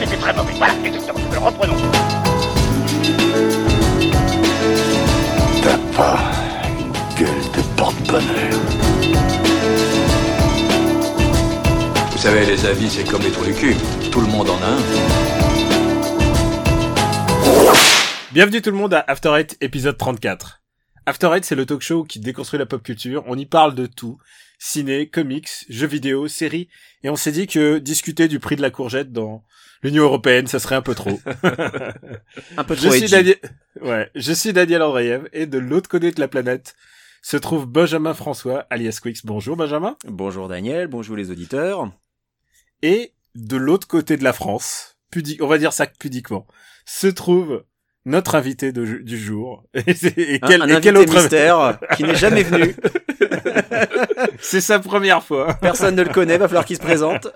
c'était très mauvais. Voilà, exactement. Reprenons. T'as pas une gueule de porte-bonheur. Vous savez, les avis, c'est comme les trous du cul. Tout le monde en a un. Bienvenue tout le monde à After Eight, épisode 34. After Eight, c'est le talk show qui déconstruit la pop culture. On y parle de tout. Ciné, comics, jeux vidéo, séries. Et on s'est dit que discuter du prix de la courgette dans l'Union Européenne, ça serait un peu trop. Un peu je trop suis edgy. Daniel, ouais, je suis Daniel Andreev et de l'autre côté de la planète se trouve Benjamin François, alias Quix. Bonjour Benjamin. Bonjour Daniel, bonjour les auditeurs. Et de l'autre côté de la France, pudique, on va dire ça pudiquement, se trouve notre invité de- du jour. Et, c'est- et quel, un et invité quel autre mystère qui n'est jamais venu. C'est sa première fois. Personne ne le connaît, va falloir qu'il se présente.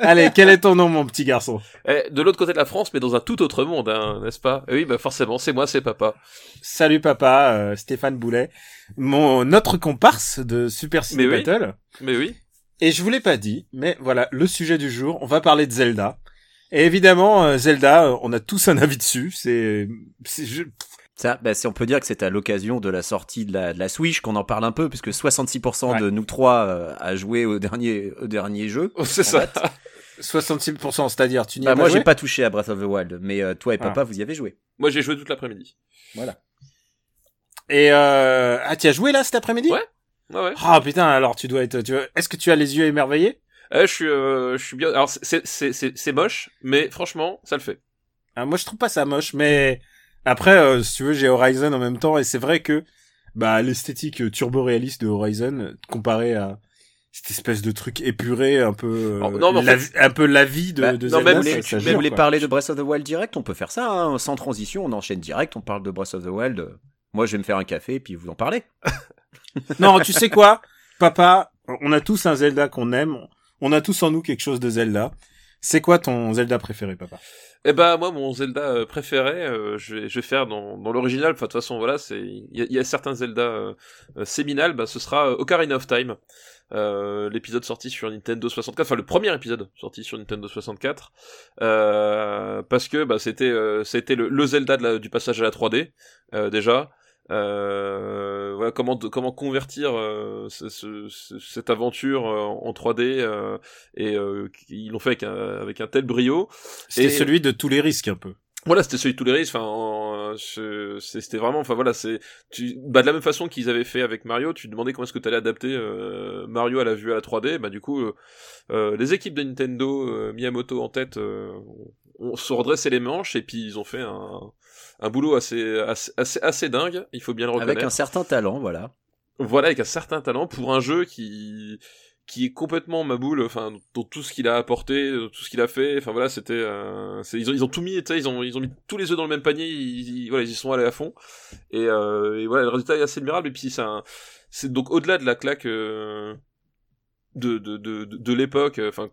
Allez, quel est ton nom, mon petit garçon? Eh, de l'autre côté de la France, mais dans un tout autre monde, hein, n'est-ce pas? Eh Oui, bah forcément, c'est moi, c'est papa. Salut papa, euh, Stéphane Boulet, mon notre comparse de Super Ciné Mais oui. Battle. Mais oui. Et je vous l'ai pas dit, mais voilà, le sujet du jour, on va parler de Zelda. Et évidemment, euh, Zelda, euh, on a tous un avis dessus. C'est, c'est- je- Ça, bah, si on peut dire que c'est à l'occasion de la sortie de la, de la Switch qu'on en parle un peu, puisque 66% de nous trois euh, a joué au dernier, au dernier jeu. C'est En ça. date. 66%, c'est-à-dire, tu n'y Bah, as moi, j'ai pas touché à Breath of the Wild, mais euh, toi et Ah. papa, vous y avez joué. Moi, j'ai joué toute l'après-midi. Et euh, ah, tu as joué là cet après-midi? Ouais. Ouais, ouais. Ah putain, alors tu dois être, tu vois, est-ce que tu as les yeux émerveillés? Eh, je suis, euh, je suis bien. Alors, c'est, c'est, c'est, c'est moche, mais franchement, ça le fait. Ah, Moi, je trouve pas ça moche, mais après, euh, si tu veux, j'ai Horizon en même temps, et c'est vrai que bah l'esthétique euh, turbo-réaliste de Horizon, euh, comparé à cette espèce de truc épuré, un peu, euh, Oh, non, mais en la- fait- un peu la vie de, Bah, de non, Zelda, même les- ça jure, voulez quoi. parler de Breath of the Wild direct On peut faire ça, hein, sans transition, on enchaîne direct, on parle de Breath of the Wild. Moi, je vais me faire un café, puis vous en parlez. Non, tu sais quoi, papa, on a tous un Zelda qu'on aime, on a tous en nous quelque chose de Zelda. C'est quoi ton Zelda préféré, papa? Eh ben, moi, mon Zelda euh, préféré, euh, je, vais, je vais faire dans, dans l'original. Enfin, de toute façon, voilà, c'est, il y, a- certains Zelda euh, séminales. Bah, ce sera euh, Ocarina of Time. Euh, l'épisode sorti sur Nintendo 64, enfin le premier épisode sorti sur Nintendo 64, euh, parce que bah, c'était euh, c'était le, Zelda du passage à la 3D euh, déjà. Euh, voilà comment comment convertir euh, ce- ce- ce- cette aventure euh, en 3D euh, et euh, ils l'ont fait avec un, avec un tel brio. C'était Et- celui de tous les risques, un peu. Voilà, c'était celui de tous les risques. Enfin, c'était vraiment. Enfin voilà, c'est tu, bah de la même façon qu'ils avaient fait avec Mario. Tu demandais comment est-ce que tu allais adapter euh, Mario à la vue à la 3D. Bah du coup, euh, euh, les équipes de Nintendo, euh, Miyamoto en tête, euh, ont se redressé les manches et puis ils ont fait un, un boulot assez, assez assez assez dingue. Il faut bien le reconnaître. Avec un certain talent, voilà. Voilà, avec un certain talent pour un jeu qui qui est complètement ma boule, enfin dans tout ce qu'il a apporté, dans tout ce qu'il a fait, enfin voilà, c'était euh, ils ont ils ont tout mis, ils ont ils ont mis tous les œufs dans le même panier, ils, ils- voilà, ils y sont allés à fond et, euh, et voilà, le résultat est assez admirable et puis c'est donc au-delà de la claque euh, de de de de, l'époque, enfin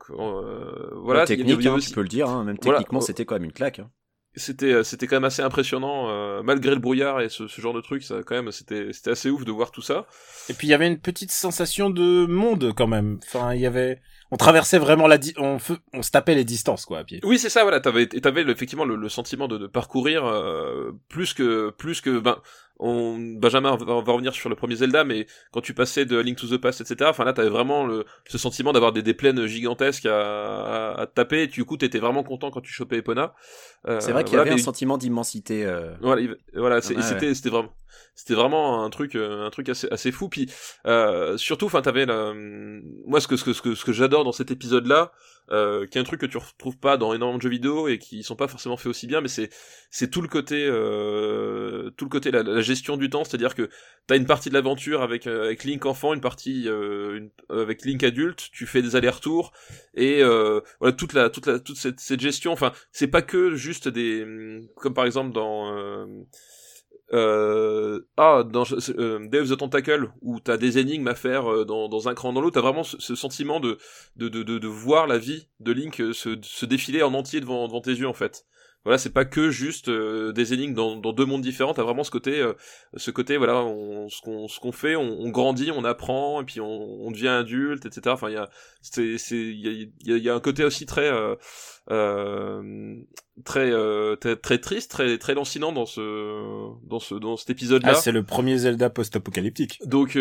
voilà, il y technique, hein, aussi- tu peux le dire, hein, même Voilà. techniquement, c'était quand même une claque. hein. C'était euh, c'était quand même assez impressionnant euh, malgré le brouillard et ce, ce genre de truc, ça quand même c'était c'était assez ouf de voir tout ça. Et puis il y avait une petite sensation de monde quand même. Enfin, il y avait, on traversait vraiment la, di- on, fe- on se tapait les distances quoi à pied. Oui, c'est ça, voilà. T'avais, t'avais effectivement le, le sentiment de, de parcourir euh, plus que, plus que, ben, on, Benjamin va, va revenir sur le premier Zelda, mais quand tu passais de Link to the Past, etc. Enfin là, t'avais vraiment le, ce sentiment d'avoir des, des plaines gigantesques à, à, à taper. Et du coup, t'étais vraiment content quand tu chopais Epona. Euh, C'est vrai qu'il y avait un sentiment d'immensité. euh, voilà, Ouais, c'était, vraiment, c'était vraiment un truc, euh, un truc assez, assez fou. Puis euh, surtout, enfin, t'avais la, moi ce que, ce que, ce que, ce que j'adore dans cet épisode-là, euh, qui est un truc que tu retrouves pas dans énormément de jeux vidéo et qui sont pas forcément faits aussi bien, mais c'est, c'est tout le côté, euh, tout le côté la, gestion du temps, c'est-à-dire que t'as une partie de l'aventure avec euh, avec Link enfant, une partie euh, une- avec Link adulte, tu fais des allers-retours et euh, voilà toute la toute la toute cette, cette gestion. Enfin, c'est pas que juste des comme par exemple dans euh, euh, ah dans euh, Dave the Tentacle où t'as des énigmes à faire euh, dans, dans un cran dans l'autre t'as vraiment ce, ce sentiment de de, de, de voir la vie de Link euh, se, se défiler en entier devant devant tes yeux en fait voilà, c'est pas que juste euh, des énigmes dans, dans, deux mondes différents. T'as vraiment ce côté, euh, ce côté, voilà, on, ce qu'on ce qu'on fait, on, on, grandit, on apprend, et puis on, on devient adulte, etc. Enfin, il y a, y a, y, a, y a, un côté aussi très, euh, euh très, très, très triste, très, très lancinant dans ce, dans ce, dans cet épisode-là. Ah, c'est le premier Zelda post-apocalyptique. Donc,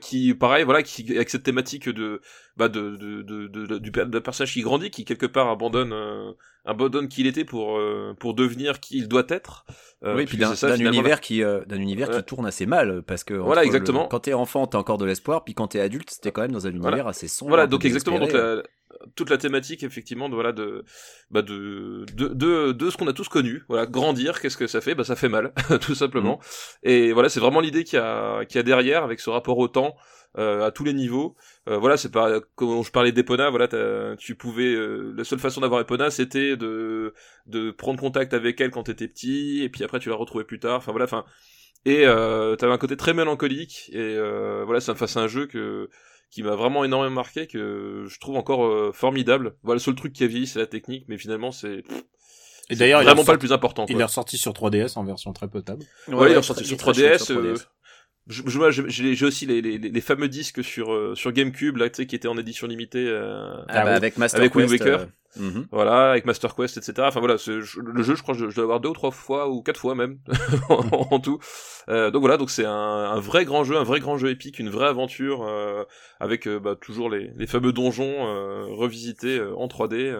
qui, pareil, voilà, qui avec cette thématique de, bah, de, de, de, de, du personnage qui grandit, qui quelque part abandonne, abandonne qui il était pour pour devenir qui il doit être. Euh, oui, puis d'un univers qui euh, d'un univers qui tourne assez mal parce que voilà exactement. Le, quand t'es enfant, t'as encore de l'espoir, puis quand t'es adulte, c'était quand même dans un univers assez sombre. Voilà, donc exactement. Donc la, toute la thématique effectivement de voilà de bah de de de, de ce qu'on a tous connu. Voilà, grandir, qu'est-ce que ça fait? Bah ça fait mal, tout simplement. Mm. Et voilà, c'est vraiment l'idée qu'il y a qu'il y a derrière avec ce rapport au temps. Euh, à tous les niveaux. Euh, voilà, c'est pas quand je parlais d'Epona, voilà, tu pouvais euh, la seule façon d'avoir Epona, c'était de de prendre contact avec elle quand t'étais petit, et puis après tu la retrouvais plus tard. Enfin voilà, enfin et euh, t'avais un côté très mélancolique et voilà, c'est un, un jeu que qui m'a vraiment énormément marqué, que je trouve encore formidable. Voilà, le seul truc qui a vieilli, c'est la technique, mais finalement c'est et d'ailleurs, vraiment pas le plus important. Il est ressorti sur 3DS en version très potable. Ouais, il est ressorti sur 3DS. Sur 3DS j'ai aussi les, les, les, fameux disques sur euh, sur GameCube là, tu sais, qui étaient en édition limitée euh, ah bah, avec Master avec Quest, Waker. Euh, mhm. Voilà, avec Master Quest, etc. Enfin voilà, le jeu, je crois, je, je dois avoir deux ou trois fois ou quatre fois même en, tout. Euh, donc voilà, donc c'est un, un, vrai grand jeu, un vrai grand jeu épique, une vraie aventure avec bah, toujours les, les fameux donjons revisités en 3D,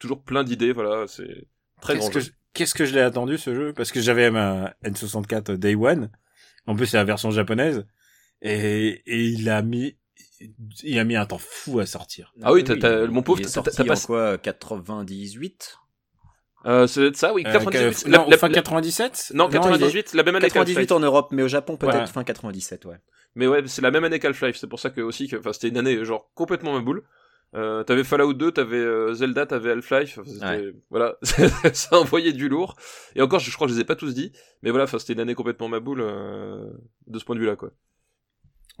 toujours plein d'idées. Voilà, c'est très grand. Que Qu'est-ce que je l'ai attendu ce jeu? Parce que j'avais ma N64 Day One. En plus, c'est la version japonaise. Et, et il a mis, il a mis un temps fou à sortir. Ah oui, t'as, mon pauvre, t'as pas quoi, 98? Euh, c'est ça, oui, 98. Euh, non, la, fin 97? Non, 98, la même année 98 en Europe, mais au Japon, peut-être fin 97, ouais. Mais ouais, c'est la même année qu'Half-Life, c'est pour ça que aussi que, enfin, c'était une année, genre, complètement ma boule. Euh, t'avais Fallout 2, t'avais euh, Zelda, t'avais Half-Life, voilà, ça envoyait du lourd. Et encore, je, crois que je les ai pas tous dit, mais voilà, c'était une année complètement ma boule euh, de ce point de vue-là, quoi.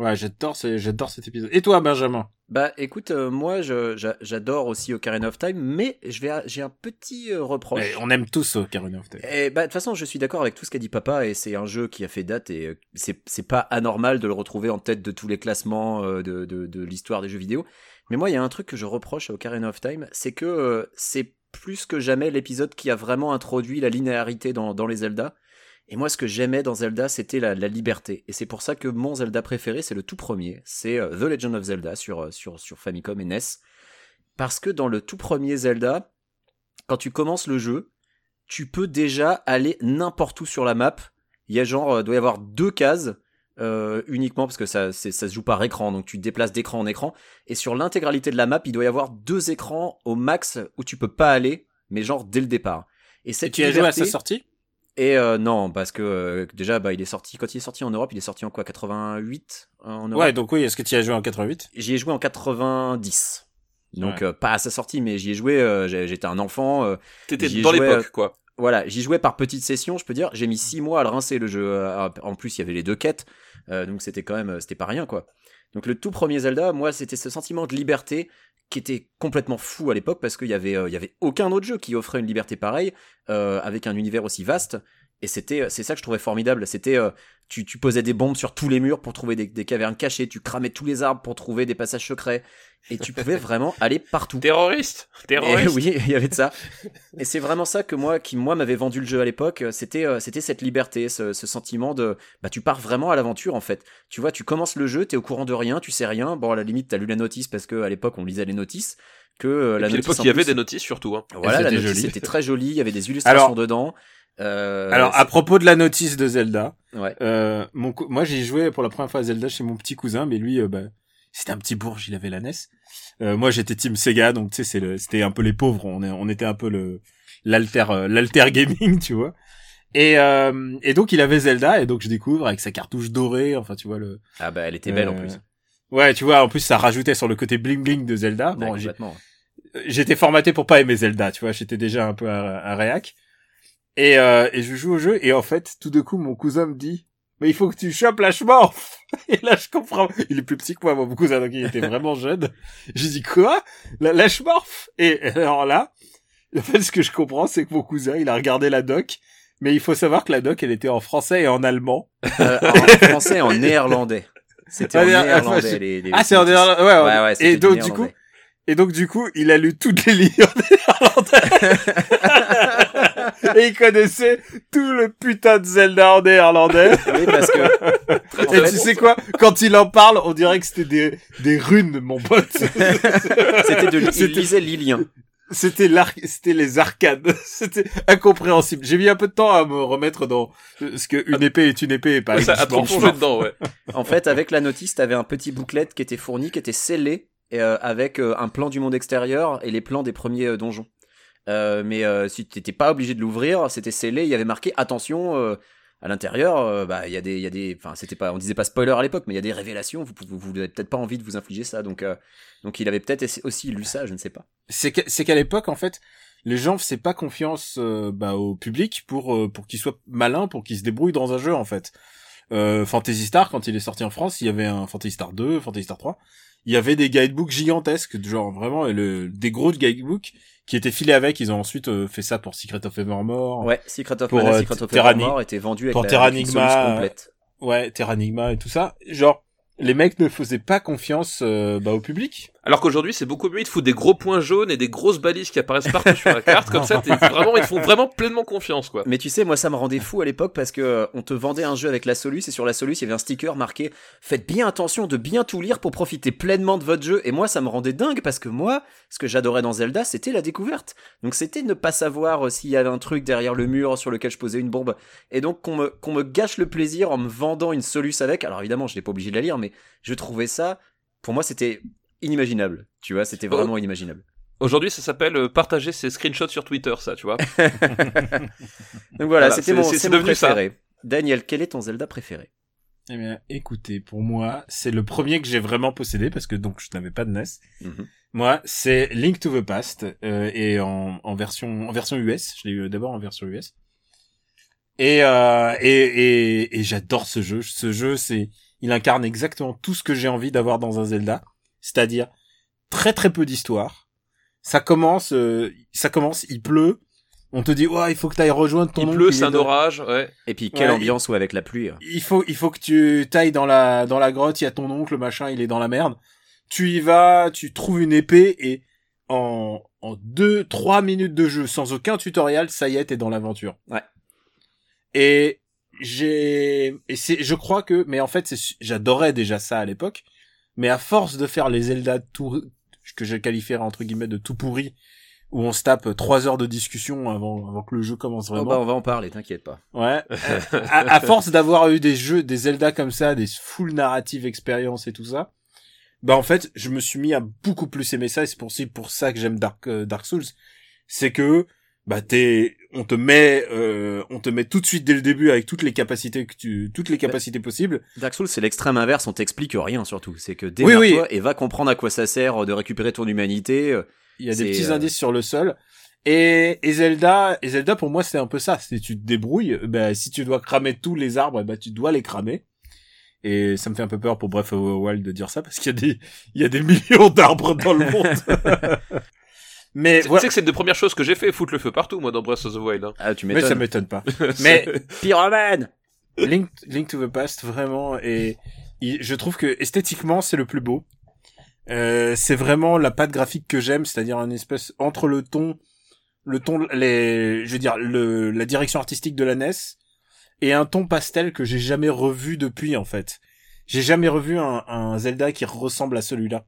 Ouais, j'adore, j'adore cet épisode. Et toi, Benjamin? Bah, écoute, euh, moi, j'adore aussi Ocarina of Time, mais je vais, j'ai un petit reproche. on aime tous Ocarina of Time. Et bah, de toute façon, je suis d'accord avec tout ce qu'a dit Papa, et c'est un jeu qui a fait date, et c'est, c'est pas anormal de le retrouver en tête de tous les classements de, de, de l'histoire des jeux vidéo. Mais moi, il y a un truc que je reproche à Ocarina of Time, c'est que euh, c'est plus que jamais l'épisode qui a vraiment introduit la linéarité dans, les Zelda. Et moi, ce que j'aimais dans Zelda, c'était la, la, liberté. Et c'est pour ça que mon Zelda préféré, c'est le tout premier. C'est euh, The Legend of Zelda sur, euh, sur, sur Famicom et NES. Parce que dans le tout premier Zelda, quand tu commences le jeu, tu peux déjà aller n'importe où sur la map. Il y a genre, doit y avoir deux cases euh, uniquement parce que ça, ça se joue par écran, donc tu te déplaces d'écran en écran. Et sur l'intégralité de la map, il doit y avoir deux écrans au max où tu peux pas aller, mais genre dès le départ. Et, cette tu as joué à sa sortie? Et euh, non, parce que euh, déjà, bah, il est sorti quand il est sorti en Europe, il est sorti en quoi 88 en Europe? Ouais, donc oui. Est-ce que tu y as joué en 88 J'y ai joué en 90. Donc pas à sa sortie, mais j'y ai joué. J'étais un enfant. T'étais dans l'époque, quoi voilà, j'y jouais par petites sessions, je peux dire. J'ai mis six mois à le rincer le jeu. En plus, il y avait les deux quêtes. Euh, donc c'était quand même, euh, c'était pas rien quoi. Donc le tout premier Zelda, moi, c'était ce sentiment de liberté qui était complètement fou à l'époque parce qu'il y avait, euh, il y avait aucun autre jeu qui offrait une liberté pareille avec un univers aussi vaste. Et c'était, c'est ça que je trouvais formidable. C'était, tu, tu, posais des bombes sur tous les murs pour trouver des, des, cavernes cachées, tu cramais tous les arbres pour trouver des passages secrets, et tu pouvais vraiment aller partout. Terroriste, terroriste. oui, il y avait de ça. Et c'est vraiment ça que moi, qui moi m'avait vendu le jeu à l'époque, c'était, euh, c'était cette liberté, ce, ce, sentiment de, bah tu pars vraiment à l'aventure en fait. Tu vois, tu commences le jeu, t'es au courant de rien, tu sais rien. Bon, à la limite, t'as lu la notice parce que à l'époque on lisait les notices. Que euh, la à l'époque, il y avait des notices surtout. Hein. Voilà, la notice c'était très joli, il y avait des illustrations dedans. Euh, Alors à propos de la notice de Zelda, ouais. euh, mon moi j'ai joué pour la première fois à Zelda chez mon petit cousin, mais lui, euh, bah, c'était un petit bourge, il avait la NES. Euh, moi j'étais Team Sega, donc tu sais c'était un peu les pauvres, on, est, on était un peu le l'alter l'alter gaming, tu vois. Et, et donc il avait Zelda et donc je découvre avec sa cartouche dorée, enfin tu vois le. Ah bah elle était belle en plus. Ouais, tu vois, en plus ça rajoutait sur le côté bling bling de Zelda. Bon, j'étais formaté pour pas aimer Zelda, tu vois, j'étais déjà un peu un, un réac. Et, euh, et je joue au jeu et en fait, tout de coup, mon cousin me dit, mais il faut que tu chopes la schmorf. Et là, je comprends. Il est plus petit que moi, mon cousin, donc il était vraiment jeune. J'ai dit quoi? La, la Et alors là, En fait, ce que je comprends, c'est que mon cousin, il a regardé la doc, mais il faut savoir que la doc, elle était en français et en allemand. Euh, en français et en néerlandais. C'était en Ah, néerlandais. enfin, les, les- Ah, c'est en néerlandais. Ouais, ouais. Ouais, et donc, du coup, et donc, du coup, il a lu toutes les lignes en néerlandais. et il connaissait tout le putain de Zelda en néerlandais. Oui, parce que. en Et fait, tu sais quoi? Quand il en parle, on dirait que c'était des, des runes, mon pote. c'était de, il C'était- lisait Lilien. C'était l'arc, c'était les arcades. C'était incompréhensible. J'ai mis un peu de temps à me remettre dans ce que une épée est une épée et pas Ça plongé dedans, ouais. En fait, avec la notice, t'avais un petit booklet qui était fourni, qui était scellé, et, euh, avec euh, un plan du monde extérieur et les plans des premiers euh, donjons. Euh, mais euh, si t'étais pas obligé de l'ouvrir, c'était scellé, il y avait marqué attention. euh, à l'intérieur, euh, bah il y a des, il y a des, enfin c'était pas, on disait pas spoiler à l'époque, mais il y a des révélations. Vous, vous, vous avez peut-être pas envie de vous infliger ça, donc, euh, donc il avait peut-être aussi lu ça, je ne sais pas. C'est c'est qu'à l'époque, en fait, les gens faisaient pas confiance bah, au public pour pour qu'il soit malin, pour qu'il se débrouille dans un jeu, en fait. Fantasy Star, quand il est sorti en France, il y avait un Fantasy Star 2, Fantasy Star 3. Il y avait des guidebooks gigantesques, genre vraiment le, des gros guidebooks qui étaient filés avec. Ils ont ensuite euh, fait ça pour Secret of Evermore. Ouais, Secret of Pour, euh, Secret of Evermore était vendu avec, pour la, Terra avec une Enigma, solution euh, complète. Ouais, Terranigma et tout ça. Genre, les mecs ne faisaient pas confiance euh, bah, au public. Alors qu'aujourd'hui, c'est beaucoup mieux. Ils te foutent des gros points jaunes et des grosses balises qui apparaissent partout sur la carte. Comme ça, vraiment, ils te font vraiment pleinement confiance, quoi. Mais tu sais, moi ça me rendait fou à l'époque parce que euh, on te vendait un jeu avec la Solus et sur la Solus il y avait un sticker marqué Faites bien attention de bien tout lire pour profiter pleinement de votre jeu. Et moi ça me rendait dingue parce que moi, ce que j'adorais dans Zelda, c'était la découverte. Donc c'était ne pas savoir euh, s'il y avait un truc derrière le mur sur lequel je posais une bombe. Et donc qu'on me, qu'on me gâche le plaisir en me vendant une Solus avec. Alors évidemment, je n'ai pas obligé de la lire, mais je trouvais ça, pour moi c'était inimaginable. Tu vois, c'était Oh. vraiment inimaginable. Aujourd'hui, ça s'appelle euh, partager ses screenshots sur Twitter, ça, tu vois. Donc voilà, Voilà, c'était mon, c'est- mon devenu ça. préféré. Daniel, quel est ton Zelda préféré? Eh bien, écoutez, pour moi, c'est le premier que j'ai vraiment possédé parce que donc je n'avais pas de NES. Mhm. Moi, c'est Link to the Past euh, et en, en version en version US. Je l'ai eu d'abord en version US. Et euh, et et, et j'adore ce jeu. Ce jeu, c'est il incarne exactement tout ce que j'ai envie d'avoir dans un Zelda, c'est-à-dire très très peu d'histoire. Ça commence, euh, ça commence, il pleut. On te dit, ouais, il faut que tu ailles rejoindre ton Il oncle, pleut, est c'est un dans- orage, ouais. Et puis quelle Ouais, ambiance ou avec la pluie hein. il faut il faut que tu tailles dans la dans la grotte, il y a ton oncle machin, il est dans la merde. Tu y vas, tu trouves une épée et en en deux trois minutes de jeu sans aucun tutoriel, ça y est, t'es dans l'aventure. Ouais. Et j'ai et c'est je crois que mais en fait c'est j'adorais déjà ça à l'époque, mais à force de faire les Zelda tout que je qualifierais entre guillemets de tout pourri où on se tape trois heures de discussion avant avant que le jeu commence Oh vraiment. bah on va en parler, t'inquiète pas. Ouais. à, à force d'avoir eu des jeux, des Zelda comme ça, des full narrative expérience et tout ça, bah en fait, je me suis mis à beaucoup plus aimer ça et c'est pour, pour ça que j'aime Dark, euh, Dark Souls. C'est que, bah t'es, on te met, euh, on te met tout de suite dès le début avec toutes les capacités que tu, toutes les capacités possibles. Dark Souls, c'est l'extrême inverse, on t'explique rien surtout. C'est que Oui, oui. démerde-toi et va comprendre à quoi ça sert de récupérer ton humanité. euh, Il y a des petits euh, indices sur le sol. Et, et Zelda, et Zelda pour moi c'est un peu ça. C'est tu te débrouilles. Bah, si tu dois cramer tous les arbres, bah tu dois les cramer. Et ça me fait un peu peur pour Breath of the Wild de dire ça parce qu'il y a des, il y a des millions d'arbres dans le monde. mais Tu voilà. sais que c'est une des premières choses que j'ai fait, foutre le feu partout, moi, dans Breath of the Wild. hein. Ah, tu Mais ça m'étonnes. m'étonne pas. Mais Pyromane Link, Link to the Past vraiment et il- je trouve que esthétiquement c'est le plus beau. Euh, c'est vraiment la patte graphique que j'aime, c'est-à-dire un espèce entre le ton, le ton, les, je veux dire le, la direction artistique de la NES et un ton pastel que j'ai jamais revu depuis en fait. J'ai jamais revu un, un Zelda qui ressemble à celui-là.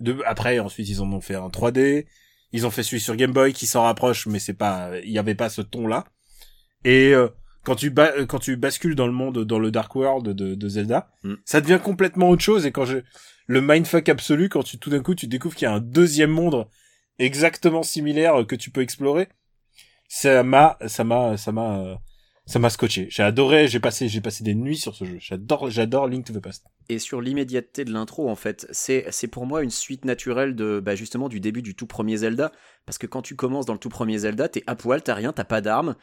De, après ensuite ils en ont fait un 3D, ils ont fait celui sur Game Boy qui s'en rapproche, mais c'est pas, il y avait pas ce ton-là. Et euh, quand tu euh, quand tu bascules dans le monde, dans le Dark World de, de Zelda, Mm. ça devient complètement autre chose. Et quand je le mindfuck absolu, quand tu tout d'un coup tu découvres qu'il y a un deuxième monde exactement similaire euh, que tu peux explorer, ça m'a, ça m'a, ça m'a, euh, ça m'a scotché. J'ai adoré. J'ai passé, j'ai passé des nuits sur ce jeu. J'adore, j'adore Link to the Past. Et sur l'immédiateté de l'intro, en fait, c'est c'est pour moi une suite naturelle de bah, justement du début du tout premier Zelda, parce que quand tu commences dans le tout premier Zelda, t'es à poil, t'as rien, t'as pas d'armes,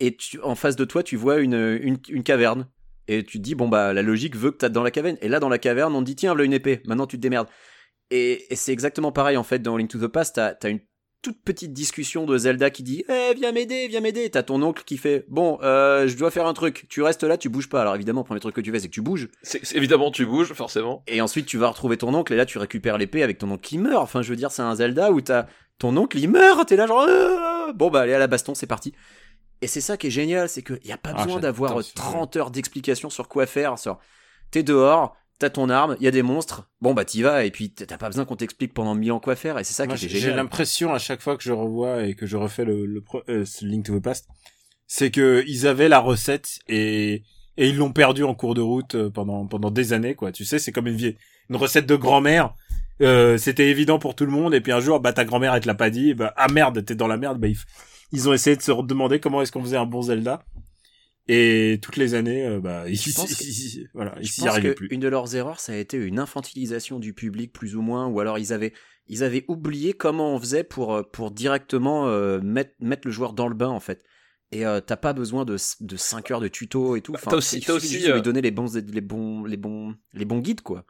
et tu, en face de toi, tu vois une, une, une caverne, et tu te dis bon bah la logique veut que t'as dans la caverne, et là dans la caverne, on te dit tiens, voilà une épée, maintenant tu te démerdes. Et, et c'est exactement pareil en fait dans Link to the Past, t'as as une toute petite discussion de Zelda qui dit Eh, viens m'aider, viens m'aider. T'as ton oncle qui fait Bon, euh, je dois faire un truc. Tu restes là, tu bouges pas. Alors évidemment, le premier truc que tu fais, c'est que tu bouges. C'est c'est- évidemment tu bouges forcément. Et ensuite, tu vas retrouver ton oncle et là, tu récupères l'épée avec ton oncle qui meurt. Enfin, je veux dire, c'est un Zelda où t'as ton oncle, il meurt. T'es là, genre Ah Bon, bah, allez à la baston, c'est parti. Et c'est ça qui est génial, c'est qu'il n'y a pas Ah, besoin d'avoir ce jeu. 30 heures d'explication sur quoi faire. Sur... T'es dehors, t'as ton arme, il y a des monstres. Bon, bah, t'y vas et puis t'as pas besoin qu'on t'explique pendant mille ans quoi faire. Et c'est ça Moi, qui est j'ai j'ai génial. l'impression à chaque fois que je revois et que je refais le, le pro- euh, Link to the Past, c'est que ils avaient la recette et et ils l'ont perdu en cours de route euh, pendant pendant des années quoi. Tu sais, c'est comme une vieille une recette de grand-mère. Euh, c'était évident pour tout le monde et puis un jour bah ta grand-mère elle te l'a pas dit et bah ah merde t'es dans la merde bah ils, ils ont essayé de se demander comment est-ce qu'on faisait un bon Zelda et toutes les années euh, bah ils, Je pense que- ils- ils- voilà ils pense arrivaient plus. une de leurs erreurs, ça a été une infantilisation du public plus ou moins, ou alors ils avaient ils avaient oublié comment on faisait pour euh, pour directement euh, mettre mettre le joueur dans le bain en fait. Et euh, t'as pas besoin de de 5 heures de tuto et tout. Bah, Enfin, t'as aussi- suffit aussi, juste de euh, lui donner les bons les bons les bons les bons guides quoi.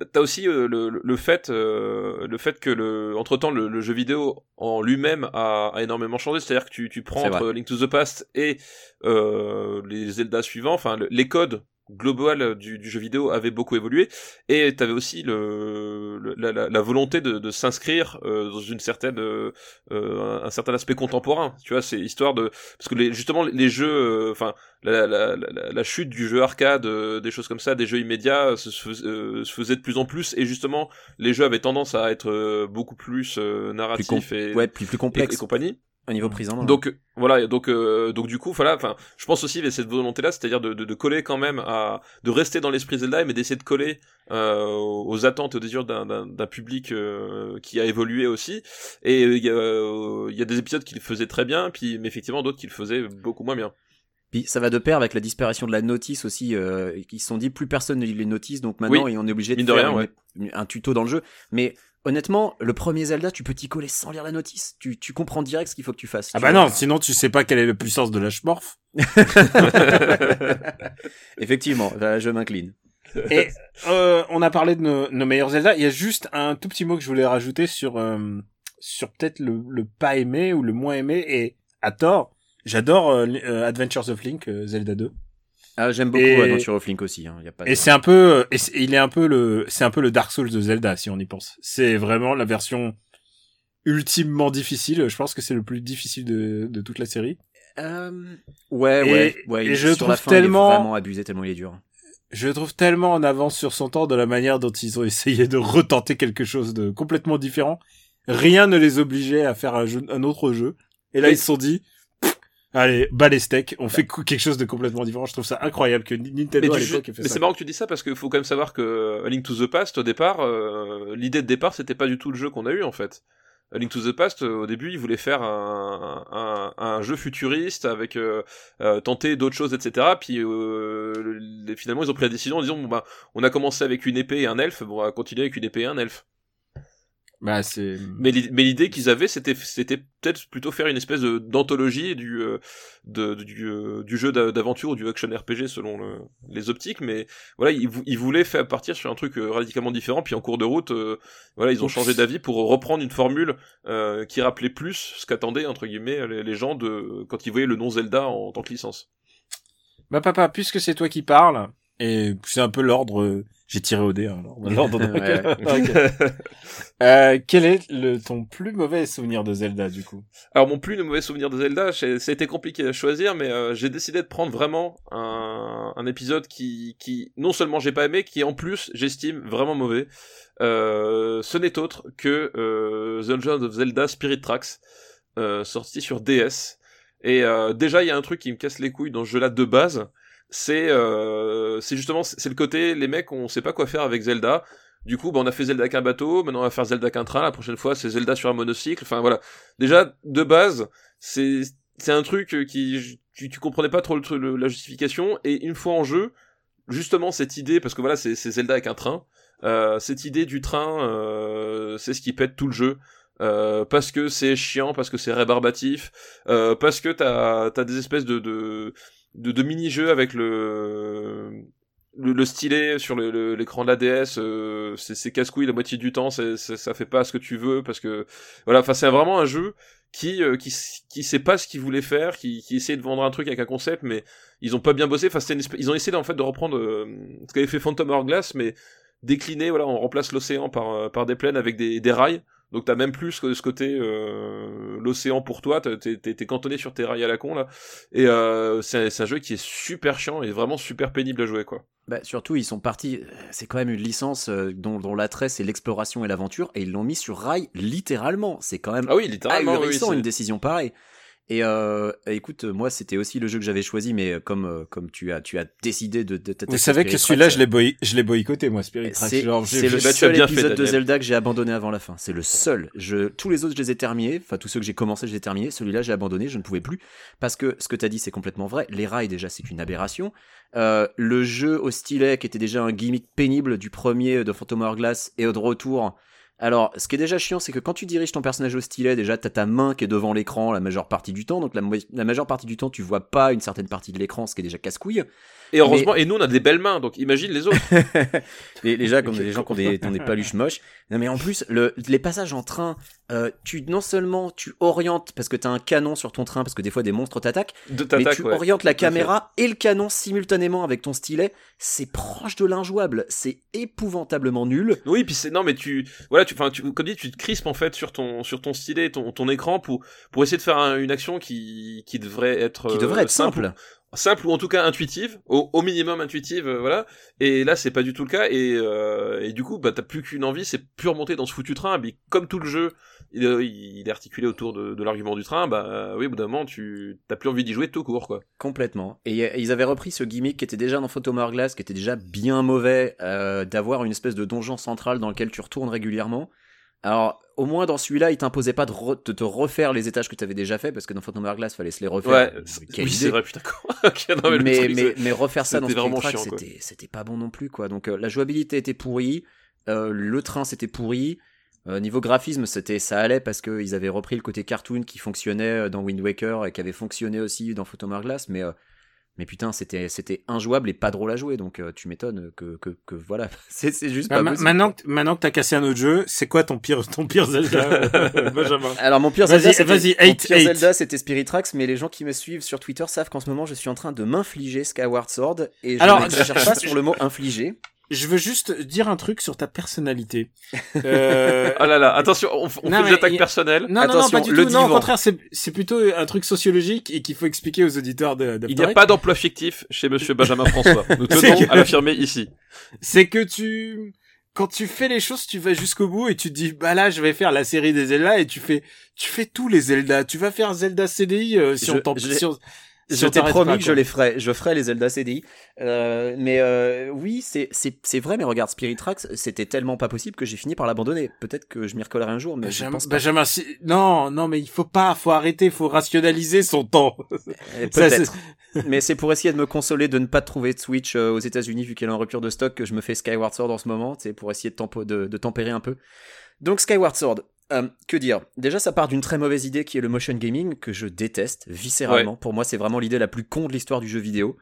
Bah, T'as aussi euh, le, le- fait, euh, le fait que le, entre temps le, le jeu vidéo en lui-même a, a énormément changé. C'est-à-dire que tu, tu prends entre. Link to the Past et euh, les Zelda suivants, enfin le- les codes global du, du jeu vidéo avaient beaucoup évolué. Et t'avais aussi le, le- la, volonté de, de s'inscrire euh, dans une certaine euh, euh, un certain aspect contemporain. Tu vois c'est histoire de parce que les, justement les jeux euh, enfin la, la, la, la chute du jeu arcade euh, des choses comme ça des jeux immédiats se, se, euh, se faisait de plus en plus. Et justement les jeux avaient tendance à être euh, beaucoup plus euh, Plus narratifs com- et, ouais, plus plus et, et compagnie au niveau prise en main. donc voilà, donc euh, donc du coup, voilà, enfin, je pense aussi avec cette volonté-là, c'est-à-dire de, de, de coller quand même à, de rester dans l'esprit Zelda, mais d'essayer de coller euh, aux attentes et aux désirs d'un, d'un, d'un public euh, qui a évolué aussi. Et euh, il y, a, euh, il y a des épisodes qui le faisaient très bien, puis mais effectivement d'autres qui le faisaient beaucoup moins bien. Puis ça va de pair avec la disparition de la notice aussi. Euh, ils se sont dit plus personne ne lit les notices, donc maintenant Oui, on est obligé de mine de faire rien, une- une- un tuto dans le jeu. Mais honnêtement, le premier Zelda, tu peux t'y coller sans lire la notice. Tu, tu comprends direct ce qu'il faut que tu fasses. Ah bah vois. non, sinon tu sais pas quelle est la puissance de la Schmorf. Effectivement, je m'incline. Et euh, on a parlé de nos, nos meilleurs Zelda. Il y a juste un tout petit mot que je voulais rajouter sur euh, sur peut-être le, le pas aimé ou le moins aimé. Et à tort, j'adore euh, euh, Adventures of Link, euh, Zelda 2. Ah, j'aime beaucoup Et- Adventure of Link aussi. Hein, y a pas de- Et c'est un peu, et c'est- il est un peu le, c'est un peu le Dark Souls de Zelda si on y pense. C'est vraiment la version ultimement difficile. Je pense que c'est le plus difficile de, de toute la série. Euh, ouais, Et- ouais, ouais. et je sur la trouve fin, il est tellement- vraiment abusé tellement il est dur. Je trouve tellement en avance sur son temps de la manière dont ils ont essayé de retenter quelque chose de complètement différent. Rien ne les obligeait à faire un, jeu, un autre jeu. Et là, Oui. ils se sont dit, allez, bas les steaks, on fait quelque chose de complètement différent. Je trouve ça incroyable que Ni- Mais, Nintendo à l'époque ait fait mais ça. c'est marrant que tu dis ça parce qu'il faut quand même savoir que A Link to the Past au départ, euh, l'idée de départ c'était pas du tout le jeu qu'on a eu en fait. A Link to the Past, euh, au début, ils voulaient faire un, un, un jeu futuriste avec euh, euh, tenter d'autres choses, etc. Puis euh, finalement, ils ont pris la décision en disant bon bah, on a commencé avec une épée et un elfe, bon, on va continuer avec une épée et un elfe. Bah, c'est, Mais l'i- mais l'idée qu'ils avaient, c'était c'était peut-être plutôt faire une espèce de- d'anthologie du euh, de, du, euh, du jeu d'a- d'aventure ou du action RPG selon le- les optiques. Mais voilà, ils, vou- ils voulaient faire partir sur un truc euh, radicalement différent. Puis en cours de route, euh, voilà, ils ont changé d'avis pour reprendre une formule euh, qui rappelait plus ce qu'attendaient entre guillemets les, les gens de quand ils voyaient le nom Zelda en tant que licence. bah, papa, puisque c'est toi qui parles, et c'est un peu l'ordre, j'ai tiré au dé, hein, l'ordre- Ouais. Euh, quel est le, ton plus mauvais souvenir de Zelda, du coup? Alors mon plus mauvais souvenir de Zelda, ça a été compliqué à choisir, mais euh, j'ai décidé de prendre vraiment un, un épisode qui, qui non seulement j'ai pas aimé, qui en plus j'estime vraiment mauvais. Euh, ce n'est autre que euh, The Legend of Zelda Spirit Tracks, euh, sorti sur DS. Et euh, déjà il y a un truc qui me casse les couilles dans ce jeu-là de base, c'est euh, justement c'est le côté les mecs on sait pas quoi faire avec Zelda. Du coup, bah, on a fait Zelda avec un bateau, maintenant on va faire Zelda avec un train, la prochaine fois c'est Zelda sur un monocycle, enfin voilà déjà de base c'est c'est un truc qui tu, tu comprenais pas trop le, la justification et une fois en jeu justement cette idée parce que voilà c'est Zelda avec un train euh, cette idée du train euh, c'est ce qui pète tout le jeu euh, parce que c'est chiant parce que c'est rébarbatif euh, parce que t'as t'as des espèces de de de, mini-jeux avec le le, le stylet sur l'écran de la DS, euh, c'est casse-couille la moitié du temps, c'est ça fait pas ce que tu veux parce que voilà, enfin c'est vraiment un jeu qui euh, qui qui sait pas ce qu'il voulait faire, qui qui essaie de vendre un truc avec un concept, mais ils ont pas bien bossé. Enfin ils ont essayé en fait de reprendre euh, ce qu'avait fait Phantom Hourglass, mais décliné. Voilà, on remplace l'océan par euh, par des plaines avec des des rails. Donc t'as même plus que ce côté euh, l'océan pour toi, t'es cantonné sur tes rails à la con là. Et euh, c'est un- un jeu qui est super chiant et vraiment super pénible à jouer quoi. Bah, surtout, ils sont partis. C'est quand même une licence euh, dont, dont l'attrait c'est l'exploration et l'aventure, et ils l'ont mis sur rail littéralement. C'est quand même Ah oui, littéralement. oui, une décision pareille. Et euh, écoute, moi c'était aussi le jeu que j'avais choisi, mais comme euh, comme tu as tu as décidé de, de Vous savez à que Spirit celui-là, je l'ai boy... je l'ai boycotté, moi, Spirit Tracks. c'est le Bah, seul bien fait, épisode de Daniel. Zelda que j'ai abandonné avant la fin. C'est le seul. Je, tous les autres, je les ai terminés. Enfin, tous ceux que j'ai commencé, je les ai terminés. Celui-là, j'ai abandonné. Je ne pouvais plus. Parce que ce que tu as dit, c'est complètement vrai. Les rails, déjà, c'est une aberration. Euh, le jeu au stylet, qui était déjà un gimmick pénible du premier de Phantom Hourglass et de retour. Alors, ce qui est déjà chiant, c'est que quand tu diriges ton personnage au stylet, déjà, t'as ta main qui est devant l'écran la majeure partie du temps. Donc, la, majeure partie du temps, tu vois pas une certaine partie de l'écran, ce qui est déjà casse-couille. Et heureusement, et nous on a des belles mains, donc imagine les autres. les, les gens, comme les gens qui ont des, qui ont des paluches moches. Non, mais en plus, le, les passages en train, euh, tu non seulement tu orientes parce que t'as un canon sur ton train, parce que des fois des monstres t'attaquent, De mais tu ouais. orientes la caméra et le canon simultanément avec ton stylet. C'est proche de l'injouable. C'est épouvantablement nul. Oui, puis c'est non, mais tu voilà, tu enfin tu comme dit, tu te crispes en fait sur ton sur ton stylet, ton ton écran pour pour essayer de faire un- une action qui qui devrait être Qui euh, devrait être simple. Simple ou en tout cas intuitive, au, au minimum intuitive, euh, voilà. Et là, c'est pas du tout le cas. Et euh, et du coup, bah t'as plus qu'une envie, c'est plus remonter dans ce foutu train. Mais comme tout le jeu, il, est- il est articulé autour de, de l'argument du train, bah oui, au bout d'un moment, tu t'as plus envie d'y jouer tout court, quoi. Complètement. Et euh, ils avaient repris ce gimmick qui était déjà dans Phantom Hourglass, qui était déjà bien mauvais, euh, d'avoir une espèce de donjon central dans lequel tu retournes régulièrement. Alors, au moins dans celui-là, il t'imposait pas de, re- de te refaire les étages que tu avais déjà fait, parce que dans Phantom Hourglass, fallait se les refaire. Ouais, oui, c'est vrai, putain. non, mais, refaire ça dans quoi. c'était c'était pas bon non plus quoi. Donc euh, la jouabilité était pourrie, euh, le train c'était pourri. Euh, niveau graphisme, c'était ça allait parce qu'ils avaient repris le côté cartoon qui fonctionnait dans Wind Waker et qui avait fonctionné aussi dans Phantom Hourglass, mais mais putain c'était c'était injouable et pas drôle à jouer. Donc euh, tu m'étonnes que, que que voilà, c'est c'est juste Bah, pas ma- possible. maintenant, que- maintenant que t'as cassé un autre jeu, c'est quoi ton pire, ton pire Zelda, Benjamin? Alors mon pire Zelda, c'était- vas-y. Zelda, c'était Spirit Tracks, mais les gens qui me suivent sur Twitter savent qu'en ce moment, je suis en train de m'infliger Skyward Sword et je Alors, n'exagère pas sur le mot infliger. Je veux juste dire un truc sur ta personnalité. Euh, Ah là là, attention, on, f- on Non, fait des attaques y- personnelles. Non, non, non, pas du le tout. Non, au contraire, c'est, plutôt un truc sociologique et qu'il faut expliquer aux auditeurs de, de Il n'y a pas d'emploi fictif chez Monsieur Benjamin François. Nous tenons que- à l'affirmer ici. C'est que tu, quand tu fais les choses, tu vas jusqu'au bout et tu te dis, bah là, je vais faire la série des Zelda et tu fais, tu fais tous les Zelda. Tu vas faire Zelda CDI euh, si Je- on on- si je t'ai promis que je les ferai. Je ferai les Zelda CDI. Euh, mais euh, oui, c'est c'est c'est vrai. Mais regarde, Spirit Tracks, c'était tellement pas possible que j'ai fini par l'abandonner. Peut-être que je m'y recollerai un jour, mais je Benjamin, pense pas. Benjamin, si- non, non, mais il faut pas, faut arrêter, faut rationaliser son temps. Eh, Peut-être. mais c'est pour essayer de me consoler de ne pas trouver de Switch euh, aux États-Unis vu qu'elle est en rupture de stock que je me fais Skyward Sword en ce moment. C'est pour essayer de, tempo- de, de tempérer un peu. Donc Skyward Sword. Euh, que dire? Déjà, ça part d'une très mauvaise idée qui est le motion gaming que je déteste viscéralement. Pour moi, c'est vraiment l'idée la plus con de l'histoire du jeu vidéo.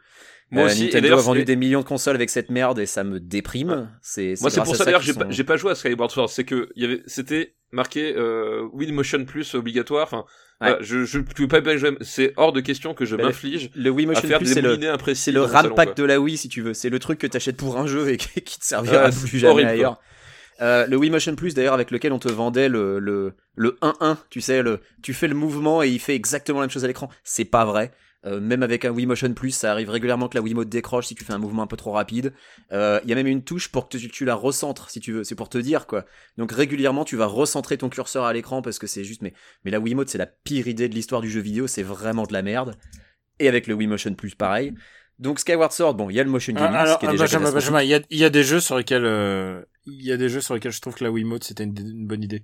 Moi Euh, aussi. Nintendo a vendu des millions de consoles avec cette merde et ça me déprime. C'est moi, c'est pour à ça d'ailleurs j'ai pas, sont- j'ai pas joué à Skyward Sword. C'est que y avait, c'était marqué euh, Wii Motion Plus obligatoire. Enfin, Ouais. je, je peux pas. C'est hors de question que je Ben, m'inflige Le Wii à Motion faire Plus, c'est le, le RAM pack de la Wii, si tu veux. C'est le truc que t'achètes pour un jeu et qui te servira Ouais, plus jamais horrible, ailleurs. Euh, le Wii Motion Plus d'ailleurs avec lequel on te vendait le le le 1-1, tu sais le tu fais le mouvement et il fait exactement la même chose à l'écran. C'est pas vrai. Euh, même avec un Wii Motion Plus, ça arrive régulièrement que la Wiimote décroche si tu fais un mouvement un peu trop rapide. Euh, Il y a même une touche pour que tu, tu la recentres si tu veux. C'est pour te dire quoi. Donc régulièrement tu vas recentrer ton curseur à l'écran parce que c'est juste mais mais la Wiimote c'est la pire idée de l'histoire du jeu vidéo. C'est vraiment de la merde. Et avec le Wii Motion Plus pareil. Donc Skyward Sword, bon, il y a le motion gaming, Ah, alors, ce qui est ah, déjà Benjamin, il y a, il y a des jeux sur lesquels, euh, il y a des jeux sur lesquels je trouve que la Wiimote c'était une, une bonne idée.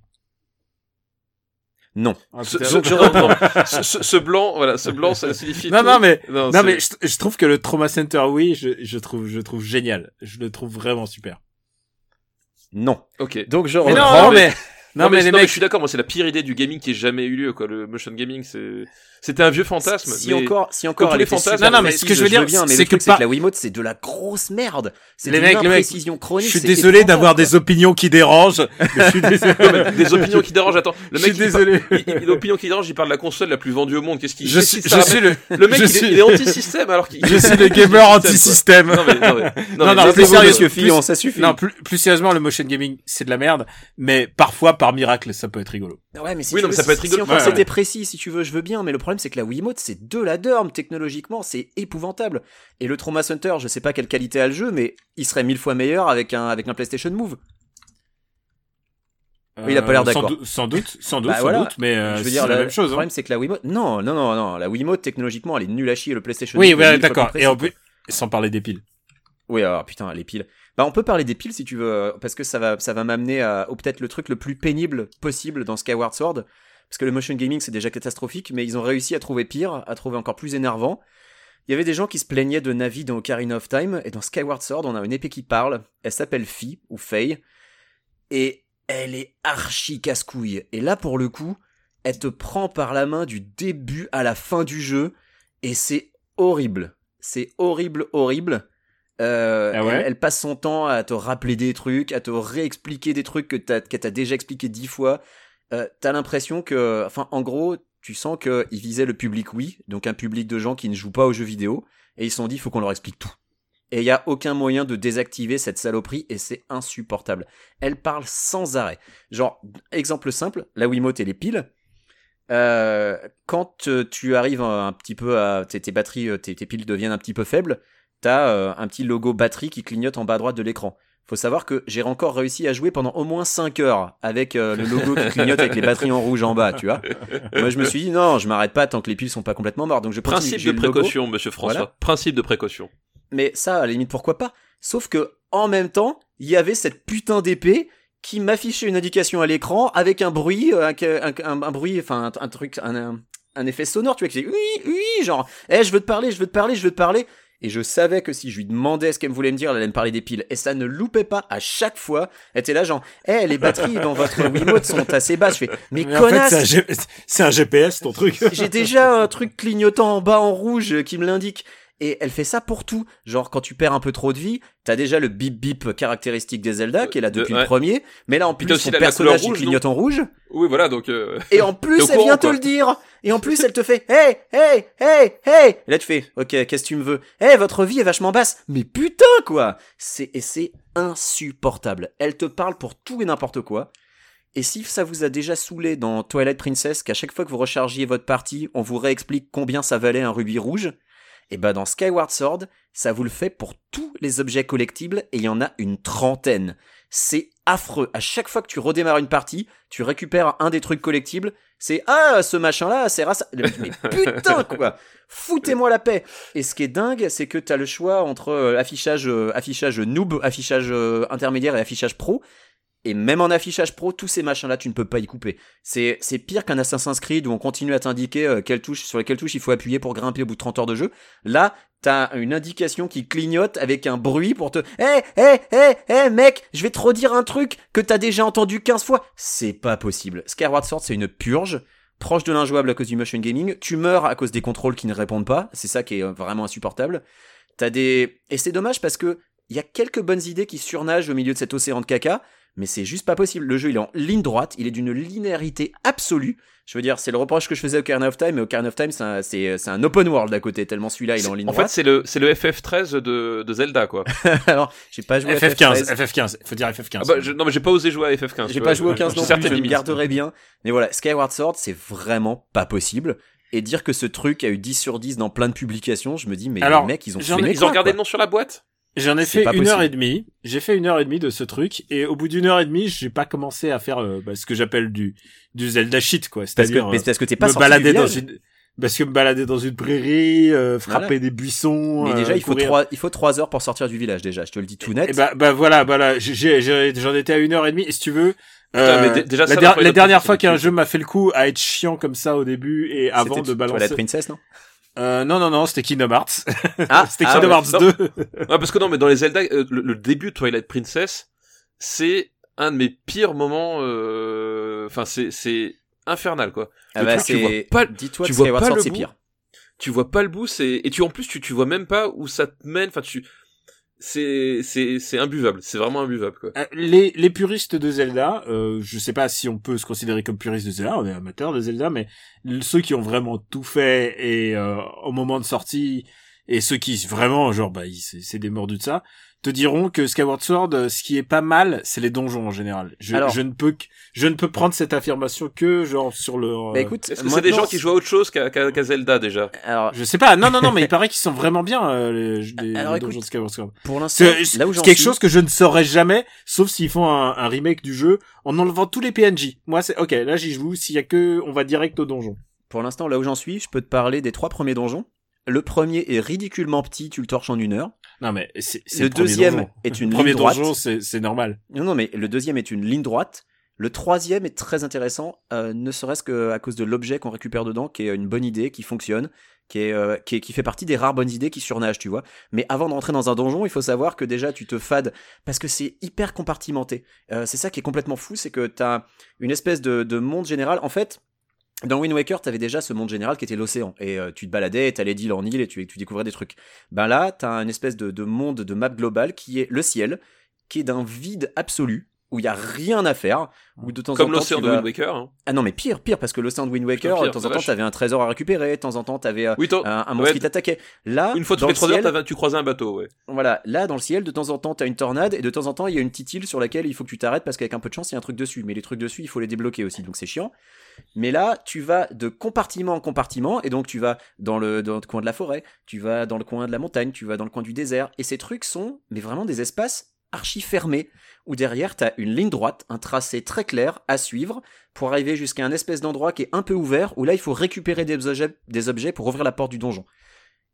Non. Ah, Ce, blanc, voilà, ce blanc, ça signifie. non, tout. non, mais, Non, mais je, je trouve que le Trauma Center, oui, je, je trouve, je trouve génial. Je le trouve vraiment super. Non. Ok. Donc je Mais reprends. non, mais, Non, mais, les non, mecs, je suis d'accord, moi c'est la pire idée du gaming qui ait jamais eu lieu, quoi. Le motion gaming, c'est, c'était un vieux fantasme. Si mais... encore, si encore, tous les fantasmes- Non, non, mais ce que je veux dire, mais c'est que pas- que la Wiimote, c'est de la grosse merde. C'est Les mecs, les mecs, imprécision chronique. je suis désolé d'avoir des opinions qui dérangent. mais je suis désolé. Non, mais des opinions qui dérangent. Attends, le Je mec, suis il parle- désolé. l'opinion qui dérange, il parle de la console la plus vendue au monde. Qu'est-ce qu'il Je suis, je suis le, Le mec, je il, suis- est, anti-système alors qu'il. je suis le gamer anti-système. Non, mais, non, mais, Non, mais non, plus sérieux, ça suffit. Non, plus sérieusement, le motion gaming, c'est de la merde, mais parfois, par miracle, ça peut être rigolo. Ouais, mais si Oui, tu non, mais veux, ça peut être si- rigolo. Si Ouais, c'était ouais. précis, si tu veux, je veux bien, mais le problème c'est que la Wiimote c'est de la derme technologiquement, c'est épouvantable. Et le Trauma Center, je sais pas quelle qualité a le jeu, mais il serait mille fois meilleur avec un avec un PlayStation Move. Oui, il a pas l'air Euh, sans d'accord. Sans doute, sans doute, Bah sans voilà. doute, mais euh, je veux c'est dire, la la- même chose. Le hein. problème c'est que la Wiimote, non, non, non, non, la Wiimote technologiquement elle est nulle à chier. Le PlayStation Oui, ouais, d'accord. Et en plus, sans parler des piles. Oui, alors putain, les piles. Bah, on peut parler des piles si tu veux, euh, parce que ça va, m'amener à, au peut-être le truc le plus pénible possible dans Skyward Sword. Parce que le motion gaming c'est déjà catastrophique, mais ils ont réussi à trouver pire, à trouver encore plus énervant. Il y avait des gens qui se plaignaient de Navi dans Ocarina of Time, et dans Skyward Sword, on a une épée qui parle. Elle s'appelle Fi, ou Faye, et elle est archi casse-couille. Et là, pour le coup, elle te prend par la main du début à la fin du jeu, et c'est horrible. C'est horrible, horrible. Euh, Ah ouais elle, elle passe son temps à te rappeler des trucs, à te réexpliquer des trucs que t'as, qu'elle t'a déjà expliqué dix fois. Euh, t'as l'impression que, enfin, en gros, tu sens qu'ils visaient le public oui, donc un public de gens qui ne jouent pas aux jeux vidéo, et ils se sont dit, il faut qu'on leur explique tout. Et il y a aucun moyen de désactiver cette saloperie, et c'est insupportable. Elle parle sans arrêt. Genre, exemple simple, la Wiimote et les piles. Euh, quand tu arrives un, un petit peu à tes, tes batteries, tes, tes piles deviennent un petit peu faibles, t'as euh, un petit logo batterie qui clignote en bas à droite de l'écran. Faut savoir que j'ai encore réussi à jouer pendant au moins 5 heures avec euh, le logo qui clignote avec les batteries en rouge en bas, tu vois. Moi je me suis dit non, je m'arrête pas tant que les piles sont pas complètement mortes, donc je continue. Principe de logo. précaution, monsieur François. Voilà. Principe de précaution. Mais ça, à la limite, pourquoi pas? Sauf que, en même temps, il y avait cette putain d'épée qui m'affichait une indication à l'écran avec un bruit, euh, un, un- un bruit, enfin, un, truc, un, effet sonore, tu vois, qui fait oui, oui, genre, eh, je veux te parler, je veux te parler, je veux te parler. Et je savais que si je lui demandais ce qu'elle me voulait me dire, elle allait me parler des piles. Et ça ne loupait pas à chaque fois. Elle était là, genre, eh, les batteries dans votre Wiimote sont assez basses. Je fais, mais, Mais en fait, connasse, c'est un, G- c'est un GPS, ton truc. j'ai déjà un truc clignotant en bas en rouge qui me l'indique. Et elle fait ça pour tout. Genre, quand tu perds un peu trop de vie, t'as déjà le bip bip caractéristique des Zelda, qui est là De- depuis ouais. le premier. Mais là, en plus, son personnage rouge, clignote en rouge. Oui, voilà, donc. euh, Et en plus, elle courant, vient te le dire. Et en plus, elle te fait, hey, hey, hey, hey. Et là, tu fais, ok, qu'est-ce que tu me veux? Hey, votre vie est vachement basse. Mais putain, quoi. C'est, et c'est insupportable. Elle te parle pour tout et n'importe quoi. Et si ça vous a déjà saoulé dans Twilight Princess, qu'à chaque fois que vous rechargiez votre partie, on vous réexplique combien ça valait un rubis rouge, et ben dans Skyward Sword, ça vous le fait pour tous les objets collectibles, et il y en a une trentaine. C'est affreux. À chaque fois que tu redémarres une partie, tu récupères un des trucs collectibles. C'est ah ce machin là, c'est ça. Mais putain quoi, foutez-moi la paix. Et ce qui est dingue, c'est que t'as le choix entre euh, affichage euh, affichage noob, affichage euh, intermédiaire et affichage pro. Et même en affichage pro, tous ces machins-là, tu ne peux pas y couper. C'est, c'est pire qu'un Assassin's Creed où on continue à t'indiquer euh, quelle touche, sur lesquelles touches il faut appuyer pour grimper au bout de 30 heures de jeu. Là, t'as une indication qui clignote avec un bruit pour te, hé, hé, hé, hé, mec, je vais te redire un truc que t'as déjà entendu 15 fois. C'est pas possible. Skyward Sword, c'est une purge. Proche de l'injouable à cause du motion gaming. Tu meurs à cause des contrôles qui ne répondent pas. C'est ça qui est euh, vraiment insupportable. T'as des, et c'est dommage parce que il y a quelques bonnes idées qui surnagent au milieu de cet océan de caca, mais c'est juste pas possible. Le jeu, il est en ligne droite, il est d'une linéarité absolue. Je veux dire, c'est le reproche que je faisais au Ocarina of Time, mais Ocarina of Time, c'est un, open world à côté, tellement celui-là, il est en ligne En fait, droite. c'est le, c'est le FF13 de, de Zelda, quoi. Alors, j'ai pas joué à FF15, FF13. FF15, faut dire FF15. Ah bah, je- non, mais j'ai pas osé jouer à FF15. J'ai pas joué au 15 J'ai non plus, je me garderai bien. Mais voilà, Skyward Sword, c'est vraiment pas possible. Et dire que ce truc a eu 10 sur 10 dans plein de publications, je me dis, mais Alors, les mecs, ils ont fumé Ils quoi, ont regardé quoi. le nom sur la boîte? J'en ai fait une heure et demie. J'ai fait une heure et demie de ce truc et au bout d'une heure et demie, j'ai pas commencé à faire euh, bah, ce que j'appelle du du Zelda shit quoi. Parce que, C'est-à-dire euh, parce que t'es pas me sorti du balader dans une parce que me balader dans une prairie, euh, frapper Voilà. des buissons. Mais déjà, euh, il faut trois, il faut trois heures pour sortir du village déjà. Je te le dis tout net. Et bah, bah voilà, voilà, j'ai- j'ai- j'en étais à une heure et demie. Et si tu veux, Putain, euh, mais dé- déjà, la, der- la dernière fois qu'un jeu m'a fait le coup à être chiant comme ça au début et avant de balancer. Twilight Princess, non? Euh, non, non, non, c'était Kingdom Hearts. Ah, c'était ah Kingdom ouais. Hearts Non. 2. Ah, parce que non, mais dans les Zelda, euh, le, le début de Twilight Princess, c'est un de mes pires moments euh, euh, enfin c'est c'est infernal quoi. Ah Le bah, truc, tu vois c'est. pas- Dis-toi tu vois pas le pire. tu vois pas le bout, c'est et tu en plus tu tu vois même pas où ça te mène. Enfin tu c'est c'est c'est imbuvable. C'est vraiment imbuvable quoi. Euh, les, les puristes de Zelda, euh, je sais pas si on peut se considérer comme puriste de Zelda, on est amateur de Zelda, mais ceux qui ont vraiment tout fait et euh, au moment de sortie et ceux qui vraiment genre bah c'est des mordus de ça, te diront que Skyward Sword, euh, ce qui est pas mal, c'est les donjons en général. Je, Alors- je ne peux que, je ne peux prendre cette affirmation que genre sur le. Bah écoute, que c'est des gens qui jouent à autre chose qu'à Zelda déjà Alors, je sais pas. Non non non, mais il paraît qu'ils sont vraiment bien euh, les, les, Alors, les écoute, donjons de Skyward Sword. pour l'instant, C'est là où j'en quelque suis, chose que je ne saurais jamais, sauf s'ils font un, un remake du jeu en enlevant tous les PNJ. Moi, c'est ok. Là, j'y joue. S'il y a que, on va direct au donjon. pour l'instant, là où j'en suis, je peux te parler des trois premiers donjons. Le premier est ridiculement petit, tu le torches en une heure. Non, mais c'est Le deuxième donjon. est une Le premier ligne droite. donjon, c'est c'est normal. Non, non, mais le deuxième est une ligne droite. Le troisième est très intéressant, euh, ne serait-ce qu'à cause de l'objet qu'on récupère dedans, qui est une bonne idée, qui fonctionne, qui, est, euh, qui, est- qui fait partie des rares bonnes idées qui surnagent, tu vois. Mais avant d'entrer dans un donjon, il faut savoir que déjà tu te fades, parce que c'est hyper compartimenté. Euh, c'est ça qui est complètement fou, c'est que t'as une espèce de, de monde général. En fait, dans Wind Waker, t'avais déjà ce monde général qui était l'océan. Et euh, tu te baladais, t'allais d'île en île et tu, découvrais des trucs. Ben là, t'as une espèce de, de monde de map global qui est le ciel, qui est d'un vide absolu, où il y a rien à faire, où de temps Comme en temps. l'océan de vas- Wind Waker. Hein. Ah non, mais pire, pire, parce que l'océan de Wind Waker, Pire, de temps en temps, t'avais un trésor à récupérer, de temps en temps, t'avais euh, Oui, un, un monstre ouais, qui t'attaquait. Là, une fois dans les le trois heures, ciel, t'avais- tu croisais un bateau, ouais. voilà, là dans le ciel, de temps en temps, t'as une tornade et de temps en temps, il y a une petite île sur laquelle il faut que tu t'arrêtes parce qu'avec un peu de chance, il y a un truc dessus. Mais les trucs dessus, il faut les débloquer aussi, donc c'est chiant. Mais là, tu vas de compartiment en compartiment et donc tu vas dans le, dans le coin de la forêt, tu vas dans le coin de la montagne, tu vas dans le coin du désert et ces trucs sont, mais vraiment des espaces archi fermés où derrière t'as une ligne droite, un tracé très clair à suivre pour arriver jusqu'à un espèce d'endroit qui est un peu ouvert où là il faut récupérer des objets, pour ouvrir la porte du donjon.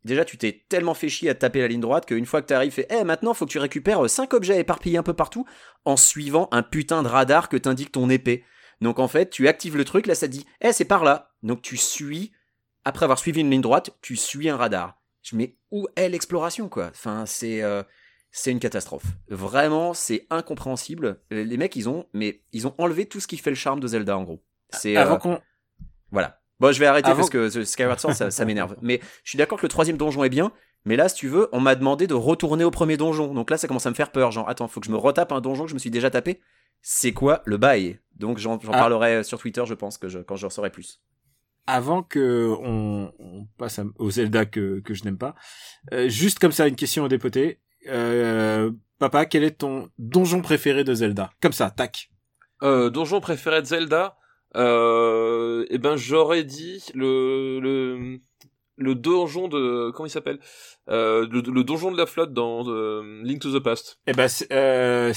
Déjà, tu t'es tellement fait chier à taper la ligne droite qu'une fois que t'arrives, fait Eh, maintenant, faut que tu récupères 5 objets éparpillés un peu partout en suivant un putain de radar que t'indique ton épée. Donc en fait, tu actives le truc, là ça te dit Eh, c'est par là. Donc tu suis, après avoir suivi une ligne droite, tu suis un radar. Je mets où est l'exploration, quoi? Enfin, c'est. euh, c'est une catastrophe. Vraiment, c'est incompréhensible. Les les mecs, ils ont, mais ils ont enlevé tout ce qui fait le charme de Zelda, en gros. C'est Avant euh, qu'on, voilà. Bon, je vais arrêter Avant- parce que Skyward Sword, ça, ça m'énerve. Mais je suis d'accord que le troisième donjon est bien. Mais là, si tu veux, on m'a demandé de retourner au premier donjon. Donc là, ça commence à me faire peur. Genre, attends, faut que je me retape un donjon que je me suis déjà tapé. C'est quoi le bail? Donc j'en Ah. parlerai sur Twitter, je pense, que je, quand j'en saurai plus. avant que on, on passe au Zelda que, que je n'aime pas, euh, juste comme ça, une question au dépoté. Euh, papa, quel est ton donjon préféré de Zelda? Comme ça, tac. Euh, donjon préféré de Zelda, euh, eh ben j'aurais dit le le le donjon de comment il s'appelle? Euh, le, le donjon de la flotte dans euh, Link to the Past. Eh ben, c'est, euh,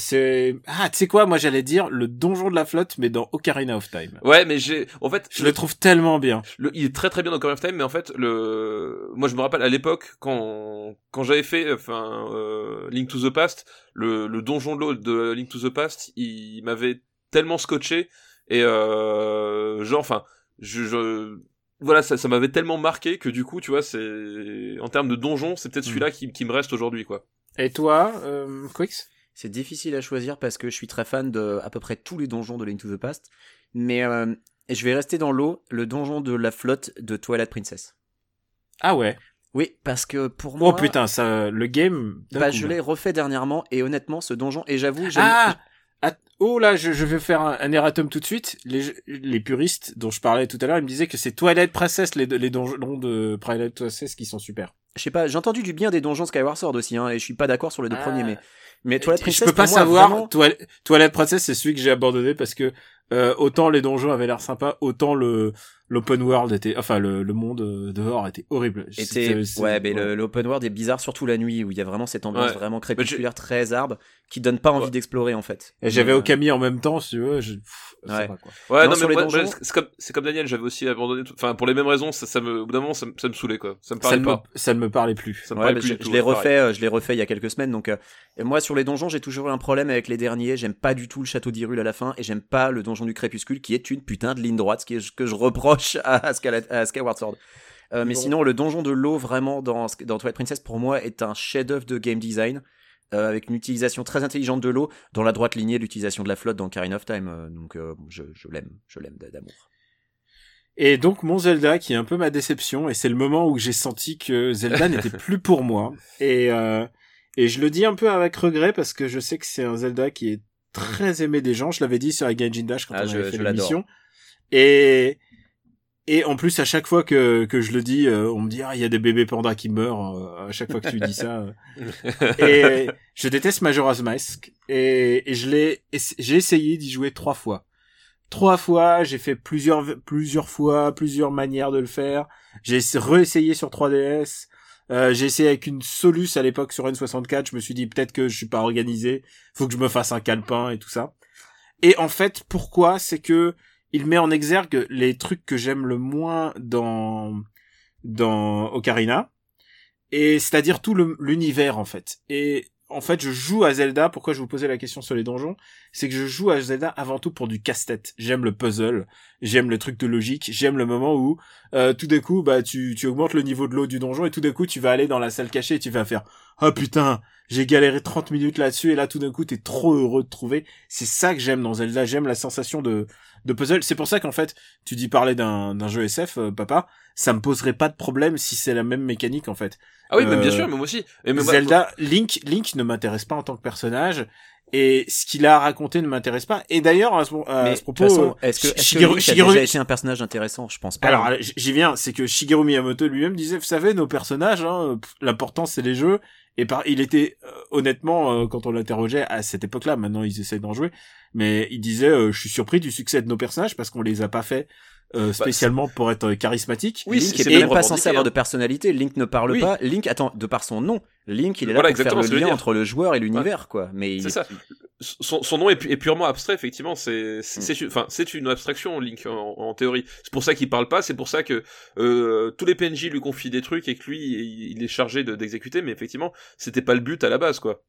ah, tu sais quoi, moi j'allais dire le donjon de la flotte, mais dans Ocarina of Time. Ouais, mais j'ai en fait Je le trouve tellement bien. le- il est très très bien dans Ocarina of Time, mais en fait le moi je me rappelle à l'époque quand quand j'avais fait enfin euh, Link to the Past, le le donjon de l'eau de Link to the Past, il m'avait tellement scotché et euh, genre enfin je, je voilà ça ça m'avait tellement marqué que du coup tu vois c'est en termes de donjon c'est peut-être Mm. celui-là qui qui me reste aujourd'hui quoi. Et toi, euh, Quix? C'est difficile à choisir parce que je suis très fan de à peu près tous les donjons de Link to the Past. Mais euh, je vais rester dans l'eau, le donjon de la flotte de Twilight Princess. Ah ouais. Oui, parce que pour Oh moi, putain, ça, le game. bah, coup, je l'ai refait dernièrement et honnêtement, ce donjon, et j'avoue, j'aime- ah, oh là, je, je vais faire un, un erratum tout de suite. Les, les puristes dont je parlais tout à l'heure, ils me disaient que c'est Twilight Princess, les, les donjons de Twilight Princess qui sont super. je sais pas, j'ai entendu du bien des donjons Skyward Sword aussi, hein, et je suis pas d'accord sur les deux Ah. premiers, mais, mais Twilight Et Princess, je peux pas moi, savoir. vraiment- Toilette, Princess, c'est celui que j'ai abandonné parce que euh, autant les donjons avaient l'air sympas, autant le l'open world était, enfin le, le monde euh, dehors était horrible. était, ouais, mais l'open world est bizarre, surtout la nuit, où il y a vraiment cette ambiance Ouais. vraiment crépusculaire, très arbre, qui donne pas envie Ouais. d'explorer, en fait. Et j'avais euh, Okami en même temps, si tu veux. Je... pff, Ouais. va, quoi. Ouais Non, non, mais donjons- c'est comme c'est comme Daniel j'avais aussi abandonné tout- enfin pour les mêmes raisons ça, ça me au bout d'un moment ça, me- ça me saoulait quoi ça me parlait ne, pas me, ça ne me parlait plus. ça me Ouais, parlait plus je, du tout, je l'ai refait, euh, je l'ai refait il y a quelques semaines. Donc, euh, et moi sur les donjons, j'ai toujours eu un problème avec les derniers. J'aime pas du tout le château d'Hyrule à la fin, et j'aime pas le donjon du crépuscule qui est une putain de ligne droite, ce qui est ce que je reproche à, à Skyward Sword. Euh, mais Bon. sinon, le donjon de l'eau vraiment dans dans Twilight Princess pour moi est un chef-d'œuvre de game design. euh, avec une utilisation très intelligente de l'eau, dans la droite lignée de l'utilisation de la flotte dans Ocarina of Time. euh, donc je, l'aime, je l'aime d'amour. Et donc mon Zelda qui est un peu ma déception et c'est le moment où j'ai senti que Zelda n'était plus pour moi et et je le dis un peu avec regret parce que je sais que c'est un Zelda qui est très aimé des gens, je l'avais dit sur Gaijin Dash quand Ah, on je- avait fait l'émission. Et et en plus à chaque fois que que je le dis, euh, on me dit ah il y a des bébés pandas qui meurent euh, à chaque fois que tu dis ça. et je déteste Majora's Mask et, et je l'ai j'ai essayé d'y jouer trois fois. Trois fois, j'ai fait plusieurs plusieurs fois, plusieurs manières de le faire. J'ai essa- réessayé sur 3DS. Euh, j'ai essayé avec une Solus à l'époque sur N64. Je me suis dit peut-être que je suis pas organisé. Faut que je me fasse un calepin et tout ça. Et en fait, pourquoi? C'est que il met en exergue les trucs que j'aime le moins dans dans Ocarina et c'est-à-dire tout l'univers en fait. Et en fait, je joue à Zelda. Pourquoi je vous posais la question sur les donjons? C'est que je joue à Zelda avant tout pour du casse-tête. J'aime le puzzle, j'aime le truc de logique, j'aime le moment où euh, tout d'un coup, bah tu tu augmentes le niveau de l'eau du donjon et tout d'un coup tu vas aller dans la salle cachée et tu vas faire ah putain j'ai galéré 30 minutes là-dessus et là tout d'un coup t'es trop heureux de trouver. C'est ça que j'aime dans Zelda. J'aime la sensation de de puzzle. C'est pour ça qu'en fait tu dis parler d'un d'un jeu SF, euh, papa. Ça me poserait pas de problème si c'est la même mécanique en fait. Ah oui, mais bien Euh, sûr, mais moi aussi. Et mais moi- Zelda, Link, Link ne m'intéresse pas en tant que personnage et ce qu'il a raconté ne m'intéresse pas. Et d'ailleurs, à ce, à Mais ce de propos, façon, est-ce que, est-ce que Shigeru- a Shigeru- déjà été un personnage intéressant Je pense pas. alors j'y viens, c'est que Shigeru Miyamoto lui-même disait, vous savez, nos personnages, hein, l'important c'est les jeux. Et par, il était euh, honnêtement, euh, quand on l'interrogeait à cette époque-là, maintenant ils essaient d'en jouer, mais il disait, euh, je suis surpris du succès de nos personnages parce qu'on les a pas fait euh, spécialement pour être euh, charismatiques. Oui, Link c'est- est même pas censé avoir hein. de personnalité. Link ne parle Oui. pas. Link, attends, de par son nom, Link, il est là Voilà, pour faire le lien entre le joueur et l'univers, quoi. Mais C'est est- ça. Son, son nom est, pu- est purement abstrait, effectivement. C'est, Mm. une- enfin, c'est une abstraction, Link, en, en théorie. C'est pour ça qu'il parle pas. C'est pour ça que euh, tous les PNJ lui confient des trucs et que lui, il, il est chargé de- d'exécuter. Mais effectivement, c'était pas le but à la base, quoi.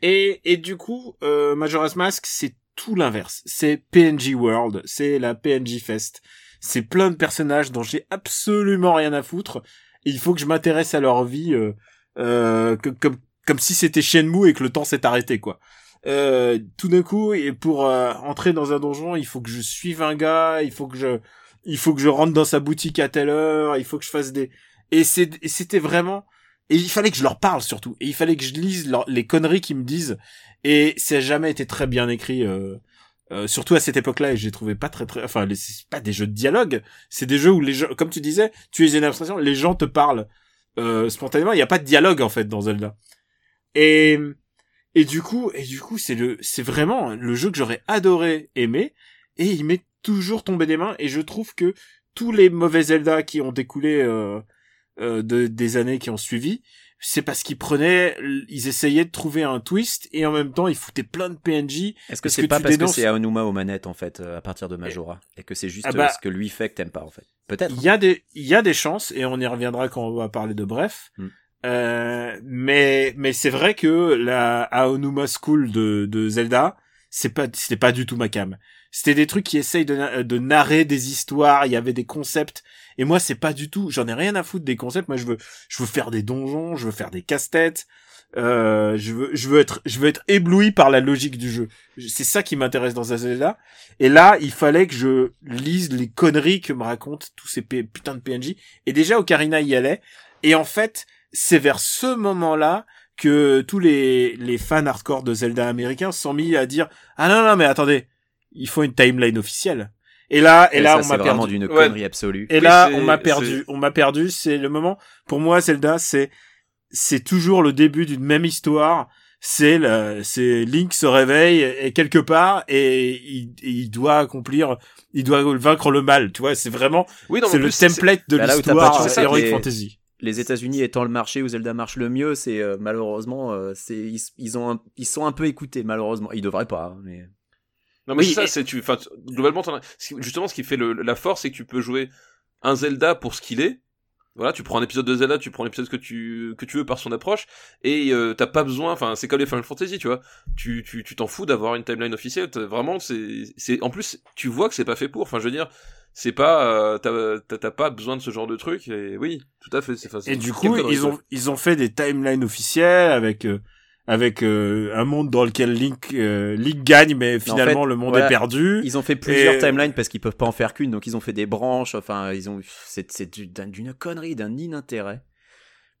Et, et du coup, euh, Majora's Mask, c'est tout l'inverse. C'est PNG World, c'est la PNG Fest. C'est plein de personnages dont j'ai absolument rien à foutre. Il faut que je m'intéresse à leur vie euh, euh, comme comme si c'était Shenmue et que le temps s'est arrêté, quoi. Euh, tout d'un coup, et pour euh, entrer dans un donjon, il faut que je suive un gars, il faut que je, il faut que je rentre dans sa boutique à telle heure, il faut que je fasse des, et c'était vraiment, et il fallait que je leur parle surtout, et il fallait que je lise les conneries qu'ils me disent, et ça a jamais été très bien écrit, euh, euh, surtout à cette époque-là, et j'ai trouvé pas très très, enfin, c'est pas des jeux de dialogue, c'est des jeux où les gens, comme tu disais, tu es une abstraction, les gens te parlent euh, spontanément, il n'y a pas de dialogue en fait dans Zelda. Et et du coup, et du coup, c'est le, c'est vraiment le jeu que j'aurais adoré aimer, et il m'est toujours tombé des mains, et je trouve que tous les mauvais Zelda qui ont découlé euh, de, des années qui ont suivi, c'est parce qu'ils prenaient, ils essayaient de trouver un twist, et en même temps, ils foutaient plein de PNJ. Est-ce que c'est pas parce dénonces- que c'est Aonuma aux manettes en fait euh, à partir de Majora et que c'est juste Ah bah- ce que lui fait que t'aimes pas en fait? Peut-être. Il y a des, il y a des chances, et on y reviendra quand on va parler de Bref. Hmm. Euh, mais, mais c'est vrai que la Aonuma School de, de Zelda, c'est pas, c'était pas du tout ma cam. C'était des trucs qui essayent de, de narrer des histoires, il y avait des concepts, et moi c'est pas du tout, j'en ai rien à foutre des concepts, moi je veux, je veux faire des donjons, je veux faire des casse-têtes, euh, je veux, je veux être, je veux être ébloui par la logique du jeu. C'est ça qui m'intéresse dans Zelda. Et là, il fallait que je lise les conneries que me racontent tous ces putains de PNJ. Et déjà, Ocarina y allait. Et en fait, c'est vers ce moment-là que tous les, les fans hardcore de Zelda américains se sont mis à dire, ah non, non, mais attendez, il faut une timeline officielle. Et là, et, là, ça, on c'est m'a vraiment perdu. d'une Ouais. connerie absolue. Et Oui, là, on m'a perdu. On m'a perdu. C'est le moment. Pour moi, Zelda, c'est c'est toujours le début d'une même histoire. C'est le, c'est Link se réveille et quelque part et il, il doit accomplir, il doit vaincre le mal. Tu vois, c'est vraiment, Oui, c'est le template de Bah, l'histoire Heroic les- Fantasy. les États-Unis étant le marché où Zelda marche le mieux, c'est euh, malheureusement, euh, c'est ils, ils ont, un- ils sont un peu écoutés malheureusement. Ils devraient pas, hein, mais Non mais Oui, ça, et- c'est tu, enfin globalement t'en as- justement ce qui fait le, la force c'est que tu peux jouer un Zelda pour ce qu'il est. Voilà, tu prends un épisode de Zelda, tu prends l'épisode que tu que tu veux par son approche et euh, t'as pas besoin, enfin c'est comme les Final Fantasy, tu vois. Tu tu tu t'en fous d'avoir une timeline officielle, vraiment c'est c'est en plus tu vois que c'est pas fait pour. Enfin je veux dire, c'est pas euh, t'as t'as- t'as pas besoin de ce genre de truc et oui, tout à fait, c'est facile. Et du coup, ils ont ils ont fait des timelines officielles avec euh, avec euh, un monde dans lequel Link euh, Link gagne mais finalement fait, le monde voilà, est perdu. Ils ont fait plusieurs Et- timelines parce qu'ils peuvent pas en faire qu'une, donc ils ont fait des branches. Enfin, ils ont, c'est c'est du- d'un- d'une connerie, d'un inintérêt.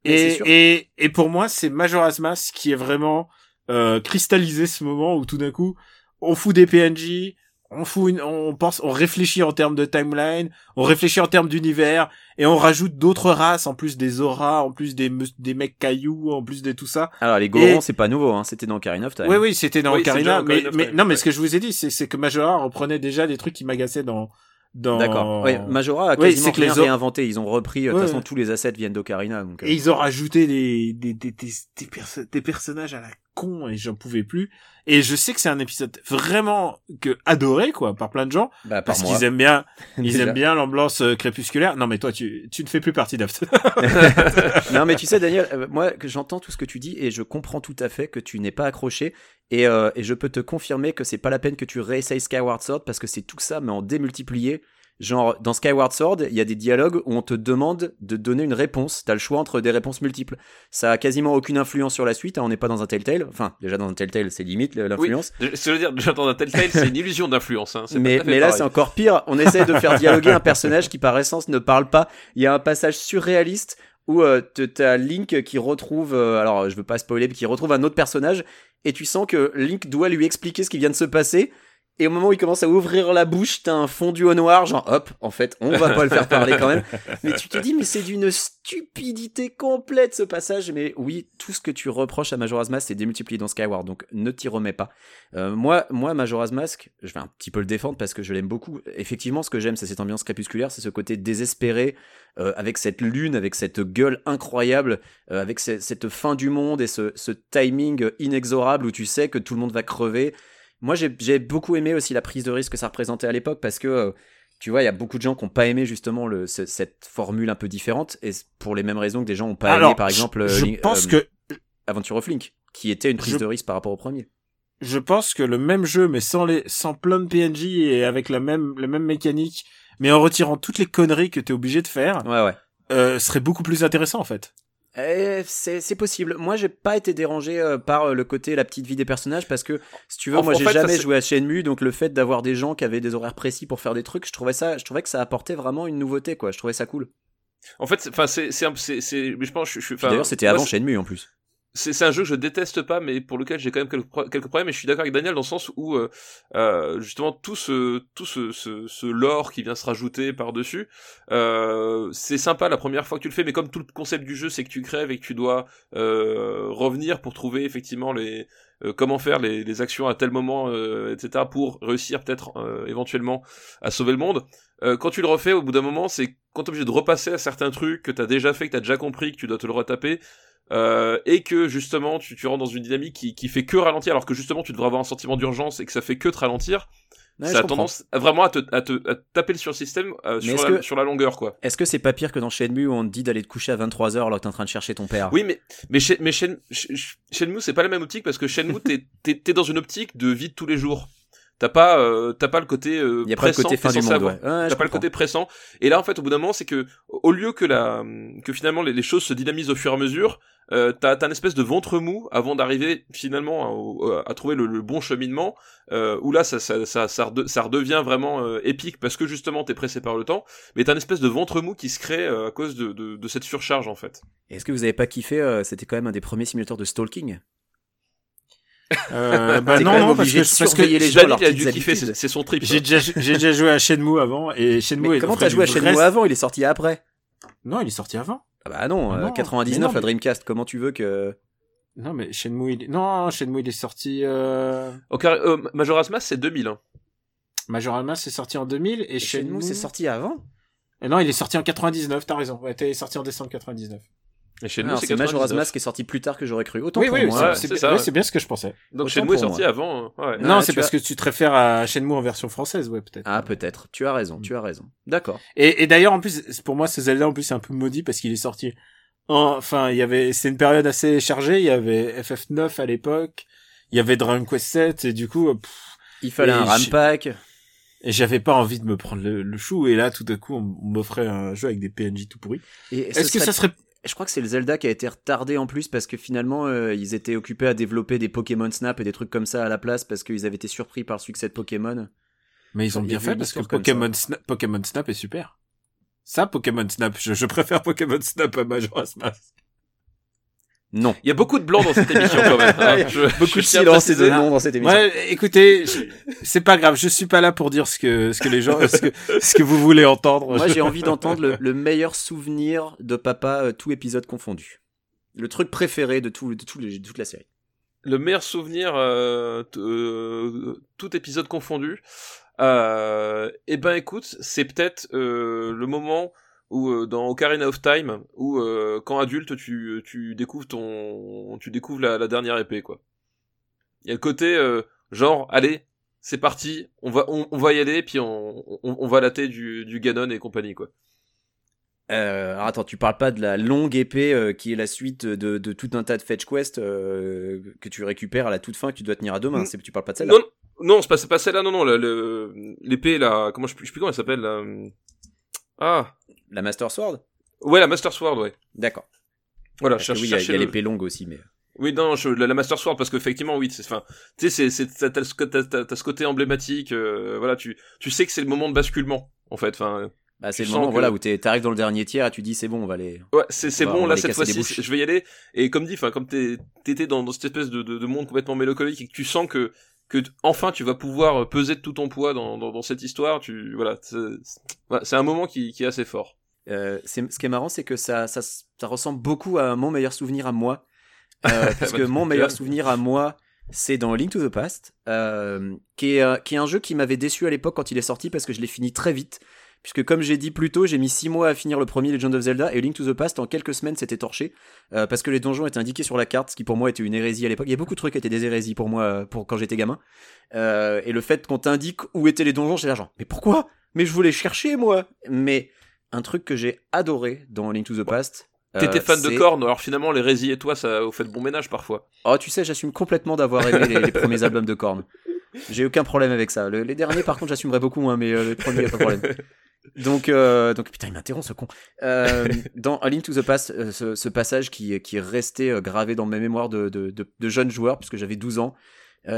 Mais Et, et, et pour moi, c'est Majora's Mask qui est vraiment euh, cristallisé ce moment où tout d'un coup, on fout des PNJ, on fout une, on pense, on réfléchit en termes de timeline, on réfléchit en termes d'univers, et on rajoute d'autres races en plus des auras, en plus des mecs cailloux, en plus de tout ça. Alors les Gorons, Et- c'est pas nouveau, hein, c'était dans Ocarina of Time. Oui, oui, c'était dans Oui, Ocarina, mais, non, mais ouais. ce que je vous ai dit, c'est, c'est que Majora reprenait déjà des trucs qui m'agaçaient dans, dans. D'accord. Ouais, Majora a quasiment c'est que rien les réinventé. Ils ont repris. euh, De Ouais, toute façon, ouais. tous les assets viennent d'Ocarina. Donc, euh, Et ils ont rajouté des, des, des, des, des, perso- des personnages à la con et j'en pouvais plus. Et je sais que c'est un épisode vraiment que adoré, quoi, par plein de gens. bah, par Parce qu'ils aiment bien, ils aiment bien l'ambiance euh, crépusculaire. Non, mais toi, tu, tu ne fais plus partie d'After. non, mais tu sais, Daniel, euh, moi, que j'entends tout ce que tu dis et je comprends tout à fait que tu n'es pas accroché. Et, euh, et je peux te confirmer que c'est pas la peine que tu réessayes Skyward Sword parce que c'est tout ça, mais en démultiplié. Genre, dans Skyward Sword, il y a des dialogues où on te demande de donner une réponse. T'as le choix entre des réponses multiples. Ça a quasiment aucune influence sur la suite. hein, on n'est pas dans un Telltale. Enfin, déjà dans un Telltale, c'est limite l'influence. Ce que je veux dire, j'entends un Telltale, c'est une illusion d'influence. Hein. Mais, là, c'est encore pire. On essaie de faire dialoguer un personnage qui, par essence, ne parle pas. Il y a un passage surréaliste où euh, t'as Link qui retrouve, euh, alors je veux pas spoiler, mais qui retrouve un autre personnage, et tu sens que Link doit lui expliquer ce qui vient de se passer. Et au moment où il commence à ouvrir la bouche, t'as un fondu au noir, genre hop, en fait, on va pas le faire parler quand même. Mais tu te dis, mais c'est d'une stupidité complète ce passage. Mais oui, tout ce que tu reproches à Majora's Mask, c'est démultiplié dans Skyward, donc ne t'y remets pas. Euh, moi, moi, Majora's Mask, je vais un petit peu le défendre parce que je l'aime beaucoup. Effectivement, ce que j'aime, c'est cette ambiance crépusculaire, c'est ce côté désespéré, euh, avec cette lune, avec cette gueule incroyable, euh, avec ce- cette fin du monde et ce, ce timing inexorable où tu sais que tout le monde va crever. Moi, j'ai beaucoup aimé aussi la prise de risque que ça représentait à l'époque parce que, euh, tu vois, il y a beaucoup de gens qui n'ont pas aimé justement le, ce- cette formule un peu différente et pour les mêmes raisons que des gens n'ont pas aimé, par je- exemple, je, Link- pense euh, que, Adventure of Link, qui était une prise Je- de risque par rapport au premier. je pense que le même jeu, mais sans les, sans plein de PNJ et avec la même, la même mécanique, mais en retirant toutes les conneries que t'es obligé de faire, Ouais, ouais. euh, serait beaucoup plus intéressant, en fait. Eh, c'est c'est possible. Moi, j'ai pas été dérangé euh, par euh, le côté la petite vie des personnages parce que si tu veux, En- moi j'ai jamais joué à Shenmue, donc le fait d'avoir des gens qui avaient des horaires précis pour faire des trucs, je trouvais ça, je trouvais que ça apportait vraiment une nouveauté, quoi. Je trouvais ça cool. En fait, c'est- enfin, c'est, c'est, c'est, je pense, je, je, D'ailleurs, c'était avant Shenmue en plus. C'est un jeu que je déteste pas, mais pour lequel j'ai quand même quelques, pro- quelques problèmes. Et je suis d'accord avec Daniel dans le sens où euh, euh, justement tout ce tout ce, ce, lore qui vient se rajouter par dessus, euh, c'est sympa la première fois que tu le fais, mais comme tout le concept du jeu, c'est que tu crèves et que tu dois revenir pour trouver effectivement les comment faire les, actions à tel moment, etc. pour réussir peut-être euh, éventuellement à sauver le monde. Quand tu le refais, au bout d'un moment, c'est quand t'es obligé de repasser à certains trucs que t'as déjà fait, que t'as déjà compris, que tu dois te le retaper, euh, et que justement tu, tu rentres dans une dynamique qui, qui fait que ralentir, alors que justement tu devrais avoir un sentiment d'urgence et que ça fait que te ralentir, Ouais, ça a tendance à vraiment à te, à te, à taper sur le système euh, sur, la, que- sur la longueur, quoi. Est-ce que c'est pas pire que dans Shenmue où on te dit d'aller te coucher à 23h alors que t'es en train de chercher ton père? Oui, mais mais chez, mais Shen- Sh- Shenmue c'est pas la même optique parce que Shenmue t'es t'es t'es dans une optique de vie de tous les jours. T'as pas euh, t'as pas le côté euh, y a pas le pressant côté fin du monde, ouais. Ouais, T'as pas le côté pressant. Et là, en fait, au bout d'un moment, c'est que au lieu que la que finalement les, les choses se dynamisent au fur et à mesure, euh, t'as une espèce de ventre mou avant d'arriver finalement à, au- à trouver le, le bon cheminement. Euh, où là, ça ça ça ça, rede- ça redevient vraiment euh, épique parce que justement t'es pressé par le temps. Mais t'as une espèce de ventre mou qui se crée euh, à cause de, de de cette surcharge en fait. Est-ce que vous avez pas kiffé euh, C'était quand même un des premiers simulateurs de stalking? Euh, bah non, non, parce que, parce que les gens, a dû kiffer, c'est son trip. j'ai déjà, joué à Shenmue avant, et Shenmue Mais est comment t'as joué à Shenmue vrai- avant? Il est sorti après. Non, il est sorti avant. Ah bah non, Ah euh, non, 99 la mais- Dreamcast. Comment tu veux que Non, mais Shenmue, il est... non, Shenmue, il est sorti, euh... Euh, Majora's Mask c'est 2000. Hein. Majora's Mask, c'est sorti en 2000, et Shenmue Shenmue, c'est sorti avant? Et non, il est sorti en 99, t'as raison. Ouais, t'es sorti en décembre 99. Et Shenmue Alors, c'est Majora's 99. Mask qui est sorti plus tard que j'aurais cru. Autant oui, pour oui, moi. c'est- ouais, c'est c'est bien, ça, ouais, ouais. c'est bien ce que je pensais. Donc Autant Shenmue est sorti moi. avant. Ouais. non, Ouais, c'est parce as- que tu te réfères à Shenmue en version française, ouais, peut-être. Ah peut-être. Tu as raison. Tu as raison. D'accord. Et, et d'ailleurs, en plus, pour moi, ce Zelda, en plus, c'est un peu maudit parce qu'il est sorti. en- Enfin, il y avait, c'est une période assez chargée. Il y avait FF9 à l'époque. Il y avait Dragon Quest 7 et du coup, pff, Il fallait un RAM pack. et j'avais pas envie de me prendre le, le chou. Et là, tout à coup, on m'offrait un jeu avec des PNJ tout pourris. Est-ce que ça serait, je crois que c'est le Zelda qui a été retardé en plus parce que finalement euh, ils étaient occupés à développer des Pokémon Snap et des trucs comme ça à la place parce qu'ils avaient été surpris par le succès de Pokémon. Mais ils ont bien fait parce que Snap, Pokémon Snap est super. Ça, Pokémon Snap, je, je préfère Pokémon Snap à Majora's Mask. Non. Il y a beaucoup de blanc dans cette émission quand même. hein. Je- Beaucoup je de silence et de non dans cette émission. Ouais, écoutez, c'est pas grave, je suis pas là pour dire ce que, ce que les gens, ce que, ce que vous voulez entendre. Moi j'ai envie d'entendre le, le meilleur souvenir de papa euh, tout épisode confondu. Le truc préféré de tout, de tout de toute la série. Le meilleur souvenir, euh, euh, tout épisode confondu. Euh, eh ben écoute, c'est peut-être euh, le moment où euh, dans Ocarina of Time, où euh, quand adulte tu, tu découvres ton, tu découvres la, la dernière épée quoi. Il y a le côté euh, genre allez c'est parti, on va on, on va y aller puis on, on, on va latter du, du Ganon et compagnie quoi. Euh, alors attends, tu parles pas de la longue épée euh, qui est la suite de, de tout un tas de fetch quest euh, que tu récupères à la toute fin que tu dois tenir à deux mains. Tu parles pas de celle-là. Non, non, c'est pas, celle-là, non, non, l'épée, là, comment, je, je sais plus comment elle s'appelle, là. Ah, La Master Sword. ouais, la Master Sword, ouais. D'accord. Voilà, Parce je que cherche, oui, il y a, le- l'épée longue aussi, mais. Oui, non, je, la, la Master Sword, parce qu'effectivement, oui, c'est, enfin, tu sais, t'as, ce- côté emblématique, euh, voilà, tu, tu sais que c'est le moment de basculement, en fait, enfin, Bah, c'est le moment que- voilà où t'arrives dans le dernier tiers et tu dis c'est bon on va aller. ouais, c'est, bon, là, cette fois-ci, je vais y aller, et comme dit, enfin, comme t'étais dans, dans cette espèce de, de, de monde complètement mélancolique et que tu sens que, que enfin tu vas pouvoir peser de tout ton poids dans, dans, dans cette histoire, tu, voilà, c'est, un moment qui, qui est assez fort. Euh, c'est- ce qui est marrant c'est que ça, ça ça ressemble beaucoup à mon meilleur souvenir à moi euh, parce que mon meilleur souvenir à moi c'est dans Link to the Past euh, qui est euh, qui est un jeu qui m'avait déçu à l'époque quand il est sorti parce que je l'ai fini très vite. Puisque comme j'ai dit plus tôt, j'ai mis 6 mois à finir le premier Legend of Zelda et Link to the Past en quelques semaines c'était torché euh, parce que les donjons étaient indiqués sur la carte, ce qui pour moi était une hérésie à l'époque. Il y a beaucoup de trucs qui étaient des hérésies pour moi euh, pour quand j'étais gamin. Euh, et le fait qu'on t'indique où étaient les donjons, là genre mais pourquoi? Mais je voulais chercher moi. Mais un truc que j'ai adoré dans Link to the Past. T'étais euh, fan de c'est- Korn, alors finalement l'hérésie et toi, ça vous fait de bon ménage parfois. Oh, tu sais, j'assume complètement d'avoir aimé les, les premiers albums de Korn. J'ai aucun problème avec ça. Le- les derniers, par contre, j'assumerai beaucoup moins, mais euh, les premiers, pas de problème. Donc, euh, donc putain, il m'interrompt ce con. Euh, dans A Link to the Past, euh, ce, ce passage qui, qui est resté gravé dans ma mémoire de, de, de, de jeune joueur, puisque j'avais 12 ans,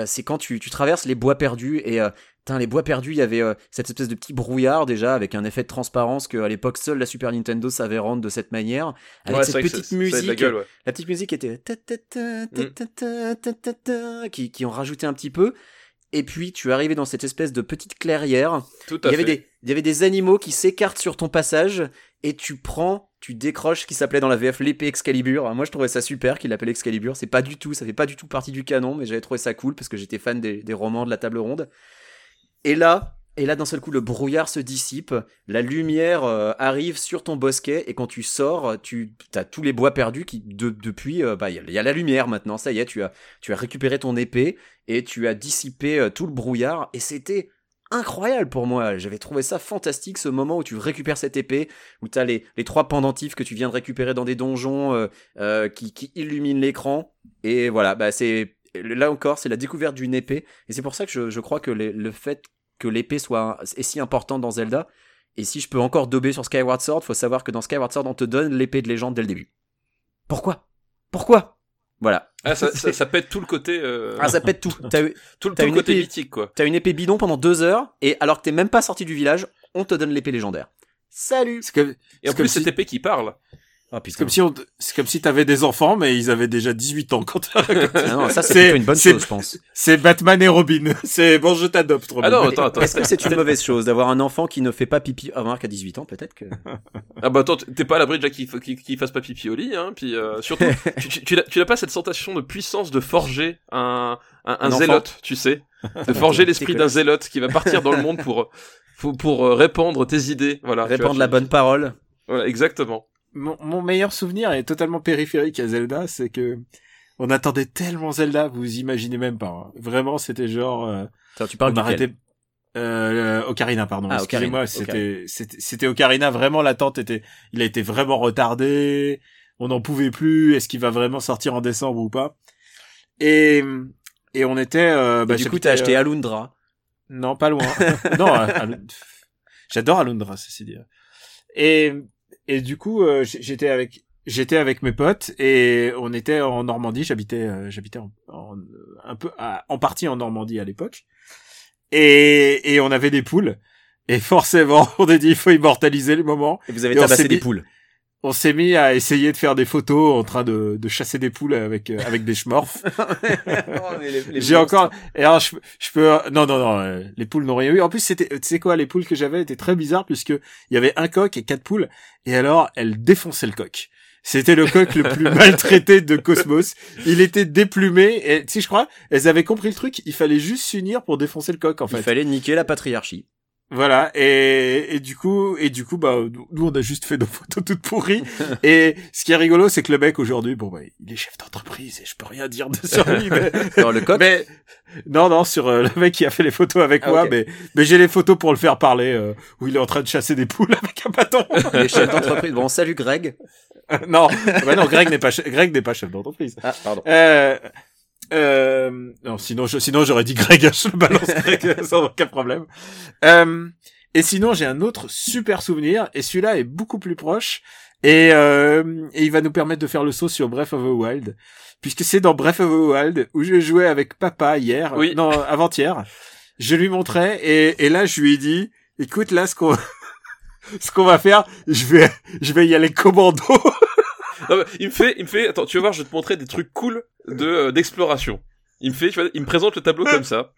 c'est quand tu, tu traverses les bois perdus et putain, les bois perdus, il y avait cette espèce de petit brouillard déjà avec un effet de transparence que à l'époque seule la Super Nintendo savait rendre de cette manière, avec Ouais, cette petite ça- ça la musique gueule, ouais. la petite musique était ta ta ta ta Mm. ta ta ta ta ta, qui, qui ont rajouté un petit peu. Et puis tu arrivais dans cette espèce de petite clairière. Tout Il à y avait fait. des il y avait des animaux qui s'écartent sur ton passage et tu prends, tu décroches ce qui s'appelait dans la VF l'épée Excalibur. Moi je trouvais ça super qu'il l'appelle Excalibur. C'est pas du tout, ça fait pas du tout partie du canon, mais j'avais trouvé ça cool parce que j'étais fan des, des romans de la table ronde. Et là, et là d'un seul coup le brouillard se dissipe, la lumière euh, arrive sur ton bosquet et quand tu sors, tu as tous les bois perdus qui de- depuis euh, bah il y, a- il y a la lumière maintenant, ça y est, tu as récupéré ton épée et tu as dissipé euh, tout le brouillard et c'était incroyable pour moi. J'avais trouvé ça fantastique ce moment où tu récupères cette épée, où tu as les, les trois pendentifs que tu viens de récupérer dans des donjons qui, qui illuminent l'écran. Et voilà, bah c'est là encore, c'est la découverte d'une épée. Et c'est pour ça que je, crois que le fait que l'épée soit est si importante dans Zelda. Et si je peux encore dober sur Skyward Sword, faut savoir que dans Skyward Sword, on te donne l'épée de légende dès le début. Pourquoi? Pourquoi? Voilà. Ah, ça, ça, ça pète tout le côté, euh, Ah, ça pète tout. T'as eu- tout, le- t'as tout le une côté épée- mythique, quoi. T'as une épée bidon pendant deux heures, et alors que t'es même pas sorti du village, on te donne l'épée légendaire. Salut C'est comme, Et en plus, cette épée qui parle. Ah c'est comme si on, c'est comme si t'avais des enfants, mais ils avaient déjà 18 ans quand t'as- Ah non, ça c'est plutôt une bonne chose, je pense. C'est Batman et Robin. C'est bon, je t'adopte, Robin. Ah non, attends, attends. Est-ce que c'est une mauvaise chose d'avoir un enfant qui ne fait pas pipi Ah, remarque, à 18 ans, peut-être que. Ah bah attends, t'es pas à l'abri déjà qu'il qu'il fasse pas pipi au lit, hein. Puis euh, surtout, tu, tu, tu n'as- tu n'as pas cette sensation de puissance de forger un, un, un Un enfant. zélote, tu sais, de forger l'esprit d'un zélote qui va partir dans le monde pour pour, pour euh, répandre tes idées, voilà. Répandre vois, la bonne parole. Voilà, exactement. Mon, mon meilleur souvenir est totalement périphérique à Zelda, c'est que on attendait tellement Zelda, vous imaginez même pas. hein. Vraiment, c'était genre, euh, Attends, tu parles arrêtait. Euh, Ocarina, pardon. Ah, Excusez-moi, c'était, c'était, Ocarina. Vraiment, l'attente était, il a été vraiment retardé. On n'en pouvait plus. Est-ce qu'il va vraiment sortir en décembre ou pas? Et et on était. Euh, bah, Et du coup, t'as acheté euh, Alundra. Non, pas loin. non, euh, Alund- j'adore Alundra, ceci dit. Et et du coup, euh, j'étais avec j'étais avec mes potes et on était en Normandie. J'habitais, euh, j'habitais en, en- un peu, à- en partie en Normandie à l'époque. Et, et on avait des poules. Et forcément, on a dit il faut immortaliser le moment. Et vous avez Et tabassé des poules. On s'est mis à essayer de faire des photos en train de, de chasser des poules avec euh, avec des schmorfs. J'ai encore. Et alors je, je peux. Non non non. euh, les poules n'ont rien eu. En plus c'était. Tu sais quoi Les poules que j'avais étaient très bizarres puisque il y avait un coq et quatre poules. Et alors elles défonçaient le coq. C'était le coq le plus maltraité de Cosmos. Il était déplumé. Et tu sais je crois elles avaient compris le truc. Il fallait juste s'unir pour défoncer le coq en fait. Il fallait niquer la patriarchie. Voilà et, et du coup et du coup bah nous on a juste fait nos photos toutes pourries et ce qui est rigolo c'est que le mec aujourd'hui bon bah il est chef d'entreprise et je peux rien dire de sur lui mais, Alors le coq, mais non non sur euh, le mec qui a fait les photos avec Ah, moi mais mais j'ai les photos pour le faire parler euh, où il est en train de chasser des poules avec un bâton les chefs d'entreprise. Bon, salut Greg. non bah non Greg n'est pas Greg n'est pas chef d'entreprise Ah, pardon. Euh, non, sinon, je, sinon j'aurais dit Greg, je le balance Greg sans aucun problème. Euh, et sinon, j'ai un autre super souvenir, et celui-là est beaucoup plus proche, et, euh, et il va nous permettre de faire le saut sur Breath of the Wild, puisque c'est dans Breath of the Wild où je jouais avec papa hier, Oui. non, avant-hier. Je lui montrais, et, et là, je lui ai dit, écoute, là, ce qu'on, ce qu'on va faire, je vais, je vais y aller commando. Il me fait, il me fait, attends, tu vas voir, je vais te montrer des trucs cool de euh, d'exploration. Il me fait, tu vois, il me présente le tableau comme ça.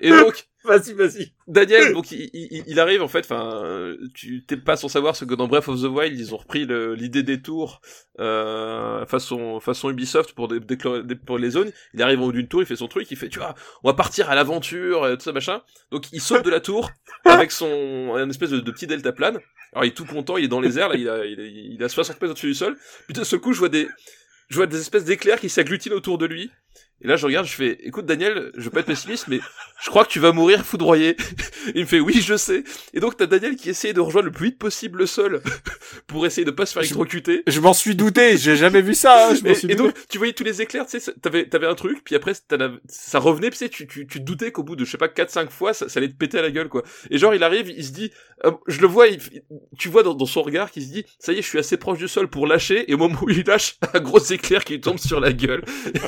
Et donc, vas-y, vas-y. Daniel, donc il, il, il arrive en fait, enfin, euh, tu t'es pas sans savoir ce que dans Breath of the Wild, ils ont repris l'idée des tours euh, façon façon Ubisoft pour dé- pour les zones. Il arrive en haut d'une tour, il fait son truc, il fait, tu vois, on va partir à l'aventure, et tout ça machin. Donc il saute de la tour avec son un espèce de, de petit deltaplane. Alors il est tout content, il est dans les airs, là, il a il a, il a 60 mètres au-dessus du sol. Puis de ce coup, je vois des je vois des espèces d'éclairs qui s'agglutinent autour de lui. Et là, je regarde, je fais, écoute, Daniel, je veux pas être pessimiste, mais je crois que tu vas mourir foudroyé. il me fait, oui, je sais. Et donc, t'as Daniel qui essaye de rejoindre le plus vite possible le sol pour essayer de pas se faire électrocuter. Je m'en suis douté, j'ai jamais vu ça, hein, je m'en Et, suis et donc, tu voyais tous les éclairs, tu sais, t'avais, t'avais un truc, puis après, ça revenait, puis tu sais, tu, tu, tu te doutais qu'au bout de, je sais pas, 4-5 fois, ça, ça allait te péter à la gueule, quoi. Et genre, il arrive, il se dit, euh, je le vois, il- tu vois dans, dans son regard qu'il se dit, ça y est, je suis assez proche du sol pour lâcher, et au moment où il lâche, un gros éclair qui tombe sur la gueule,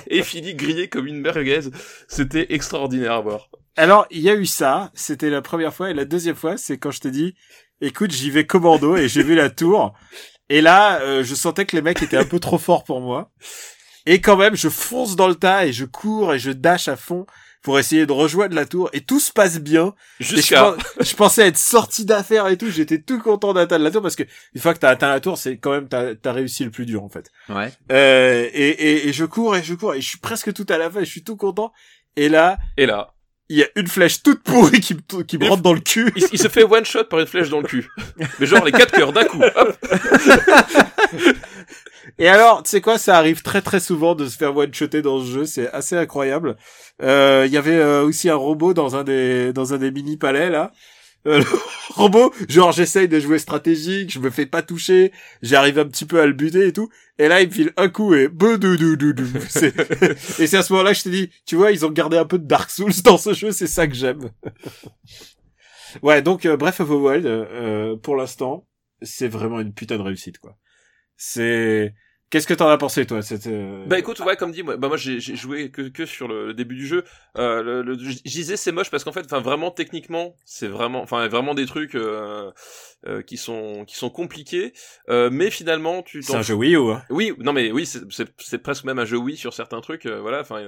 et il finit grillé comme une merguez. C'était extraordinaire à voir. Alors, il y a eu ça, c'était la première fois, et la deuxième fois, c'est quand je t'ai dit, écoute, j'y vais commando, et j'ai vu la tour, et là, euh, je sentais que les mecs étaient un peu trop forts pour moi, et quand même, je fonce dans le tas, et je cours, et je dash à fond, pour essayer de rejoindre la tour, et tout se passe bien, je, Jusqu'à... je pensais être sorti d'affaires et tout, j'étais tout content d'atteindre la tour, parce que une fois que t'as atteint la tour, c'est quand même, t'as as réussi le plus dur, en fait. Ouais. Euh, et, et, et je cours, et je cours, et je suis presque tout à la fin, et je suis tout content, et là, Et là, il y a une flèche toute pourrie qui me, qui me rentre dans le cul. il, il se fait one shot par une flèche dans le cul. Mais genre les quatre cœurs d'un coup. Hop. Et alors, tu sais quoi, ça arrive très très souvent de se faire one-shotter dans ce jeu, c'est assez incroyable. Euh, Il y avait euh, aussi un robot dans un des dans un des mini palais là. Euh, robot, genre j'essaye de jouer stratégique, je me fais pas toucher, j'arrive un petit peu à le buter et tout, et là il me file un coup et et c'est à ce moment-là que je t'ai dit, tu vois, ils ont gardé un peu de Dark Souls dans ce jeu, c'est ça que j'aime. ouais, donc euh, Breath of the Wild, euh, pour l'instant, c'est vraiment une putain de réussite quoi. C'est Qu'est-ce que t'en as pensé toi cette euh, Bah écoute, ouais, comme dit, moi, bah moi j'ai j'ai joué que, que sur le, le début du jeu. Euh, le, le- je disais c'est moche parce qu'en fait, enfin vraiment techniquement, c'est vraiment, enfin vraiment des trucs euh, euh, qui sont qui sont compliqués. Euh, mais finalement, tu c'est un jeu Wii U hein. Oui, non mais oui, c'est- c'est c'est presque même un jeu Wii sur certains trucs. euh, voilà, enfin,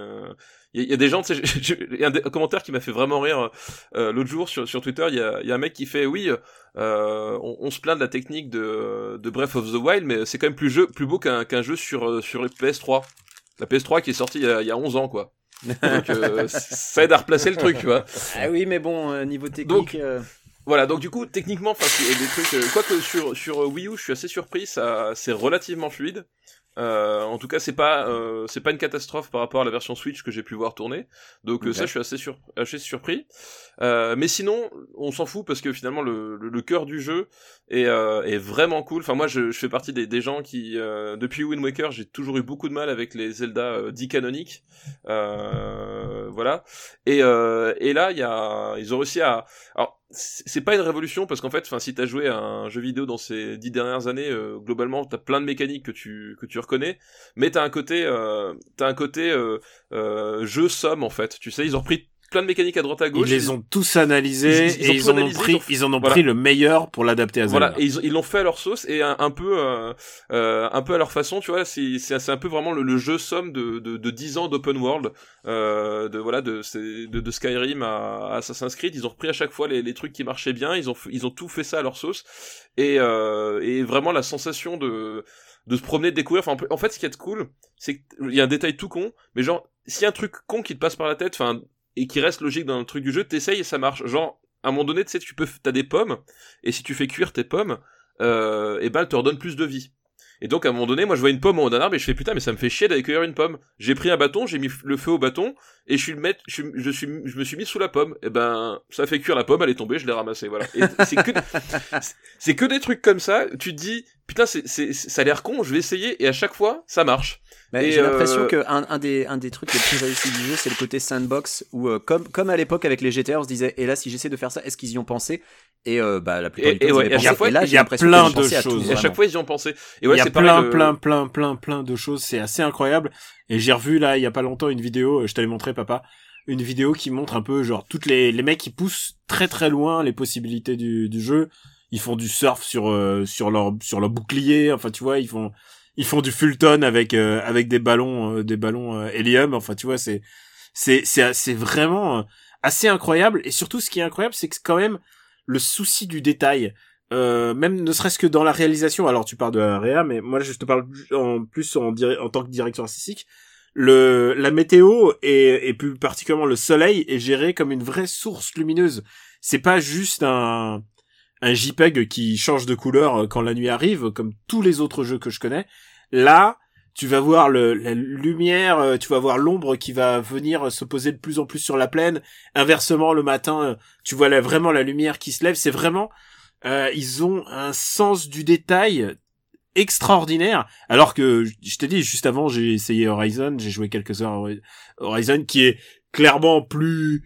il y, a- y a des gens, tu sais, j'ai- j'ai- il y a un, un commentaire qui m'a fait vraiment rire euh, l'autre jour sur sur Twitter. Il y a, il y a un mec qui fait oui, euh, on, on se plaint de la technique de de Breath of the Wild, mais c'est quand même plus jeu plus beau qu'un qu'un jeu sur euh, sur les PS3. La PS3 qui est sortie il y a, il y a 11 ans quoi. Donc euh, ça aide à replacer le truc, tu vois. Ah oui, mais bon, euh, niveau technique. Donc, euh, Voilà, donc du coup, techniquement, enfin, des trucs. Euh, quoique sur sur euh, Wii U, je suis assez surpris, ça, c'est relativement fluide. Euh, en tout cas, c'est pas euh, c'est pas une catastrophe par rapport à la version Switch que j'ai pu voir tourner. Donc euh, ça, je suis assez sur assez surpris. Euh, mais sinon, on s'en fout parce que finalement, le, le, le cœur du jeu est euh, est vraiment cool. Enfin, moi, je, je fais partie des, des gens qui euh, depuis Wind Waker, j'ai toujours eu beaucoup de mal avec les Zelda dits canoniques. Euh, voilà. Et, euh, et là, il y a, ils ont réussi à. Alors, c'est pas une révolution parce qu'en fait, enfin, si t'as joué à un jeu vidéo dans ces dix dernières années, euh, globalement, t'as plein de mécaniques que tu que tu reconnais, mais t'as un côté, euh, t'as un côté euh, euh, jeu somme en fait. Tu sais, ils ont repris plein de mécaniques à droite à gauche. Ils les ont tous analysés Ils- ils ont et tout ils en ont pris, ils en ont voilà. pris le meilleur pour l'adapter à Zelda. Voilà, et ils l'ont fait à leur sauce et un, un peu, euh, euh, un peu à leur façon, tu vois. C'est un peu vraiment le, le jeu somme de de, de 10 ans d'open world, euh, de voilà, de, de de Skyrim à, à Assassin's Creed. Ils ont repris à chaque fois les, les trucs qui marchaient bien. Ils ont ils ont tout fait ça à leur sauce et euh, et vraiment la sensation de de se promener, de découvrir. Enfin, en fait, ce qui est cool, c'est qu'il y a un détail tout con, mais genre, s'il y a un truc con qui te passe par la tête, enfin, et qui reste logique dans le truc du jeu, t'essayes et ça marche. Genre, à un moment donné, tu sais, tu peux, t'as des pommes, et si tu fais cuire tes pommes, euh, et ben, elles te redonnent plus de vie. Et donc, à un moment donné, moi, je vois une pomme en haut d'un arbre et je fais putain, mais ça me fait chier d'aller cueillir une pomme. J'ai pris un bâton, j'ai mis le feu au bâton, et je suis le mettre, je, suis- je suis, je me suis mis sous la pomme. Et ben, ça fait cuire la pomme, elle est tombée, je l'ai ramassée, voilà. C'est que, c'est- que des trucs comme ça, tu te dis, putain, c'est, c'est, ça a l'air con, je vais essayer, et à chaque fois, ça marche. Mais Et, j'ai l'impression euh, que un, un des un des trucs les plus réussis du jeu, c'est le côté sandbox où euh, comme comme à l'époque avec les GTA, on se disait et là si j'essaie de faire ça, est-ce qu'ils y ont pensé? Et euh, bah la plupart Et- du temps, ils ouais, avaient et à pensé. chaque fois, et là, il j'ai y a plein de à tout, choses. Et à vraiment. chaque fois, ils y ont pensé. Et ouais, il y a c'est plein, pareil, le- plein, plein, plein, plein de choses. C'est assez incroyable. Et j'ai revu là, il y a pas longtemps, une vidéo. euh, Je t'avais montré, papa, une vidéo qui montre un peu genre toutes les les mecs qui poussent très très loin les possibilités du du jeu. Ils font du surf sur euh, sur leur sur leur bouclier. Enfin, tu vois, ils font ils font du Fulton avec euh, avec des ballons euh, des ballons euh, hélium. Enfin, tu vois, c'est c'est c'est c'est vraiment euh, assez incroyable. Et surtout, ce qui est incroyable, c'est que quand même le souci du détail euh, même ne serait-ce que dans la réalisation. Alors tu parles de la réa, mais moi je te parle en plus en, en tant que directeur artistique. Le la météo et, et plus particulièrement le soleil est géré comme une vraie source lumineuse. C'est pas juste un un JPEG qui change de couleur quand la nuit arrive, comme tous les autres jeux que je connais. Là, tu vas voir le, la lumière, euh, tu vas voir l'ombre qui va venir se poser de plus en plus sur la plaine. Inversement, le matin, euh, tu vois là, vraiment la lumière qui se lève. C'est vraiment, euh, ils ont un sens du détail extraordinaire. Alors que, je t'ai dit, juste avant, j'ai essayé Horizon, j'ai joué quelques heures à Horizon, qui est clairement plus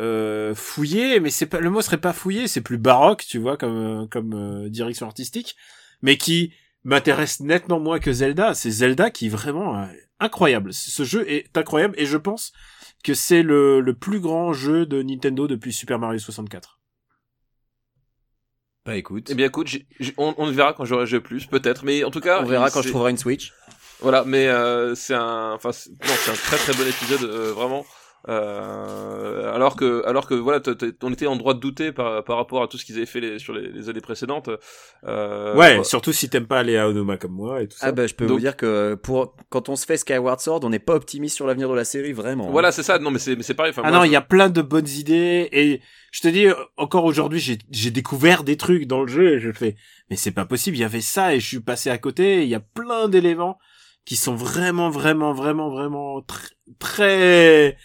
euh, fouillé, mais c'est pas le mot serait pas fouillé, c'est plus baroque, tu vois, comme euh, comme euh, direction artistique, mais qui m'intéresse nettement moins que Zelda. C'est Zelda qui est vraiment euh, incroyable. Ce jeu est incroyable et je pense que c'est le, le plus grand jeu de Nintendo depuis Super Mario 64. Bah écoute, Eh bien, écoute, j'ai- j'ai- on, on verra quand j'aurai joué plus, peut-être. Mais en tout cas, on verra quand je trouverai une Switch. Voilà, mais euh, c'est un, enfin, c'est- non, c'est un très très bon épisode, euh, vraiment. Euh, alors que, alors que voilà, t- t- on était en droit de douter par, par rapport à tout ce qu'ils avaient fait les- sur les, les années précédentes. Euh, ouais, voilà. surtout si t'aimes pas aller à Onoma comme moi et tout ça. Ah bah je peux Donc- vous dire que pour quand on se fait Skyward Sword, on n'est pas optimiste sur l'avenir de la série vraiment. hein. Voilà, c'est ça. Non, mais c'est, mais c'est pareil. Enfin, Ah moi, non, je- il y a plein de bonnes idées et je te dis encore aujourd'hui j'ai j'ai découvert des trucs dans le jeu et je fais mais c'est pas possible, il y avait ça et je suis passé à côté, il y a plein d'éléments qui sont vraiment vraiment vraiment vraiment tr- très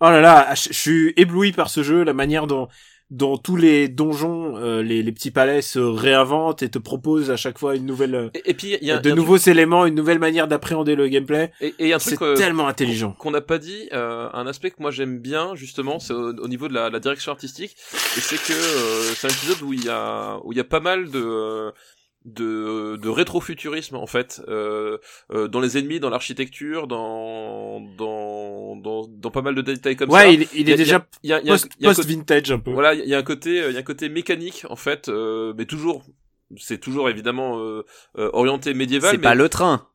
Oh là là, je suis ébloui par ce jeu, la manière dont dont tous les donjons, euh, les, les petits palais se réinventent et te proposent à chaque fois une nouvelle, euh, Et, et puis il y a, de y a un nouveaux éléments, une nouvelle manière d'appréhender le gameplay. et, et il y a un C'est truc euh, tellement intelligent. qu'on n'a pas dit, euh, un aspect que moi j'aime bien justement, c'est au, au niveau de la, la direction artistique, et c'est que euh, c'est un épisode où il y a où il y a pas mal de de, de rétrofuturisme en fait euh, euh, dans les ennemis, dans l'architecture, dans, dans dans dans pas mal de détails comme ça. Ouais, il, il Il y a- est déjà il y a, post, il y a un post côté- vintage un peu. voilà, il y a un côté, il y a un côté mécanique en fait, euh, mais toujours, c'est toujours évidemment euh, euh, orienté médiéval. C'est mais... pas le train.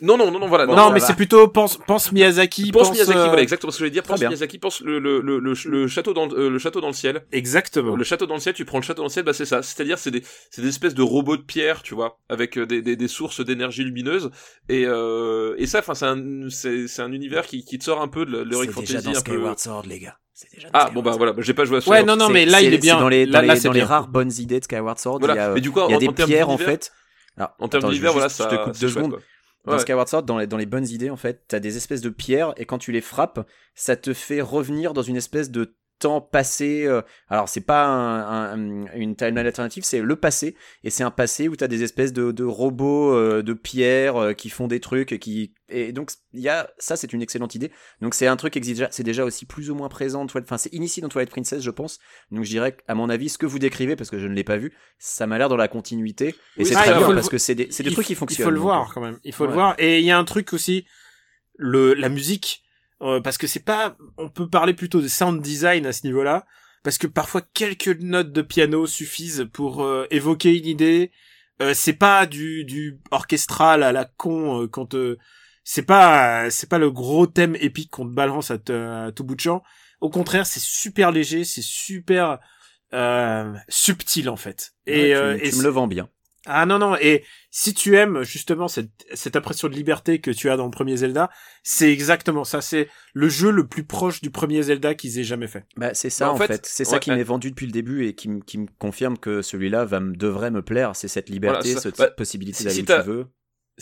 Non, non, non, non, voilà. Bon, non, mais c'est plutôt pense pense Miyazaki, pense, pense, Miyazaki, euh, voilà exactement ce que je voulais dire. Pense bien. Miyazaki, pense le le le le, le château dans le, euh, le château dans le ciel. Exactement. Le château dans le ciel, tu prends le château dans le ciel, bah c'est ça. C'est-à-dire c'est des c'est des espèces de robots de pierre, tu vois, avec euh, des des, des sources d'énergie lumineuse et euh, et ça, enfin c'est un c'est c'est un univers qui qui te sort un peu de l'heroic C'est déjà fantasy dans un peu. Skyward Sword les gars. Déjà Ah Skyward bon bah voilà, bah, j'ai pas joué à ce Ouais, non, non, mais là, il est bien. dans les, Là- dans là, les, c'est dans les rares bonnes idées de Skyward Sword. Voilà. Il y a, euh, Mais du coup, il y a en- des en termes pierres en fait. Alors, En termes d'univers, voilà, ça. je te coupe deux chouette, secondes. Dans Ouais. Skyward Sword, dans les, dans les bonnes idées, en fait, t'as des espèces de pierres et quand tu les frappes, ça te fait revenir dans une espèce de temps passé. euh, alors c'est pas un- un- une timeline alternative, c'est le passé. Et c'est un passé où t'as des espèces de, de robots euh, de pierre euh, qui font des trucs, qui et donc il y a ça, c'est une excellente idée. Donc c'est un truc qui c'est déjà aussi plus ou moins présent. Enfin, c'est initié dans Twilight Princess, je pense. Donc je dirais, à mon avis, ce que vous décrivez, parce que je ne l'ai pas vu, ça m'a l'air dans la continuité. Et Oui, c'est ah, très bien le parce que c'est des, c'est des trucs qui fonctionnent. Il faut le donc, voir euh, quand même. Il faut le Ouais. voir. Et il y a un truc aussi, le la musique, euh, parce que c'est pas, on peut parler plutôt de sound design à ce niveau-là, parce que parfois quelques notes de piano suffisent pour euh, évoquer une idée. Euh, c'est pas du du orchestral à la con euh, quand euh, c'est pas c'est pas le gros thème épique qu'on te balance à, te- à tout bout de champ. Au contraire, c'est super léger, c'est super euh, subtil en fait. ouais, Et, tu, euh, tu et me le vends bien. ah non non et si tu aimes justement cette cette impression de liberté que tu as dans le premier Zelda, c'est exactement ça, c'est le jeu le plus proche du premier Zelda qu'ils aient jamais fait. Bah, c'est ça Bah, en en fait, fait, c'est ça ouais, qui ouais. m'est vendu depuis le début et qui, me- qui me confirme que celui-là va me devrait me plaire, c'est cette liberté, Voilà, cette bah, possibilité si- d'aller si où tu veux.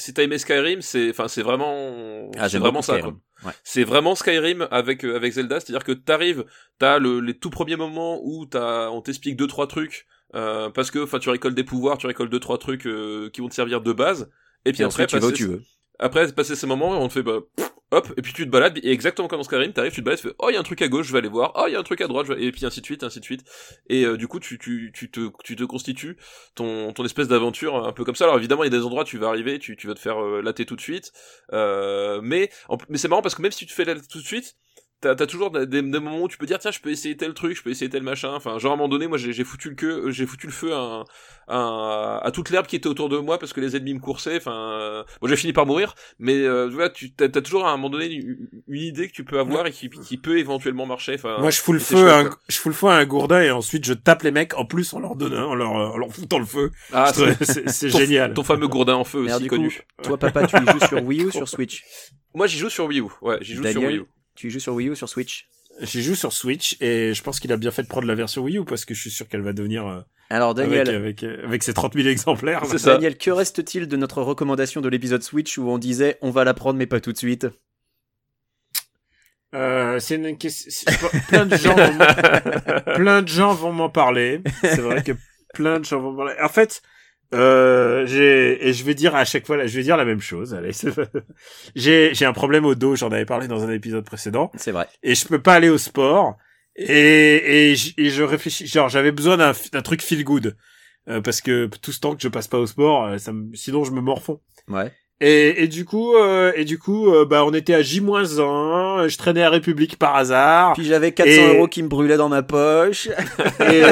Si t'as aimé Skyrim, c'est, enfin, c'est vraiment, Ah, c'est vraiment ça. Ouais. C'est vraiment Skyrim avec euh, avec Zelda, c'est-à-dire que t'arrives, t'as le, les tout premiers moments où t'as, on t'explique deux trois trucs, euh, parce que, enfin, tu récoltes des pouvoirs, tu récoltes deux trois trucs euh, qui vont te servir de base, et puis Et après, tu où passer- tu veux. après passer ces moments, on te fait bah, pff, hop, et puis tu te balades, et exactement comme dans Skyrim, t'arrives, tu te balades, tu fais oh il y a un truc à gauche, je vais aller voir, oh il y a un truc à droite, je vais... et puis ainsi de suite, ainsi de suite, et euh, du coup tu tu tu te tu te constitues ton ton espèce d'aventure un peu comme ça. Alors évidemment il y a des endroits tu vas arriver, tu tu vas te faire euh, latter tout de suite, euh, mais mais c'est marrant parce que même si tu te fais latter tout de suite T'as, t'as toujours des, des moments où tu peux dire tiens je peux essayer tel truc je peux essayer tel machin. Enfin genre à un moment donné moi j'ai, j'ai foutu le queue j'ai foutu le feu à, à, à toute l'herbe qui était autour de moi parce que les ennemis me coursaient. Enfin euh, bon j'ai fini par mourir. Mais euh, tu vois tu t'as, t'as toujours à un moment donné une, une idée que tu peux avoir et qui, qui peut éventuellement marcher. Enfin Moi, je fous le feu, chouette, un, je fous le feu à un gourdin et ensuite je tape les mecs en plus en leur donnant, en leur, en leur foutant le feu. ah c'est génial. ton fameux gourdin en feu Mais aussi du coup, connu. toi papa, tu y joues sur Wii ou sur Switch? Moi j'y joue sur Wii U. Ouais j'y joue sur Daniel, Wii U Tu joues sur Wii ou sur Switch? J'y joue sur Switch et je pense qu'il a bien fait de prendre la version Wii U parce que je suis sûr qu'elle va devenir euh, Alors Daniel, avec, avec, euh, avec ses 30 000 exemplaires. C'est ça. Daniel, que reste-t-il de notre recommandation de l'épisode Switch où on disait on va la prendre mais pas tout de suite? Euh, c'est une question. c'est- Plein de gens, vont m'en- plein de gens vont m'en parler. C'est vrai que plein de gens vont m'en parler. En fait, euh, j'ai et je vais dire à chaque fois, je vais dire la même chose. Allez, j'ai j'ai un problème au dos. J'en avais parlé dans un épisode précédent C'est vrai. et je peux pas aller au sport. Et et, et je réfléchis. Genre, j'avais besoin d'un d'un truc feel good. Euh, parce que tout ce temps que je passe pas au sport, euh, ça me, sinon je me morfonds. Ouais. Et, et du coup, euh, et du coup, euh, bah, on était à J-1, je traînais à République par hasard. Puis j'avais 400 Et- euros qui me brûlaient dans ma poche. Et,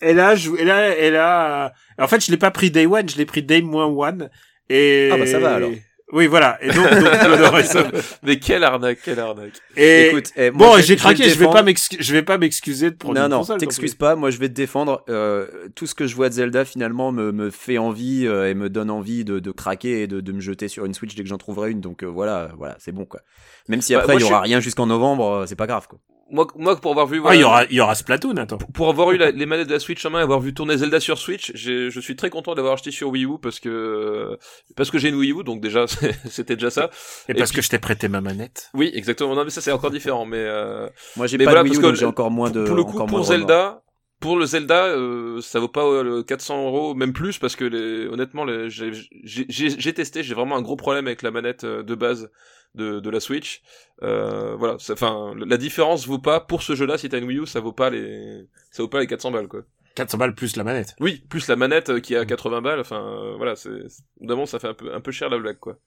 et là, je, et là, et là, en fait, je l'ai pas pris day one, je l'ai pris day moins one. Et Ah bah, ça va, alors. Oui, voilà. Et donc, donc mais quelle arnaque quelle arnaque Et Écoute, eh, moi, bon, j'ai craqué. Je vais pas m'excuser. Je vais pas m'excuser de prendre Non, une non, t'excuses pas, moi je vais te défendre. Euh, tout ce que je vois de Zelda finalement me, me fait envie euh, et me donne envie de, de craquer et de, de me jeter sur une Switch dès que j'en trouverai une. Donc euh, voilà, voilà, c'est bon quoi. Même si Bah, après moi, il y je aura rien jusqu'en novembre, euh, c'est pas grave quoi. Moi moi pour avoir vu Ah, voilà, il y aura, il y aura Splatoon, attends. pour avoir eu la- les manettes de la Switch en main et avoir vu tourner Zelda sur Switch, j'ai- je suis très content d'avoir acheté sur Wii U parce que parce que j'ai une Wii U donc déjà c'était déjà ça. Et, Et parce puis- que je t'ai prêté ma manette. Oui, exactement. Non mais ça c'est encore différent mais euh, Moi j'ai pas voilà, de Wii U parce que donc j'ai encore moins de. pour le coup pour. Zelda pour le Zelda, euh, ça vaut pas euh, le 400 euros, même plus, parce que les, honnêtement, les, j'ai, j'ai, j'ai- j'ai testé, j'ai vraiment un gros problème avec la manette euh, de base de, de la Switch. Euh, voilà, enfin, la différence vaut pas pour ce jeu-là. Si t'as une Wii U, ça vaut pas les, ça vaut pas les 400 balles, quoi. 400 balles plus la manette. Oui, plus la manette euh, qui est à 80 balles. Enfin, euh, voilà, c'est, évidemment, ça fait un peu, un peu cher la blague, quoi.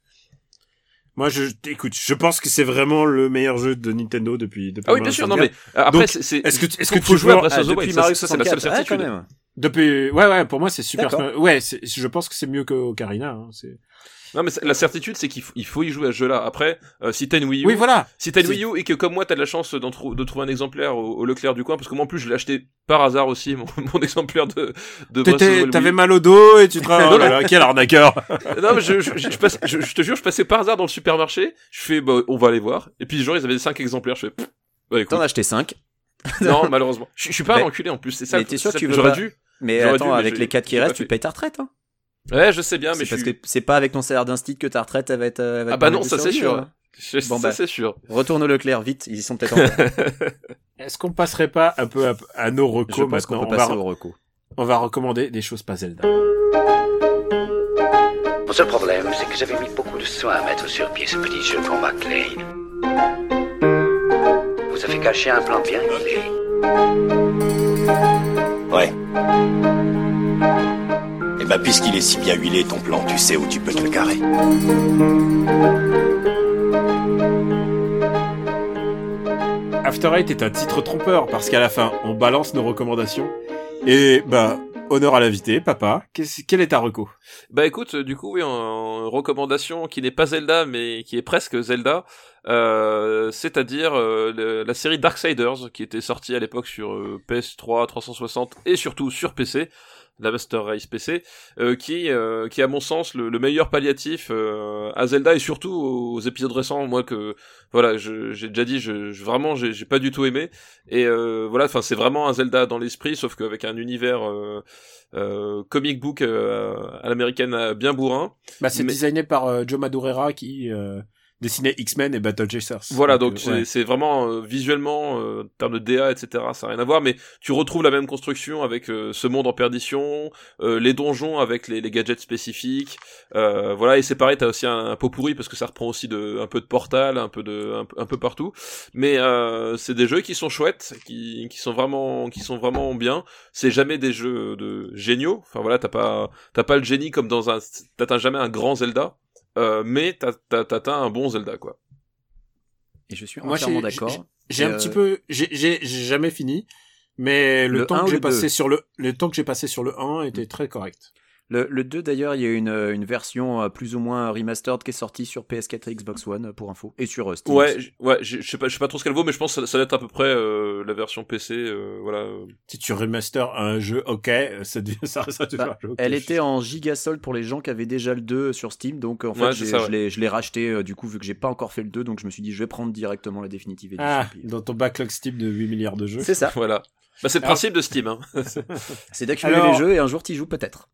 Moi, je, écoute, je pense que c'est vraiment le meilleur jeu de Nintendo depuis, depuis Ah oui, bien sûr. Non mais euh, après, c'est, Est-ce que, est-ce que faut tu jouer à joues Breath of the Wild. depuis Mario ça, c'est la seule 64, ah, quand certitude. même. depuis, ouais, ouais, pour moi, c'est super. Ouais, je pense que c'est mieux que Ocarina, hein, c'est... Non mais la certitude, c'est qu'il faut, il faut y jouer à ce jeu-là. Après, euh, si t'as une Wii U, Oui, voilà. Si t'as une Wii U et que comme moi t'as de la chance d'en trou- de trouver un exemplaire au, au Leclerc du coin, parce que moi en plus je l'ai acheté par hasard aussi, mon, mon exemplaire de, de Breath of the T'étais, Wild t'avais mal au dos et tu te oh là là, quel arnaqueur. Non mais je, je, je, je passe- je- je te jure, je passais par hasard dans le supermarché, je fais bah on va aller voir, et puis genre ils avaient 5 exemplaires, je fais bah écoute, T'en as acheté 5. non malheureusement, je, je suis pas Mais- un enculé en plus, c'est ça. mais t'es sûr que tu J'aurais pas- dû. Mais attends, dû, mais avec les 4 qui restent, tu payes ta retraite. Hein. Ouais je sais bien, mais parce suis... que c'est pas avec ton salaire d'instit que ta retraite elle va être. euh, elle va Ah bah non, ça c'est sûr. hein. Je- Bon, ça bah. c'est sûr. Retourne au Leclerc, vite, ils y sont peut-être en train. Est-ce qu'on passerait pas un peu à, à nos Je recos pense maintenant peut on va, on va recommander des choses pas Zelda. Mon seul problème, c'est que j'avais mis beaucoup de soin à mettre sur pied ce petit jeu pour McLean. Vous avez caché un plan bien huilé. Ouais. Et bah, puisqu'il est si bien huilé, ton plan, tu sais où tu peux te le carrer. After Eight est un titre trompeur parce qu'à la fin, on balance nos recommandations. Et bah, honneur à l'invité, papa. Qu'est-ce- quel est ta reco? Bah écoute, euh, du coup, oui, en, recommandation qui n'est pas Zelda, mais qui est presque Zelda, euh, c'est-à-dire euh, la série Darksiders, qui était sortie à l'époque sur euh, PS3, 360 et surtout sur PC, la Master Race PC, euh, qui, euh, qui est à mon sens le, le meilleur palliatif euh, à Zelda et surtout aux épisodes récents, moi que voilà, j'ai déjà dit, je, je- vraiment, j'ai pas du tout aimé. Et euh, voilà, enfin, c'est vraiment un Zelda dans l'esprit, sauf qu'avec un univers euh, euh, comic book euh, à l'américaine bien bourrin. Bah, c'est Mais- designé par Joe Madureira qui dessinait X-Men et Battle Chasers. Voilà, donc euh, c'est ouais. vraiment euh, visuellement, euh, en termes de DA, etc., ça n'a rien à voir, mais tu retrouves la même construction avec euh, ce monde en perdition, euh, les donjons avec les, les gadgets spécifiques, euh, voilà, et c'est pareil, t'as aussi un, un pot pourri parce que ça reprend aussi de, un peu de Portal, un peu de, un, peu- un peu partout, mais euh, c'est des jeux qui sont chouettes, qui, qui sont vraiment, qui sont vraiment bien. C'est jamais des jeux de géniaux, enfin voilà, t'as pas, t'as pas le génie comme dans un, t'atteins jamais un grand Zelda. Euh, mais t'as- t'as- t'atteins un bon Zelda quoi. Et je suis entièrement d'accord. J'ai un euh, petit peu, j'ai j'ai j'ai jamais fini, mais le, Le temps que j'ai passé sur le, le temps que j'ai passé sur le 1 était très correct. Le, le 2 d'ailleurs, il y a une, euh, une version euh, plus ou moins remastered qui est sortie sur PS4 et Xbox One euh, pour info et sur Steam. Ouais, ouais, je sais pas, trop ce qu'elle vaut, mais je pense que ça, ça doit être à peu près euh, la version PC, euh, voilà. Si tu remaster un jeu, ok, ça, devient- ça reste un Bah, jeu ok. Elle était en gigasold pour les gens qui avaient déjà le 2 sur Steam, donc en fait Ouais, ça, je ouais. l'ai je l'ai racheté euh, du coup vu que j'ai pas encore fait le 2, donc je me suis dit je vais prendre directement la définitive édition. Ah, puis- dans ton backlog Steam de 8 milliards de jeux. C'est ça, Voilà. Bah, c'est le Alors- principe de Steam, hein. c'est d'accumuler Alors- les jeux et un jour t'y joues peut-être.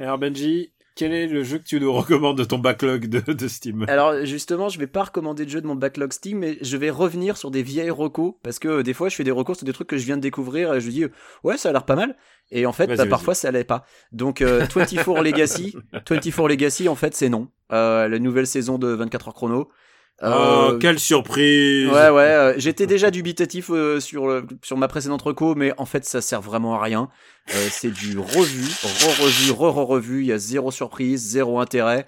Alors Benji, quel est le jeu que tu nous recommandes de ton backlog de, de Steam? Alors justement, je vais pas recommander de jeu de mon backlog Steam, mais je vais revenir sur des vieilles recos parce que euh, des fois je fais des recos sur des trucs que je viens de découvrir et je dis euh, ouais ça a l'air pas mal et en fait bah, parfois ça allait pas. Donc euh, 24 Legacy, 24 Legacy en fait c'est non. Euh, la nouvelle saison de 24 heures chrono. Oh, quelle surprise Ouais, ouais, euh, j'étais déjà dubitatif euh, sur, le- sur ma précédente reco, mais en fait, ça sert vraiment à rien. Euh, c'est du revu, re-revu, re-re-revu, il y a zéro surprise, zéro intérêt.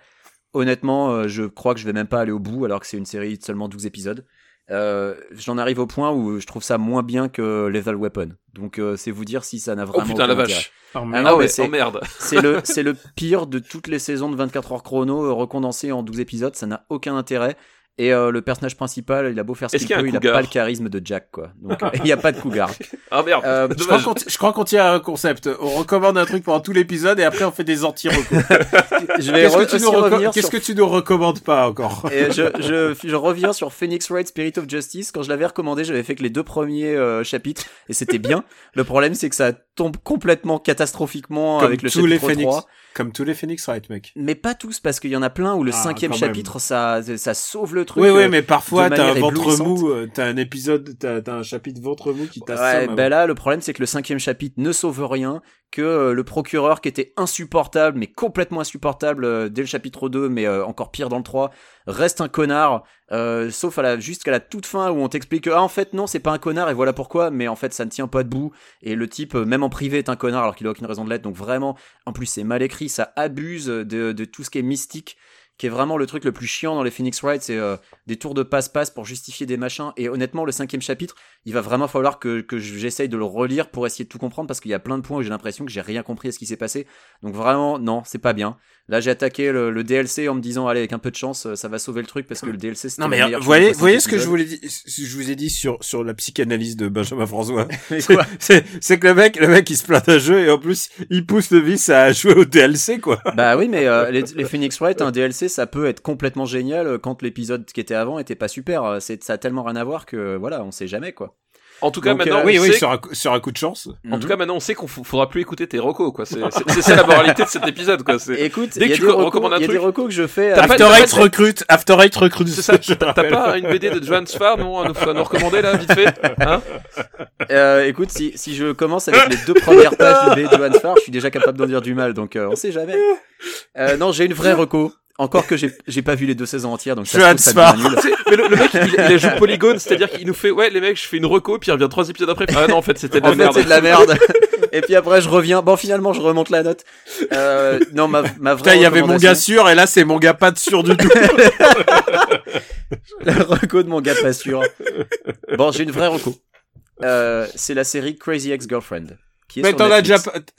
Honnêtement, euh, je crois que je vais même pas aller au bout, alors que c'est une série de seulement 12 épisodes. Euh, J'en arrive au point où je trouve ça moins bien que Lethal Weapon. Donc, euh, c'est vous dire si ça n'a Oh vraiment putain, la aucun intérêt. vache. Oh, Ah merde. non, Ah mais ouais, c'est- oh merde. C'est le, c'est le pire de toutes les saisons de 24 heures chrono recondensées en 12 épisodes, ça n'a aucun intérêt. Et euh, le personnage principal, il a beau faire ce qu'il peut, il a cougar pas le charisme de Jack, quoi. Donc il n'y a pas de cougar. Ah merde. Euh, Je crois qu'on t- je crois qu'on tient à un concept. On recommande un truc pendant tout l'épisode et après on fait des anti-recos. Je vais Qu'est-ce re- que, tu nous reco- sur... que tu nous recommandes pas encore Et je, je, je reviens sur Phoenix Wright Spirit of Justice. Quand je l'avais recommandé, j'avais fait que les deux premiers euh, chapitres et c'était bien. Le problème, c'est que ça tombe complètement catastrophiquement Comme avec le tous les chapitre Phoenix. 3. Comme tous les Phoenix Wright, mec. Mais pas tous, parce qu'il y en a plein où le Ah, cinquième même. chapitre, ça, ça sauve le truc. Oui, oui, euh, mais parfois t'as un ventre mou, euh, t'as un épisode, t'as un chapitre ventre mou qui t'assomme. Ouais, avant. ben là, le problème, c'est que le cinquième chapitre ne sauve rien, que euh, le procureur qui était insupportable, mais complètement insupportable euh, dès le chapitre 2, mais euh, encore pire dans le 3, reste un connard, sauf à la, jusqu'à la toute fin où on t'explique que, ah, en fait, non, c'est pas un connard, et voilà pourquoi, mais en fait, ça ne tient pas debout, et le type, même en privé, est un connard alors qu'il a aucune raison de l'être, donc vraiment, en plus, c'est mal écrit, ça abuse de tout ce qui est mystique, qui est vraiment le truc le plus chiant dans les Phoenix Wright, c'est euh, des tours de passe-passe pour justifier des machins, et honnêtement, le cinquième chapitre, il va vraiment falloir que, que j'essaye de le relire pour essayer de tout comprendre parce qu'il y a plein de points où j'ai l'impression que j'ai rien compris à ce qui s'est passé. Donc vraiment, non, c'est pas bien. Là, j'ai attaqué le, le DLC en me disant, allez, avec un peu de chance, ça va sauver le truc parce que le DLC, c'était Non mais meilleur vous voyez, voyez ce que je vous ai dit sur sur la psychanalyse de Benjamin François? C'est- C'est c'est que le mec, le mec il se plaint d'un jeu et en plus il pousse le vice à jouer au DLC quoi. Bah oui, mais euh, les, les Phoenix Wright, un DLC, ça peut être complètement génial euh, quand l'épisode qui était avant était pas super. Euh, C'est, ça a tellement rien à voir que voilà, on sait jamais quoi. En tout cas, Donc, maintenant, euh, on oui, oui, sait sur un, coup- sur un coup de chance. En tout cas, maintenant, on sait qu'on faudra plus écouter tes recos, quoi. C'est ça la moralité de cet épisode, quoi. Écoute, Dès il y a que des tu recos- recommandes un il y a des truc, recos que je fais. à- After Eight pas- recrute, After Eight recrute. c'est ça. T'as pas une BD de Johan Sfar, non, à nous, à nous recommander, là, vite fait? Hein? Euh, écoute, si, si je commence avec les deux premières pages du BD de Johan Sfar, je suis déjà capable d'en dire du mal, donc euh, on sait jamais. Euh, non, j'ai une vraie reco. Encore que j'ai j'ai pas vu les deux saisons entières, donc ça trouve, ça nul. Mais le, le mec, il, il a joué polygone, c'est-à-dire qu'il nous fait, ouais, les mecs, je fais une reco, puis il revient trois épisodes après. Ah non, en fait, c'était de la merde. c'est de la merde. Et puis après, je reviens. Bon, finalement, je remonte la note. Euh, non, ma, ma vraie Putain, il y avait mon gars sûr, et là, c'est mon gars pas de sûr du tout. La reco de mon gars pas sûr. Bon, j'ai une vraie reco. Euh, c'est la série Crazy Ex-Girlfriend. Qui est Mais t'en as déjà,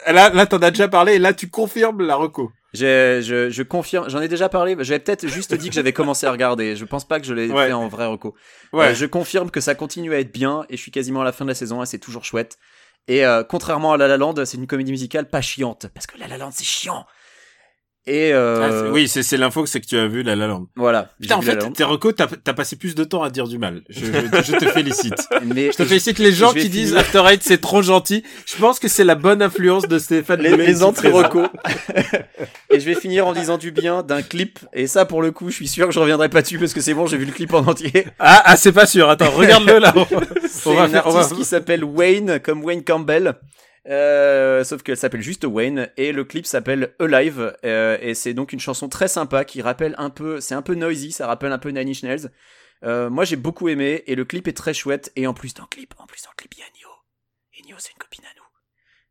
là, là, t'en as déjà parlé, et là, tu confirmes la reco. Je, je confirme, j'en ai déjà parlé. J'avais peut-être juste dit que j'avais commencé à regarder. Je pense pas que je l'ai Ouais. fait en vrai reco. Ouais. Euh, je confirme que ça continue à être bien et je suis quasiment à la fin de la saison et c'est toujours chouette. Et euh, contrairement à La La Land, c'est une comédie musicale pas chiante parce que La La Land c'est chiant. Et euh, Ah, oui, c'est, c'est l'info que c'est que tu as vu, La La Land. voilà. Putain, en fait, tes recos, t'as, t'as passé plus de temps à dire du mal. Je, je, je te félicite. mais Je te félicite les gens qui disent. After Eight, c'est trop gentil. Je pense que c'est la bonne influence de Stéphane les, les entrées et je vais finir en disant du bien d'un clip. Et ça, pour le coup, je suis sûr que je reviendrai pas dessus parce que c'est bon, j'ai vu le clip en entier. Ah, ah, c'est pas sûr. Attends, regarde-le là. C'est On va une faire- on va- artiste qui s'appelle Wayne, comme Wayne Campbell. Euh, sauf qu'elle s'appelle juste Wayne et le clip s'appelle Alive euh, et c'est donc une chanson très sympa qui rappelle un peu, c'est un peu noisy, ça rappelle un peu Nine Inch Nails. Euh, moi j'ai beaucoup aimé et le clip est très chouette et en plus dans le clip, en plus dans le clip il Nio. Et Nio c'est une copine à nous.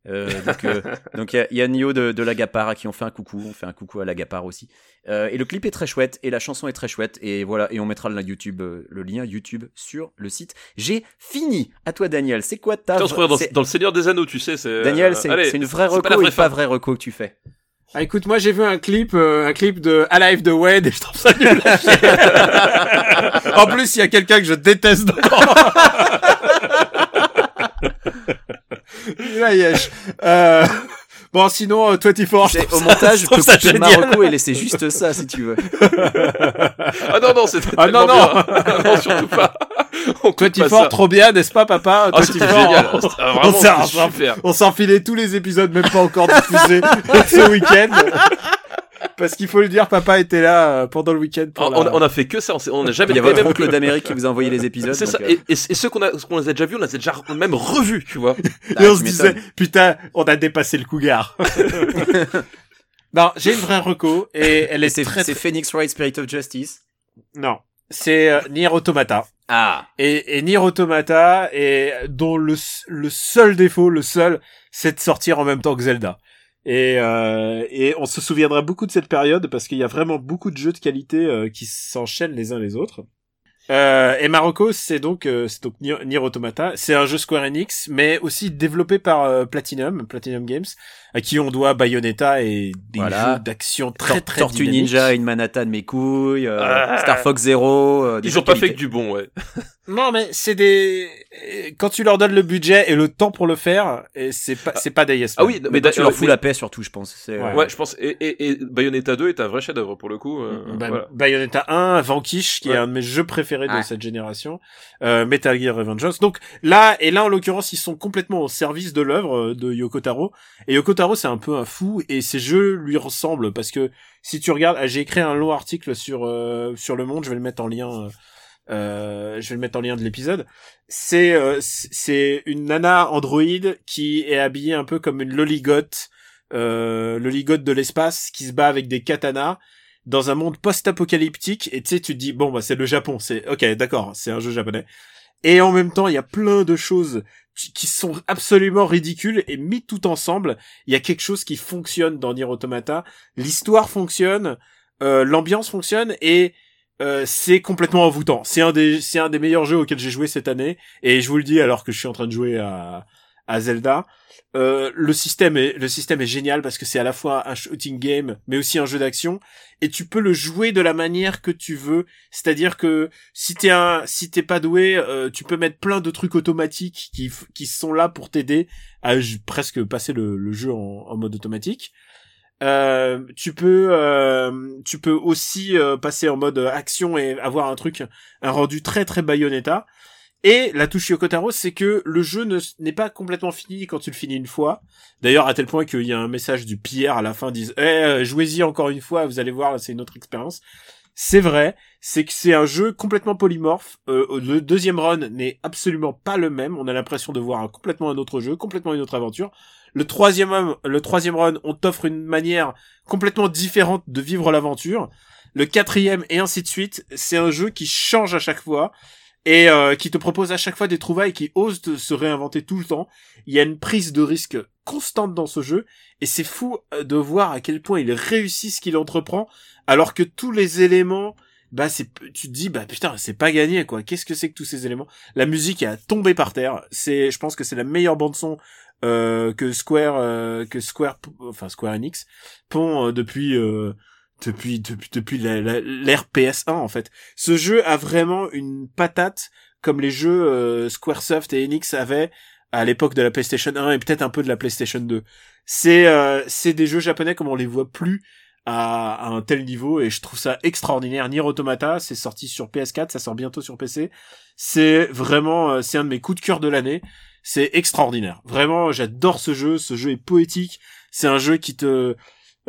Euh, donc euh, donc il y a- y, a Nio de, de l'Agapar à qui on fait un coucou, on fait un coucou à l'Agapar aussi. Euh, et le clip est très chouette et la chanson est très chouette et voilà et on mettra le lien YouTube, le lien YouTube sur le site. J'ai fini. À toi Daniel, c'est quoi ta Putain, dans, dans le Seigneur des Anneaux, tu sais, c'est. Daniel, c'est une vraie reco pas vraie une pas vraie reco que tu fais Ah, écoute, moi j'ai vu un clip, euh, un clip de Alive de Wade et je trouve ça nul. en plus, il y a quelqu'un que je déteste. Là, yesh. Euh, bon, sinon, euh, 24, je C'est- trouve Au ça- montage, je je peux couper ma génial. reco et laisser juste ça si tu veux. Ah non, non, c'était Ah, non, tellement non. bien. non, surtout pas. On coupe pas 24, ça. trop bien, n'est-ce pas, papa? Ah, c'était 24, génial. on- ah, on Vraiment, super. On s'enfilait tous les épisodes, même pas encore diffusés ce week-end. Parce qu'il faut le dire, papa était là euh, pendant le week-end. pour On, la- on a- fait que ça, on s'est- on n'a jamais Il y a fait votre même oncle d'Amérique qui vous a envoyé les épisodes. C'est ça. euh, Et, et, et ceux qu'on a, qu'on les a déjà vus, on les a déjà même revus, tu vois. ah, Et on se disait, putain, on a dépassé le cougar. non, j'ai une vraie reco et elle est c'est très, c'est très... Phoenix Wright Spirit of Justice. Non. C'est euh, Nier Automata. Ah. Et, et Nier Automata, et dont le, le seul défaut, le seul, c'est de sortir en même temps que Zelda. Et, euh, et on se souviendra beaucoup de cette période parce qu'il y a vraiment beaucoup de jeux de qualité euh, qui s'enchaînent les uns les autres. Euh, et Marocco, c'est donc euh, c'est donc Automata. C'est un jeu Square Enix, mais aussi développé par Platinum, Platinum Games, à qui on doit Bayonetta et des Voilà. jeux d'action très Tor- très Tortue. Ninja, In Manhattan, mes couilles, euh, Ah. Star Fox Zero. euh, des Ils ont pas fait que du bon, ouais. Non, mais c'est des quand tu leur donnes le budget et le temps pour le faire, et c'est pas c'est pas des yes Ah oui, Mais, tu leur fous mais- la paix surtout, je pense. Ouais. euh, Ouais, je pense. Et, et, et Bayonetta 2 est un vrai chef-d'œuvre pour le coup. euh, Bah, voilà. Bayonetta 1, Vanquish, qui Ouais. est un de mes jeux préférés de cette génération, euh, Metal Gear Revengeance. Donc là, et là en l'occurrence, ils sont complètement au service de l'œuvre euh, de Yoko Taro. Et Yoko Taro, c'est un peu un fou, et ces jeux lui ressemblent parce que si tu regardes, ah, j'ai écrit un long article sur euh, sur Le Monde, je vais le mettre en lien. euh, euh, je vais le mettre en lien de l'épisode. C'est c'est une nana androïde qui est habillée un peu comme une loligote, loligote de l'espace qui se bat avec des katanas dans un monde post-apocalyptique et tu sais tu te dis bon bah c'est le Japon, c'est OK, d'accord, c'est un jeu japonais. Et en même temps, il y a plein de choses qui sont absolument ridicules et mis tout ensemble, il y a quelque chose qui fonctionne dans Nier Automata, l'histoire fonctionne, euh, l'ambiance fonctionne et euh, c'est complètement envoûtant. C'est un des c'est un des meilleurs jeux auxquels j'ai joué cette année et je vous le dis alors que je suis en train de jouer à à Zelda. Euh, le système est génial parce que c'est à la fois un shooting game mais aussi un jeu d'action et tu peux le jouer de la manière que tu veux. C'est-à-dire que si t'es un si t'es pas doué, euh, tu peux mettre plein de trucs automatiques qui sont là pour t'aider à presque passer le, jeu en, mode automatique. Euh, tu peux aussi passer en mode action et avoir un truc un rendu très très Bayonetta Et la touche Yokotaro, c'est que le jeu ne- n'est pas complètement fini quand tu le finis une fois. D'ailleurs, à tel point qu'il y a un message du Pierre à la fin, disent, eh, euh, jouez-y encore une fois, vous allez voir, c'est une autre expérience. C'est vrai, c'est que c'est un jeu complètement polymorphe. Euh, le deuxième run n'est absolument pas le même. On a l'impression de voir un- complètement un autre jeu, complètement une autre aventure. Le troisième le troisième run, on t'offre une manière complètement différente de vivre l'aventure. Le quatrième et ainsi de suite. C'est un jeu qui change à chaque fois et euh, qui te propose à chaque fois des trouvailles qui osent se réinventer tout le temps. Il y a une prise de risque constante dans ce jeu. Et c'est fou euh, de voir à quel point il réussit ce qu'il entreprend. Alors que tous les éléments bah c'est tu te dis bah putain c'est pas gagné quoi. Qu'est-ce que c'est que tous ces éléments? La musique est à par terre. C'est je pense que c'est la meilleure bande son euh, que Square euh, que Square enfin Square Enix pond depuis depuis depuis depuis l'ère PS1 en fait ce jeu a vraiment une patate comme les jeux euh, Squaresoft et Enix avaient à l'époque de la PlayStation 1 et peut-être un peu de la PlayStation 2 c'est euh, c'est des jeux japonais comme on les voit plus à, à un tel niveau et je trouve ça extraordinaire. Nier Automata, c'est sorti sur PS4, ça sort bientôt sur PC. C'est vraiment, euh, c'est un de mes coups de cœur de l'année. C'est extraordinaire. Vraiment, j'adore ce jeu. Ce jeu est poétique. C'est un jeu qui te,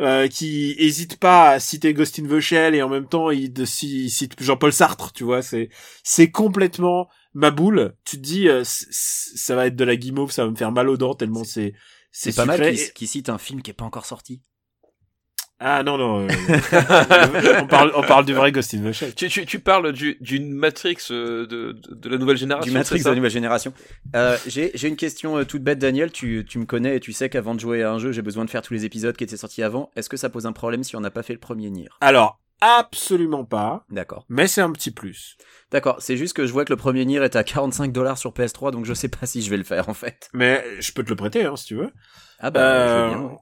euh, qui hésite pas à citer Ghost in the Shell et en même temps il, de, il cite Jean-Paul Sartre. Tu vois, c'est, c'est complètement ma boule. Tu te dis, euh, ça va être de la guimauve, ça va me faire mal aux dents tellement c'est, C'est pas mal qu'il cite un film qui est pas encore sorti. Ah non non, euh, on parle on parle du vrai Ghost in the Shell. Tu, tu, tu parles du- d'une Matrix euh, de, de, de la nouvelle génération. Du Matrix de la nouvelle génération. Euh, j'ai j'ai une question toute bête, Daniel. Tu, tu me connais et tu sais qu'avant de jouer à un jeu, j'ai besoin de faire tous les épisodes qui étaient sortis avant. Est-ce que ça pose un problème si on n'a pas fait le premier Nier? Alors absolument pas, D'accord. mais c'est un petit plus. D'accord. C'est juste que je vois que le premier Nier est à 45 dollars sur PS3, donc je sais pas si je vais le faire en fait. Mais je peux te le prêter hein, si tu veux. Ah bah, je veux bien, ouais.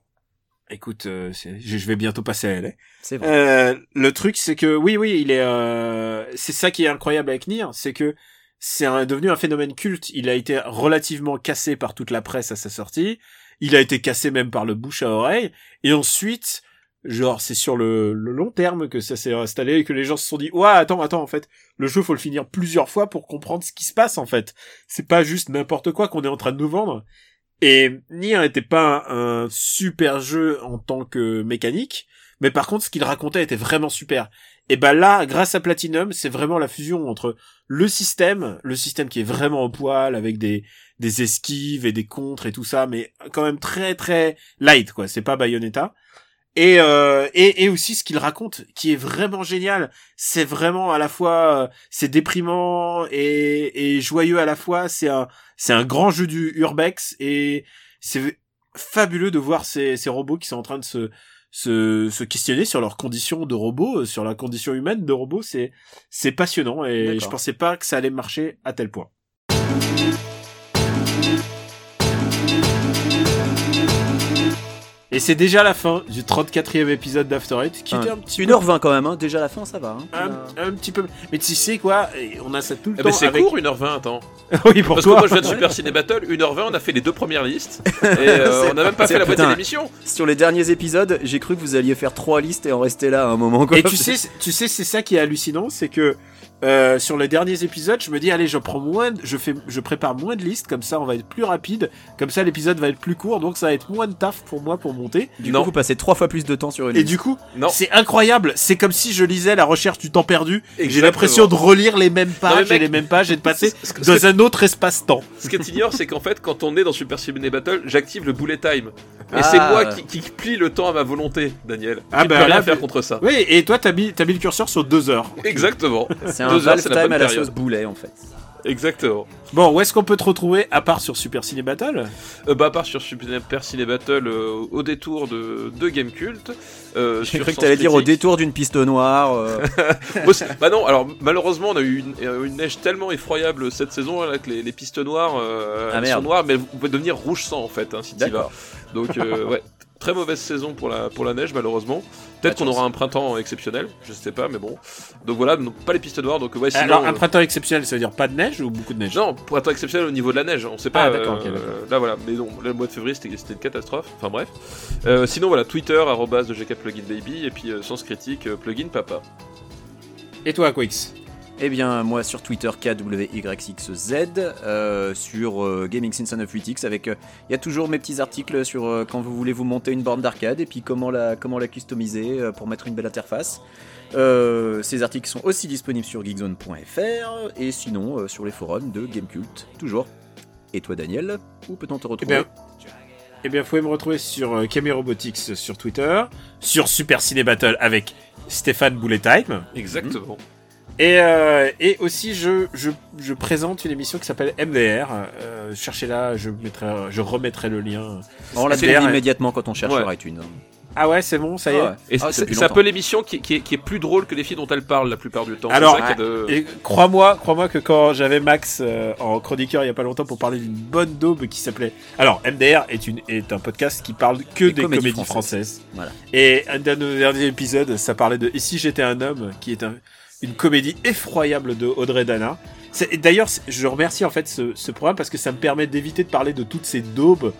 Écoute, euh, je vais bientôt passer à LA. c'est vrai. Euh, le truc, c'est que oui, oui, il est. Euh, c'est ça qui est incroyable avec Nier, c'est que c'est devenu un phénomène culte. Il a été relativement cassé par toute la presse à sa sortie. Il a été cassé même par le bouche à oreille. Et ensuite, genre, c'est sur le, le long terme que ça s'est installé et que les gens se sont dit, ouais, attends, attends, en fait, le jeu faut le finir plusieurs fois pour comprendre ce qui se passe en fait. C'est pas juste n'importe quoi qu'on est en train de nous vendre. Et Nier n'était pas un, super jeu en tant que mécanique, mais par contre, ce qu'il racontait était vraiment super. Et ben là, grâce à Platinum, c'est vraiment la fusion entre le système, le système qui est vraiment au poil avec des des esquives et des contres et tout ça, mais quand même très très light quoi. C'est pas Bayonetta. Et, euh, et et aussi ce qu'il raconte, qui est vraiment génial. C'est vraiment à la fois euh, c'est déprimant et et joyeux à la fois. C'est un c'est un grand jeu du urbex et c'est fabuleux de voir ces ces robots qui sont en train de se se, se questionner sur leurs conditions de robots, euh, sur la condition humaine de robots, c'est c'est passionnant et je pensais pas que ça allait marcher à tel point. Et c'est déjà la fin du 34e épisode d'After Eight, qui était un petit peu 1h20 quand même, hein. déjà la fin, ça va. hein. un, un petit peu mais tu sais quoi on a ça tout le Eh temps ben c'est avec court 1h20 attends. oui pour Parce toi que moi je viens de Super Ciné Battle, 1h20 on a fait les deux premières listes et euh, on a même pas fait la moitié de l'émission. Sur les derniers épisodes, j'ai cru que vous alliez faire trois listes et en rester là à un moment. Quoi. Et tu sais, tu sais, c'est ça qui est hallucinant, c'est que euh, sur les derniers épisodes, je me dis allez, je prends moins, de- je fais, je prépare moins de listes, comme ça on va être plus rapide, comme ça l'épisode va être plus court, donc ça va être moins de taf pour moi pour monter. du Non. coup, vous passez trois fois plus de temps sur une Et liste. du coup, c'est incroyable. C'est comme si je lisais la recherche du temps perdu. et J'ai l'impression de relire les mêmes pages mec, et les mêmes pages et de passer dans que- un autre espace-temps. Ce que tu ignores, c'est qu'en fait, quand on est dans Super Ciné Battle, j'active le bullet time. Et Ah. c'est moi qui, qui plie le temps à ma volonté, Daniel. Ah bah peux rien là, faire contre ça. Oui, et toi, t'as mis, t'as mis le curseur sur deux heures. Exactement. C'est un Deux heures, c'est la bonne à la période. sauce boulet en fait. Exactement. Bon, où est-ce qu'on peut te retrouver à part sur Super Ciné Battle? Euh, bah, à part sur Super Ciné Battle euh, au détour de, de Game Cult. Euh, J'ai sur cru que Sens t'allais dire au Critique. détour d'une piste noire. euh, c'est- bah non, alors malheureusement on a eu une, euh, une neige tellement effroyable cette saison là, que les, les pistes noires euh, Ah, elles merde. sont noires mais elles vont devenir rouge sang en fait hein, si tu vas. D'accord. Donc euh, ouais, très mauvaise saison pour la, pour la neige malheureusement. Peut-être de qu'on aura un printemps exceptionnel, je sais pas mais bon. Donc voilà, donc, pas les pistes noires donc ouais sinon... Alors, un euh, printemps exceptionnel, ça veut dire pas de neige ou beaucoup de neige? Non, printemps exceptionnel au niveau de la neige, on sait pas. Ah, d'accord, euh, là voilà, mais non, là, le mois de février c'était c'était une catastrophe. Enfin bref. Euh, sinon voilà, Twitter arrobase de GK Plugin Baby et puis Sens Critique Plugin Papa. Et toi, Quix? Eh bien, moi sur Twitter, KWYXZ, euh, sur euh, Gaming Since 98X, avec. euh, Il y a toujours mes petits articles sur euh, quand vous voulez vous monter une borne d'arcade et puis comment la, comment la customiser euh, pour mettre une belle interface. Euh, ces articles sont aussi disponibles sur geekzone.fr et sinon euh, sur les forums de Gamecult, toujours. Et toi, Daniel, où peut-on te Eh retrouver bien, eh bien, vous pouvez me retrouver sur euh, Camé Robotics sur Twitter, sur Super Ciné Battle avec Stéphane Bullet Time. Exactement. Et, euh, et aussi, je, je, je présente une émission qui s'appelle MDR. Euh, Cherchez-la, je, mettrai, je remettrai le lien. On la MDR, trouve immédiatement quand on cherche Ouais. sur iTunes. Ah ouais, c'est bon, ça y est. Ah ouais. Et Ah, c'est un peu l'émission qui, qui est, qui est plus drôle que les filles dont elle parle la plupart du temps. Alors, de- Et crois-moi, crois-moi que quand j'avais Max euh, en chroniqueur il y a pas longtemps pour parler d'une bonne daube qui s'appelait. Alors, MDR est une est un podcast qui parle que Des des, comédies comédies, françaises. françaises. Voilà. Et un de nos derniers épisodes, ça parlait de Et si j'étais un homme, qui est un- une comédie effroyable de Audrey Dana. D'ailleurs, je remercie en fait ce, ce programme parce que ça me permet d'éviter de parler de toutes ces daubes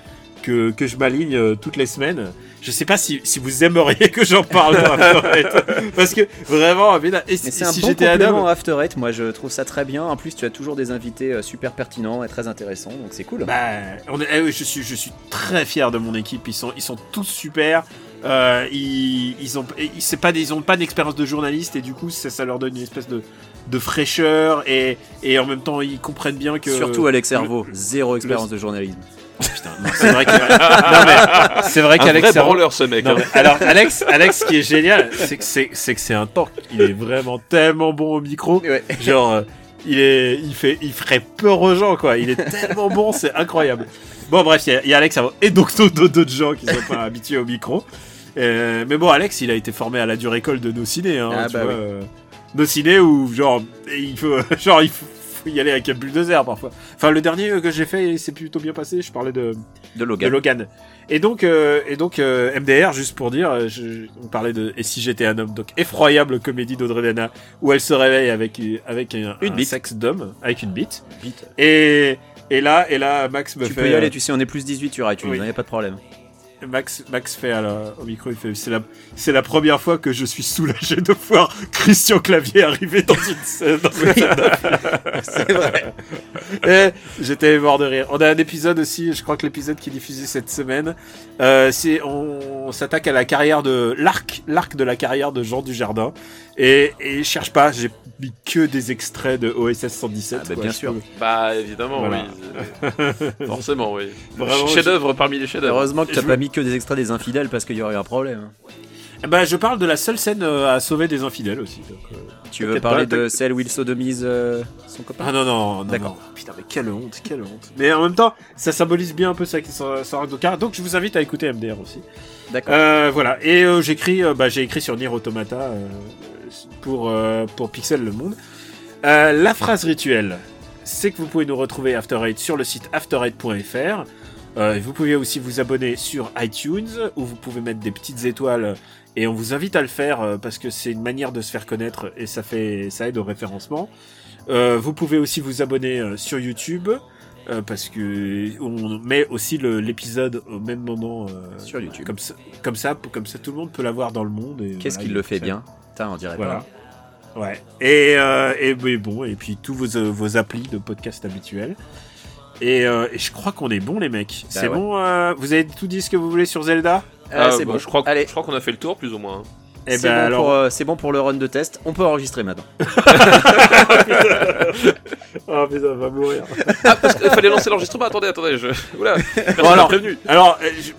que, que je m'aligne euh, toutes les semaines. Je sais pas si, si vous aimeriez que j'en parle dans After Eight. parce que vraiment, mais Mais si, c'est un si bon complément à After Eight, moi je trouve ça très bien. En plus, tu as toujours des invités euh, super pertinents et très intéressants, donc c'est cool. Bah, on est, eh je suis, je suis très fier de mon équipe. Ils sont, ils sont tous super. Euh, ils, ils ont, ils- pas, ils ont pas d'expérience de journaliste et du coup, ça, ça leur donne une espèce de, de fraîcheur et, et en même temps, ils comprennent bien que. Surtout Alex Herveau, zéro expérience de journalisme. Putain, non, c'est vrai mais, c'est vrai un qu'Alex vrai Servo- branleur ce mec. Non, hein. mais alors Alex, Alex, ce qui est génial, c'est que c'est, c'est que c'est un tank. Il est vraiment tellement bon au micro. Ouais. Genre, euh, il est, il fait, il ferait peur aux gens, quoi. Il est tellement bon, c'est incroyable. Bon, bref, il y a- il y, a Alex avant. et donc d'autres d'autres gens qui sont pas habitués au micro. Euh, mais bon, Alex, il a été formé à la dure école de nos ciné, hein, Ah, tu bah vois. oui. euh, nos ciné où, genre, il faut, genre, il faut, faut y aller avec un bulldozer parfois. Enfin, le dernier euh, que j'ai fait, c'est plutôt bien passé. Je parlais de, De de Logan. Logan. Et donc, euh, et donc euh, MDR, juste pour dire, je, on parlait de Et si j'étais un homme, donc effroyable comédie d'Audrey Dana, où elle se réveille avec, avec un, Une un bite. sexe d'homme, avec une bite. Vite. Et, et là, et là, Max me Tu fait, peux y aller, tu sais, on est plus 18 sur iTunes, Oui. il n'y a pas de problème. Max, Max fait la- au micro, il fait, c'est la, première fois que je suis soulagé de voir Christian Clavier arriver dans une scène. C'est vrai. J'étais mort de rire. On a un épisode aussi, je crois que l'épisode qui est diffusé cette semaine, euh, on, on s'attaque à la carrière de l'arc, l'arc de la carrière de Jean Dujardin. Et, et je cherche pas, j'ai mis que des extraits de OSS 117. Ah bah quoi, bien sûr. peux- Bah évidemment, Voilà. oui. Forcément, oui. Vraiment, Chef-d'œuvre parmi les chefs-d'œuvre. Heureusement que tu Je pas mis que des extraits des infidèles parce qu'il y aurait un problème. Ben, je parle de la seule scène euh, à sauver des infidèles aussi. donc, euh, Tu veux parler pas, de celle où il sodomise euh, son copain? Ah non, non, non. D'accord. Putain, mais quelle honte, quelle honte. Mais en même temps, ça symbolise bien un peu règle de carrière. Donc je vous invite à écouter MDR aussi. D'accord. Euh, voilà. Et euh, j'écris, euh, bah, j'ai écrit sur Nier Automata euh, pour, euh, pour Pixel Le Monde. Euh, la phrase rituelle, c'est que vous pouvez nous retrouver After Eight sur le site after8.fr. Euh, vous pouvez aussi vous abonner sur iTunes où vous pouvez mettre des petites étoiles et on vous invite à le faire euh, parce que c'est une manière de se faire connaître et ça fait ça aide au référencement. Euh, vous pouvez aussi vous abonner euh, sur YouTube euh, parce que on met aussi l'épisode au même moment euh, Sur YouTube. comme ça, comme ça, comme ça tout le monde peut l'avoir dans le monde. Qu'est-ce voilà, qu'il il- le fait ça- bien? Putain, on dirait Voilà. pas. Ouais. Et, euh, et mais bon, et puis tous vos, euh, vos applis de podcast habituels. Et, euh, et je crois qu'on est bon les mecs. Bah c'est ouais. bon. euh, vous avez tout dit ce que vous voulez sur Zelda? Ah, c'est bah, bon. Je crois, Allez, je crois qu'on a fait le tour, plus ou moins. Eh c'est ben bon, alors. pour, euh, c'est bon pour le run de test. On peut enregistrer maintenant. Oh putain, va mourir. Ah, parce qu'il fallait lancer l'enregistrement. Attendez, attendez. Je... Oula, Bon, alors- prévenu. Alors,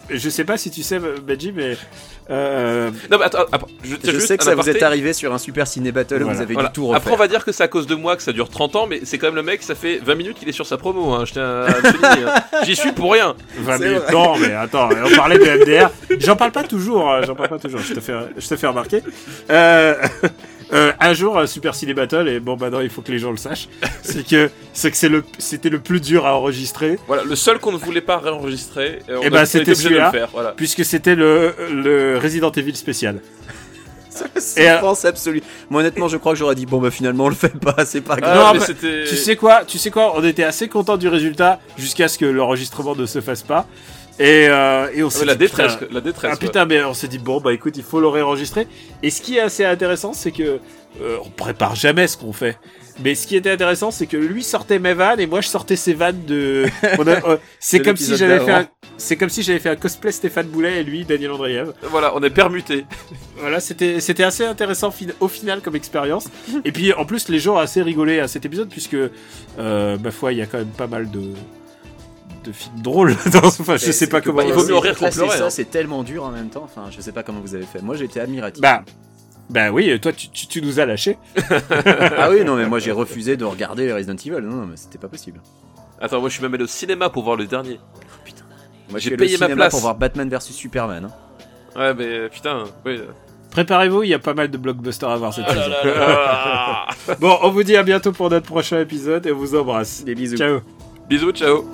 je, je sais pas si tu sais, Benji, mais euh, Non, mais attends, attends, je, Je juste sais que ça vous est arrivé sur un super ciné battle, Voilà. vous avez Voilà. dû tout refaire. Après, on va dire que c'est à cause de moi que ça dure 30 ans, mais c'est quand même le mec, ça fait 20 minutes qu'il est sur sa promo. Hein. Hein. J'y suis pour rien. 20 C'est minutes. vrai. Non, mais attends, on parlait de MDR. J'en parle pas toujours, hein, j'en parle pas toujours, je te fais, je te fais remarquer. Euh, euh, un jour, euh, Super Ciné Battle, et bon, bah non, il faut que les gens le sachent, c'est que c'est que c'est le, c'était le plus dur à enregistrer, Voilà, le seul qu'on ne voulait pas réenregistrer, euh, on Eh a- ben, on a c'était celui-là. Voilà. puisque c'était le, le Resident Evil spécial. C'est Et, euh, absolue. Moi, honnêtement, je crois que j'aurais dit bon, bah finalement, on le fait pas, c'est pas Ah, grave. Non, mais. Tu sais quoi, tu sais quoi, on était assez content du résultat jusqu'à ce que l'enregistrement ne se fasse pas. Et, euh, et on Ah s'est ouais, la dit, détresse, putain, la détresse. Ah putain, mais on s'est dit bon bah écoute, il faut le réenregistrer. Et ce qui est assez intéressant, c'est que euh, on prépare jamais ce qu'on fait. Mais ce qui était intéressant, c'est que lui sortait mes vannes et moi je sortais ses vannes de. euh, c'est comme si j'avais fait un. C'est comme si j'avais fait un cosplay Stéphane Boulet et lui Daniel Andreev. Voilà, on est permuté. Voilà, c'était c'était assez intéressant au final comme expérience. Et puis en plus, les gens ont assez rigolé à cet épisode puisque euh, ma foi, il y a quand même pas mal de de films drôles. dans- enfin, je sais pas comment. il vaut mieux en rire qu'on Placer pleurer, ça, hein. c'est tellement dur en même temps. Enfin, je sais pas comment vous avez fait. Moi, j'étais admiratif. Bah, bah oui, toi tu, tu, tu nous as lâché. ah oui, non, mais moi j'ai refusé de regarder Resident Evil. Non, non, mais c'était pas possible. Attends, moi je suis même allé au cinéma pour voir le dernier. Moi, J'ai payé ma place. pour voir Batman vs Superman. hein. Ouais, mais putain, oui. Préparez-vous, il y a pas mal de blockbusters à voir cette Oh là saison. Bon, on vous dit à bientôt pour notre prochain épisode et on vous embrasse. Des bisous. Ciao. Bisous, ciao.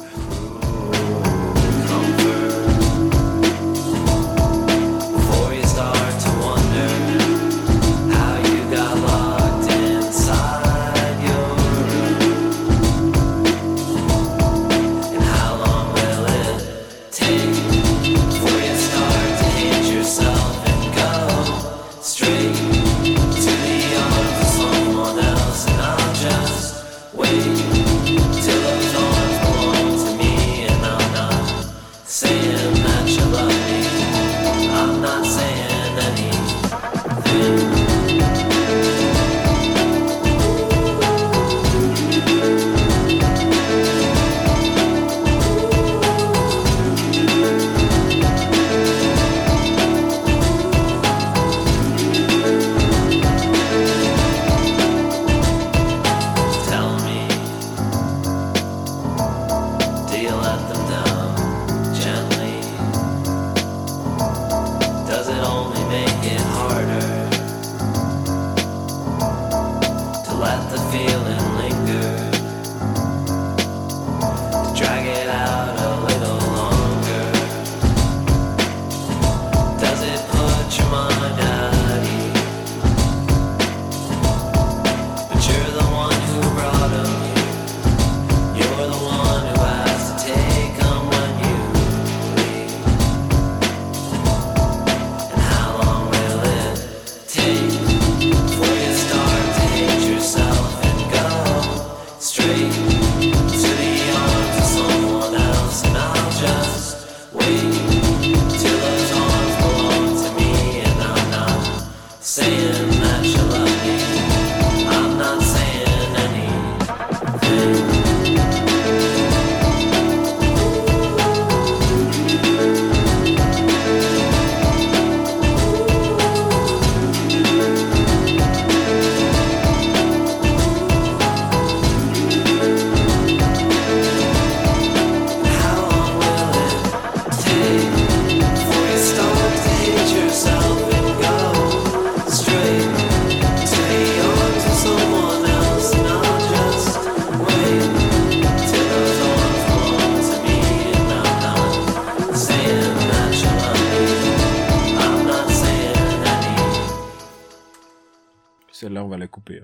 Couper.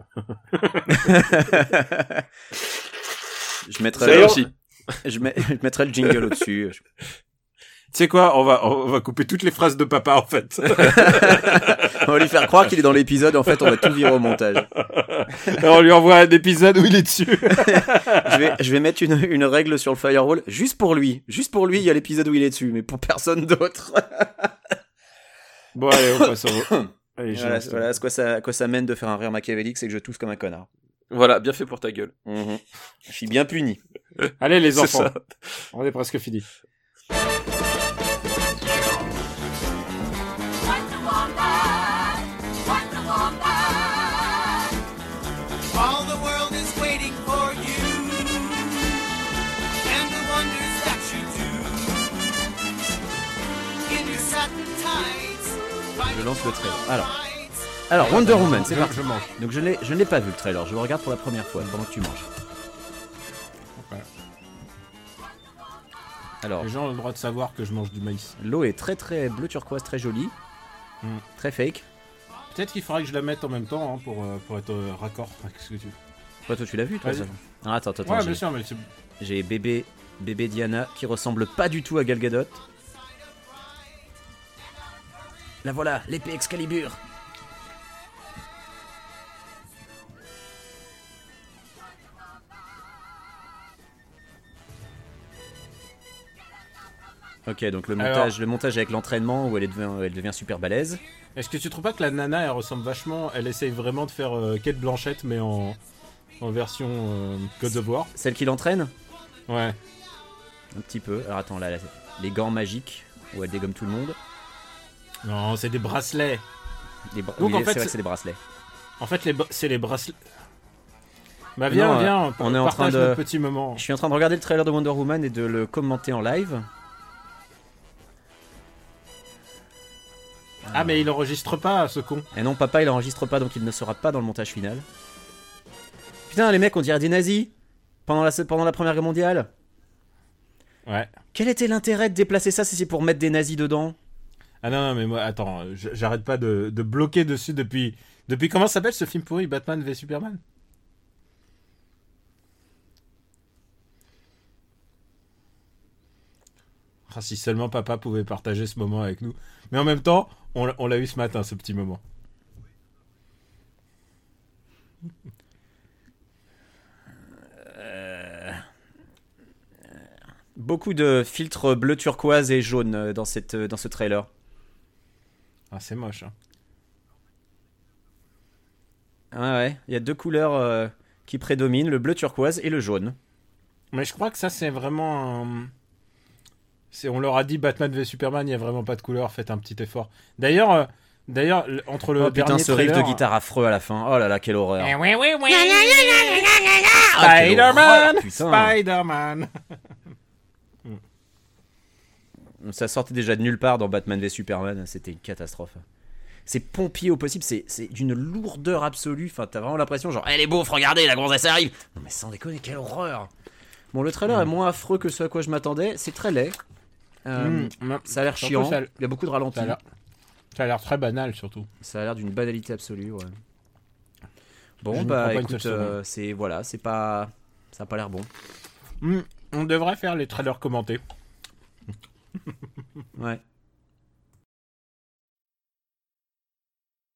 Je mettrai, aussi. je mettrai le jingle au-dessus. Tu sais quoi on va, on va couper toutes les phrases de papa en fait. On va lui faire croire qu'il est dans l'épisode. En fait, on va tout virer au montage. on lui envoie un épisode où il est dessus. Je vais, je vais mettre une, une règle sur le firewall juste pour lui. Juste pour lui, il y a l'épisode où il est dessus, mais pour personne d'autre. Bon, allez, on passe au. Allez, Voilà, à, ce quoi ça, à quoi ça mène de faire un rire machiavélique, c'est que je tousse comme un connard. Voilà, bien fait pour ta gueule. Je suis bien puni. Allez, les enfants. On est presque fini. Je lance le trailer. Alors. Alors, Wonder Woman, c'est parti. Donc je, l'ai- je ne l'ai pas vu le trailer, je le regarde pour la première fois pendant que tu manges. Alors, Les gens ont le droit de savoir que je mange du maïs. l'eau est très très bleu turquoise, très jolie. Hmm. Très fake. Peut-être qu'il faudrait que je la mette en même temps hein, pour, euh, pour être euh, raccord avec ce que tu. Toi, toi tu l'as vu, toi Vas-y. ça Ah, attends, attends, attends. Ouais, j'ai- bien sûr, mais c'est. J'ai bébé Bébé Diana qui ressemble pas du tout à Gal Gadot. La voilà, l'épée Excalibur. Ok, donc le montage, Alors- le montage avec l'entraînement où elle, est devient, elle devient super balèze. Est-ce que tu trouves pas que la nana, elle ressemble vachement Elle essaye vraiment de faire euh, Kate Blanchette, mais en, en version euh, God of War? Celle qui l'entraîne? Ouais. Un petit peu. Alors attends, là, là, les gants magiques où elle dégomme tout le monde. Non, c'est des bracelets. Les bra- Donc, en fait, c'est des bracelets. En fait, les c'est les bracelets. Bah viens, Non, viens, on est en train de- petit moment. Je suis en train de regarder le trailer de Wonder Woman et de le commenter en live. Ah, mais il enregistre pas, ce con. Et non, papa, il enregistre pas, donc il ne sera pas dans le montage final. Putain, les mecs, on dirait des nazis pendant la, pendant la Première Guerre mondiale. Ouais. Quel était l'intérêt de déplacer ça si c'est pour mettre des nazis dedans? Ah non, non, mais moi, attends, j'arrête pas de, de bloquer dessus depuis... Depuis comment s'appelle ce film pourri Batman v Superman? Ah, si seulement papa pouvait partager ce moment avec nous. Mais en même temps, on, on l'a eu ce matin, ce petit moment. Beaucoup de filtres bleu turquoise et jaune euh, dans, cette, euh, dans ce trailer. Ah, c'est moche. hein. Ah ouais, il y a deux couleurs euh, qui prédominent, le bleu turquoise et le jaune. Mais je crois que ça, c'est vraiment un... C'est, on leur a dit Batman v Superman, il n'y a vraiment pas de couleur, faites un petit effort. D'ailleurs, euh, d'ailleurs, entre le oh putain, dernier ce riff de trailer- guitare affreux à la fin. Oh là là, quelle horreur. Eh oui, oui, oui. Ah, Spider-Man, horreur, putain. Spider-Man. Ça sortait déjà de nulle part dans Batman v Superman, c'était une catastrophe. C'est pompier au possible, c'est d'une lourdeur absolue. Enfin, t'as vraiment l'impression, genre, elle est beauf, regardez, la gonzesse arrive. Non, mais sans déconner, quelle horreur. Bon, le trailer est moins affreux que ce à quoi je m'attendais. C'est très laid. Euh, Mm, Ça a l'air chiant. ça a- Il y a beaucoup de ralentis. Ça a l'air- ça très banal, surtout. Ça a l'air d'une banalité absolue, ouais. Bon, bah écoute, euh, c'est voilà, c'est pas, ça a pas l'air bon. Hmm, on devrait faire les trailers commentés. Ouais.